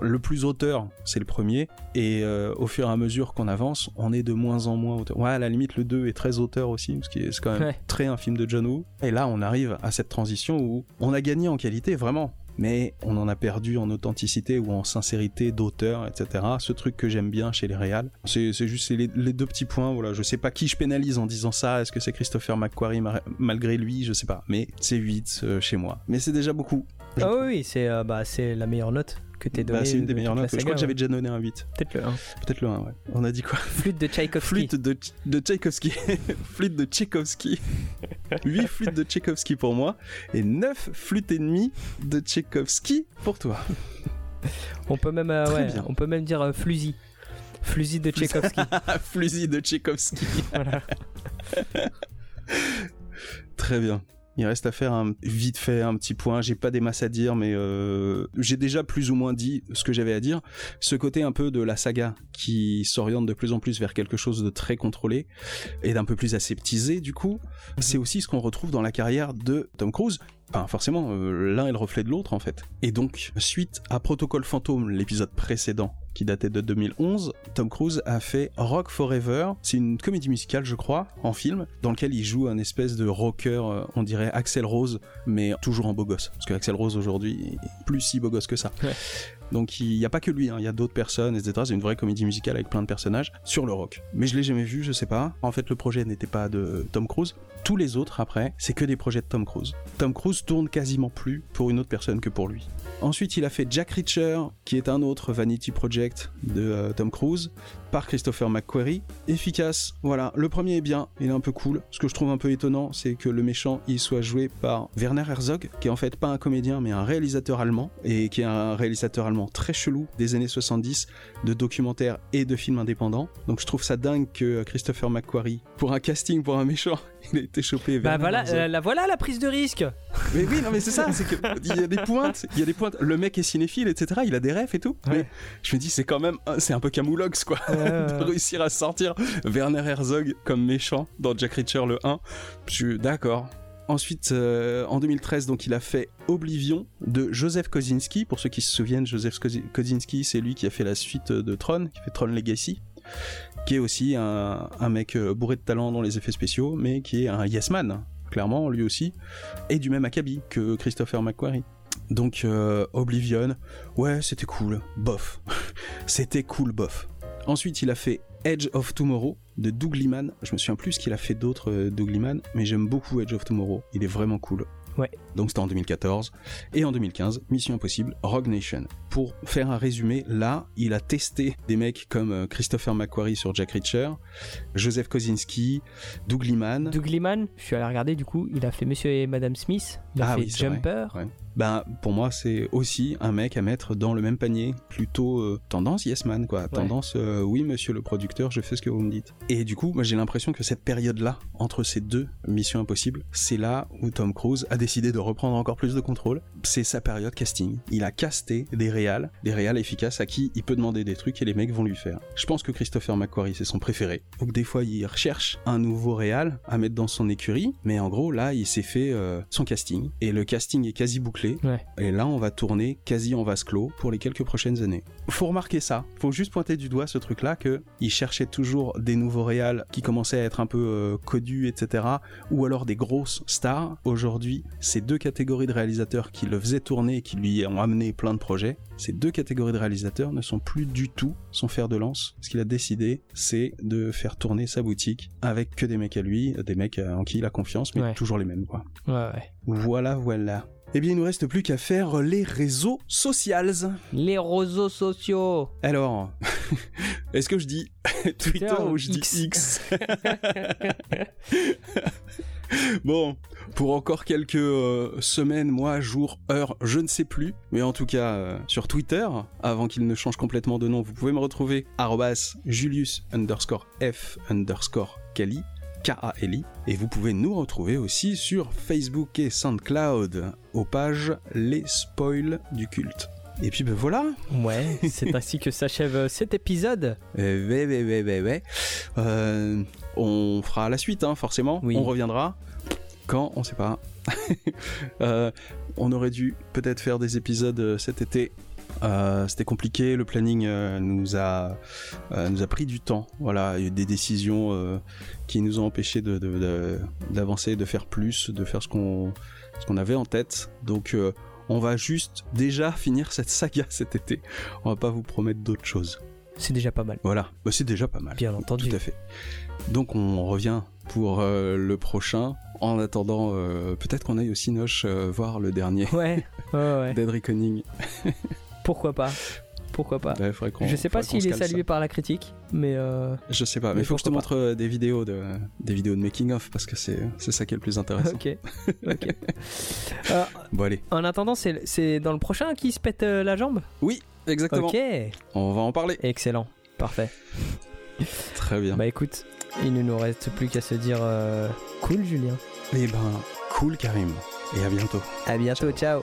Le plus auteur, c'est le premier, et euh, au fur et à mesure qu'on avance, on est de moins en moins auteur. Ouais, à la limite, le 2 est très auteur aussi, parce que c'est quand même Ouais. très un film de John Woo. Et là, on arrive à cette transition où on a gagné en qualité, vraiment. Mais on en a perdu en authenticité ou en sincérité d'auteur, etc. Ce truc que j'aime bien chez les réals. C'est juste les, deux petits points. Voilà, je sais pas qui je pénalise en disant ça. Est-ce que c'est Christopher McQuarrie ma- malgré lui? Je sais pas. Mais c'est 8 euh, chez moi. Mais c'est déjà beaucoup. Ah oui, oui, c'est euh, bah, c'est la meilleure note que t'es donnée. Bah, c'est une des de meilleures notes. Je saga, crois que j'avais déjà donné un 8. Peut-être le 1. Peut-être le 1, ouais. On a dit quoi? Flûte de Tchaïkovski. Flûte de, de Tchaïkovski. flûte de Tchaïkovski. 8 flûtes de Tchaïkovski pour moi et 9 flûtes et demie de Tchaïkovski pour toi. On peut même, euh, ouais, on peut même dire euh, Flusi. Flusi de Tchaïkovski. Flusi de Tchaïkovski. voilà. Très bien. Il reste à faire un vite fait un petit point. J'ai pas des masses à dire, mais euh, j'ai déjà plus ou moins dit ce que j'avais à dire. Ce côté un peu de la saga qui s'oriente de plus en plus vers quelque chose de très contrôlé et d'un peu plus aseptisé. Du coup, c'est aussi ce qu'on retrouve dans la carrière de Tom Cruise. Enfin, forcément, euh, l'un est le reflet de l'autre en fait. Et donc, suite à Protocol Fantôme, l'épisode précédent qui datait de 2011, Tom Cruise a fait Rock Forever. C'est une comédie musicale, je crois, en film, dans lequel il joue un espèce de rocker, euh, on dirait Axel Rose, mais toujours en beau gosse. Parce que Axel Rose aujourd'hui est plus si beau gosse que ça. Donc il n'y a pas que lui, hein, il y a d'autres personnes, etc. C'est une vraie comédie musicale avec plein de personnages sur le rock. Mais je l'ai jamais vu, je sais pas. En fait, le projet n'était pas de Tom Cruise. Tous les autres, après, c'est que des projets de Tom Cruise. Tom Cruise tourne quasiment plus pour une autre personne que pour lui. Ensuite, il a fait Jack Reacher, qui est un autre Vanity Project de euh, Tom Cruise, Christopher McQuarrie. Efficace, voilà. Le premier est bien, il est un peu cool. Ce que je trouve un peu étonnant, c'est que le méchant, il soit joué par Werner Herzog, qui est en fait pas un comédien, mais un réalisateur allemand, et qui est un réalisateur allemand très chelou des années 70, de documentaires et de films indépendants. Donc je trouve ça dingue que Christopher McQuarrie, pour un casting pour un méchant, il a été chopé Bah voilà, euh, la voilà la prise de risque. Mais oui, non, mais c'est ça, c'est que il y a des pointes, il y a des pointes. Le mec est cinéphile, etc. Il a des rêves et tout. Ouais. Mais je me dis, c'est quand même, un- c'est un peu camoulox, quoi, de réussir à sortir Werner Herzog comme méchant dans Jack Reacher le 1. Je suis d'accord. Ensuite, euh, en 2013, donc, il a fait Oblivion de Joseph Kosinski. Pour ceux qui se souviennent, Joseph Kosi- Kosinski, c'est lui qui a fait la suite de Tron, qui fait Tron Legacy, qui est aussi un, mec euh, bourré de talent dans les effets spéciaux, mais qui est un yes man, clairement, lui aussi, et du même acabit que Christopher McQuarrie. Donc euh, Oblivion, ouais, c'était cool, bof. c'était cool, bof. Ensuite, il a fait Edge of Tomorrow de Doug Liman. Je me souviens plus ce qu'il a fait d'autre, euh, Doug Liman, mais j'aime beaucoup Edge of Tomorrow. Il est vraiment cool. Ouais. Donc c'était en 2014. Et en 2015, Mission Impossible, Rogue Nation. Pour faire un résumé, là, il a testé des mecs comme euh, Christopher McQuarrie sur Jack Reacher, Joseph Kosinski, Doug Liman. Doug Liman, je suis allé regarder du coup, il a fait Monsieur et Madame Smith, il a Ah fait oui, c'est vrai. Jumper. Ouais. Ben, pour moi, c'est aussi un mec à mettre dans le même panier, plutôt euh, tendance yes man, quoi. Tendance, euh, oui, monsieur le producteur, je fais ce que vous me dites. Et du coup, moi, j'ai l'impression que cette période-là, entre ces deux missions impossibles, c'est là où Tom Cruise a décidé de reprendre encore plus de contrôle. C'est sa période casting. Il a casté des réals, des réals efficaces à qui il peut demander des trucs et les mecs vont lui faire. Je pense que Christopher McQuarrie, c'est son préféré. Donc des fois, il recherche un nouveau réal à mettre dans son écurie, mais en gros, là, il s'est fait euh, son casting. Et le casting est quasi bouclé. Ouais. Et là, on va tourner quasi en vase clos pour les quelques prochaines années. Faut remarquer ça. Faut juste pointer du doigt ce truc-là que il cherchait toujours des nouveaux réals qui commençaient à être un peu euh, codus, etc. Ou alors des grosses stars. Aujourd'hui, ces deux catégories de réalisateurs qui le faisaient tourner et qui lui ont amené plein de projets, ces deux catégories de réalisateurs ne sont plus du tout son fer de lance. Ce qu'il a décidé, c'est de faire tourner sa boutique avec que des mecs à lui, des mecs euh, en qui il a confiance, mais Ouais. toujours les mêmes, quoi. Ouais, ouais. Voilà, voilà. Eh bien, il nous reste plus qu'à faire les réseaux socials. Les réseaux sociaux. Alors, est-ce que je dis Twitter Twitter ou je dis. X? Bon, pour encore quelques euh, semaines, mois, jours, heures, je ne sais plus, mais en tout cas euh, sur Twitter, avant qu'il ne change complètement de nom, vous pouvez me retrouver Julius underscore F underscore Kali. K-A-L-I. Et vous pouvez nous retrouver aussi sur Facebook et SoundCloud aux pages Les Spoils du culte. Et puis ben voilà, Ouais, c'est ainsi que s'achève euh, cet épisode. euh, ouais, ouais, ouais, ouais, ouais. Euh, on fera la suite, hein, forcément. Oui. On reviendra. Quand On sait pas. Euh, on aurait dû peut-être faire des épisodes euh, cet été. Euh, C'était compliqué, le planning euh, nous, a, nous a pris du temps. Voilà, il y a eu des décisions qui nous ont empêchés de- de- de- d'avancer, de, faire plus, de faire ce qu'on avait en tête. Donc on va juste déjà finir cette saga cet été. On va pas vous promettre d'autres choses. C'est déjà pas mal, Voilà, Bah, c'est déjà pas mal. bien entendu. Tout à fait. Donc on revient pour euh, le prochain En attendant, euh, peut-être qu'on aille aussi Noche euh, voir le dernier Ouais, ouais, ouais. Dead Reckoning. Pourquoi pas? Pourquoi pas? Ouais, Je sais pas s'il est ça. salué par la critique, mais euh, Je sais pas, mais Mais il faut que je te montre euh, des vidéos de des vidéos de making of parce que c'est ça qui est le plus intéressant. ok. Euh, Bon allez, en attendant, c'est c'est dans le prochain qui se pète euh, la jambe? Oui, exactement. Ok, On va en parler. excellent, parfait. Très bien. Bah écoute, il ne nous reste plus qu'à se dire cool, Julien. Eh ben, cool Karim. Et à bientôt. À bientôt, ciao.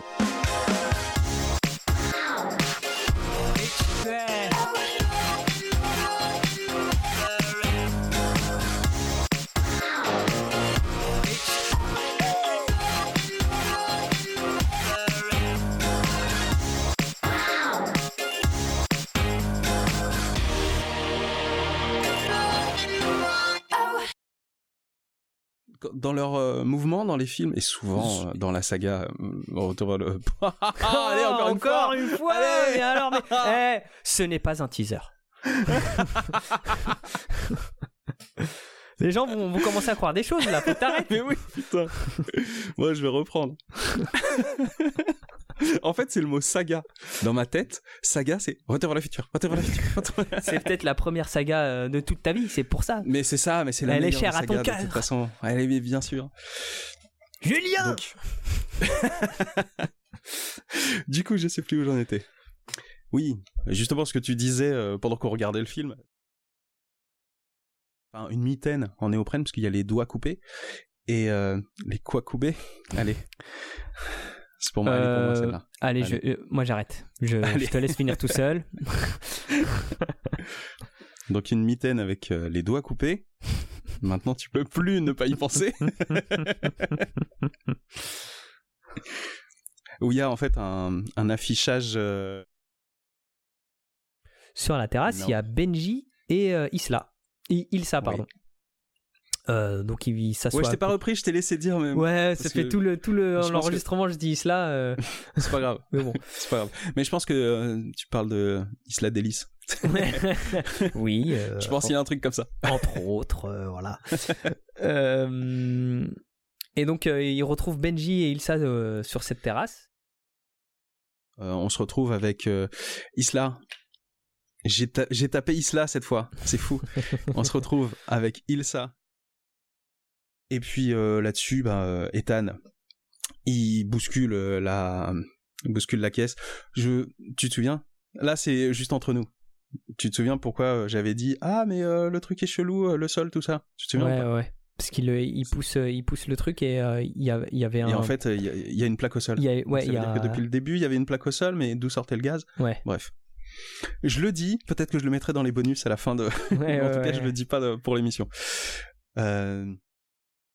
Dans leur euh, mouvement dans les films et souvent euh, dans la saga euh, Retour le Allez encore, une fois. une fois. Allez. mais alors, mais eh, ce n'est pas un teaser. Les gens vont, vont commencer à croire des choses là, faut t'arrêter. Mais oui, putain. Moi, je vais reprendre. en fait, c'est le mot saga. Dans ma tête, saga, c'est Retour vers le futur. Retour vers le futur. C'est peut-être la première saga euh, de toute ta vie, c'est pour ça. Mais c'est ça, mais c'est la Elle est meilleure chère à saga, ton de toute façon. Elle est bien sûr. Julien Donc... du coup, je sais plus où j'en étais. Oui, justement ce que tu disais euh, pendant qu'on regardait le film. Enfin, une mitaine en néoprène parce qu'il y a les doigts coupés et euh, les quoi coupés. Allez, c'est pour moi, elle est pour moi Euh, celle-là. Allez, Allez. Je, euh, moi j'arrête. Je, te laisse finir tout seul. Donc une mitaine avec euh, les doigts coupés. Maintenant, tu peux plus ne pas y penser. Où il y a en fait un, un affichage. euh, Sur la terrasse, Non. il y a Benji et euh, Isla. I- Ilsa, pardon. Euh, donc il, il s'assoit. Ouais, je t'ai pas repris, je t'ai laissé dire, mais Ouais, ça fait que tout le tout le que- l'enregistrement. Je dis Isla. euh, c'est pas grave. mais bon. C'est pas grave. Mais je pense que euh, tu parles de Isla Delis. oui. Je pense qu'il y a un truc comme ça. entre autres, voilà. Et donc, il retrouve Benji et Ilsa sur cette terrasse. On se retrouve avec Isla. J'ai ta- j'ai tapé Isla cette fois, c'est fou. on se retrouve avec Ilsa. Et puis euh, là-dessus, bah, euh, Ethan, il bouscule euh, la, il bouscule la caisse. Je, tu te souviens? Là, c'est juste entre nous. Tu te souviens pourquoi j'avais dit ah mais le truc est chelou, le sol, tout ça? Tu te souviens ou Ouais, pas? ouais. Parce qu'il il pousse, il pousse le truc et euh, il y, a- il y avait un. Et en fait, il y, a- il y a une plaque au sol. il y a, ouais, il y a. que depuis le début, il y avait une plaque au sol, mais d'où sortait le gaz? Ouais. Bref. Je le dis, peut-être que je le mettrai dans les bonus à la fin de. Ouais, en tout cas, je le dis pas pour l'émission. Euh,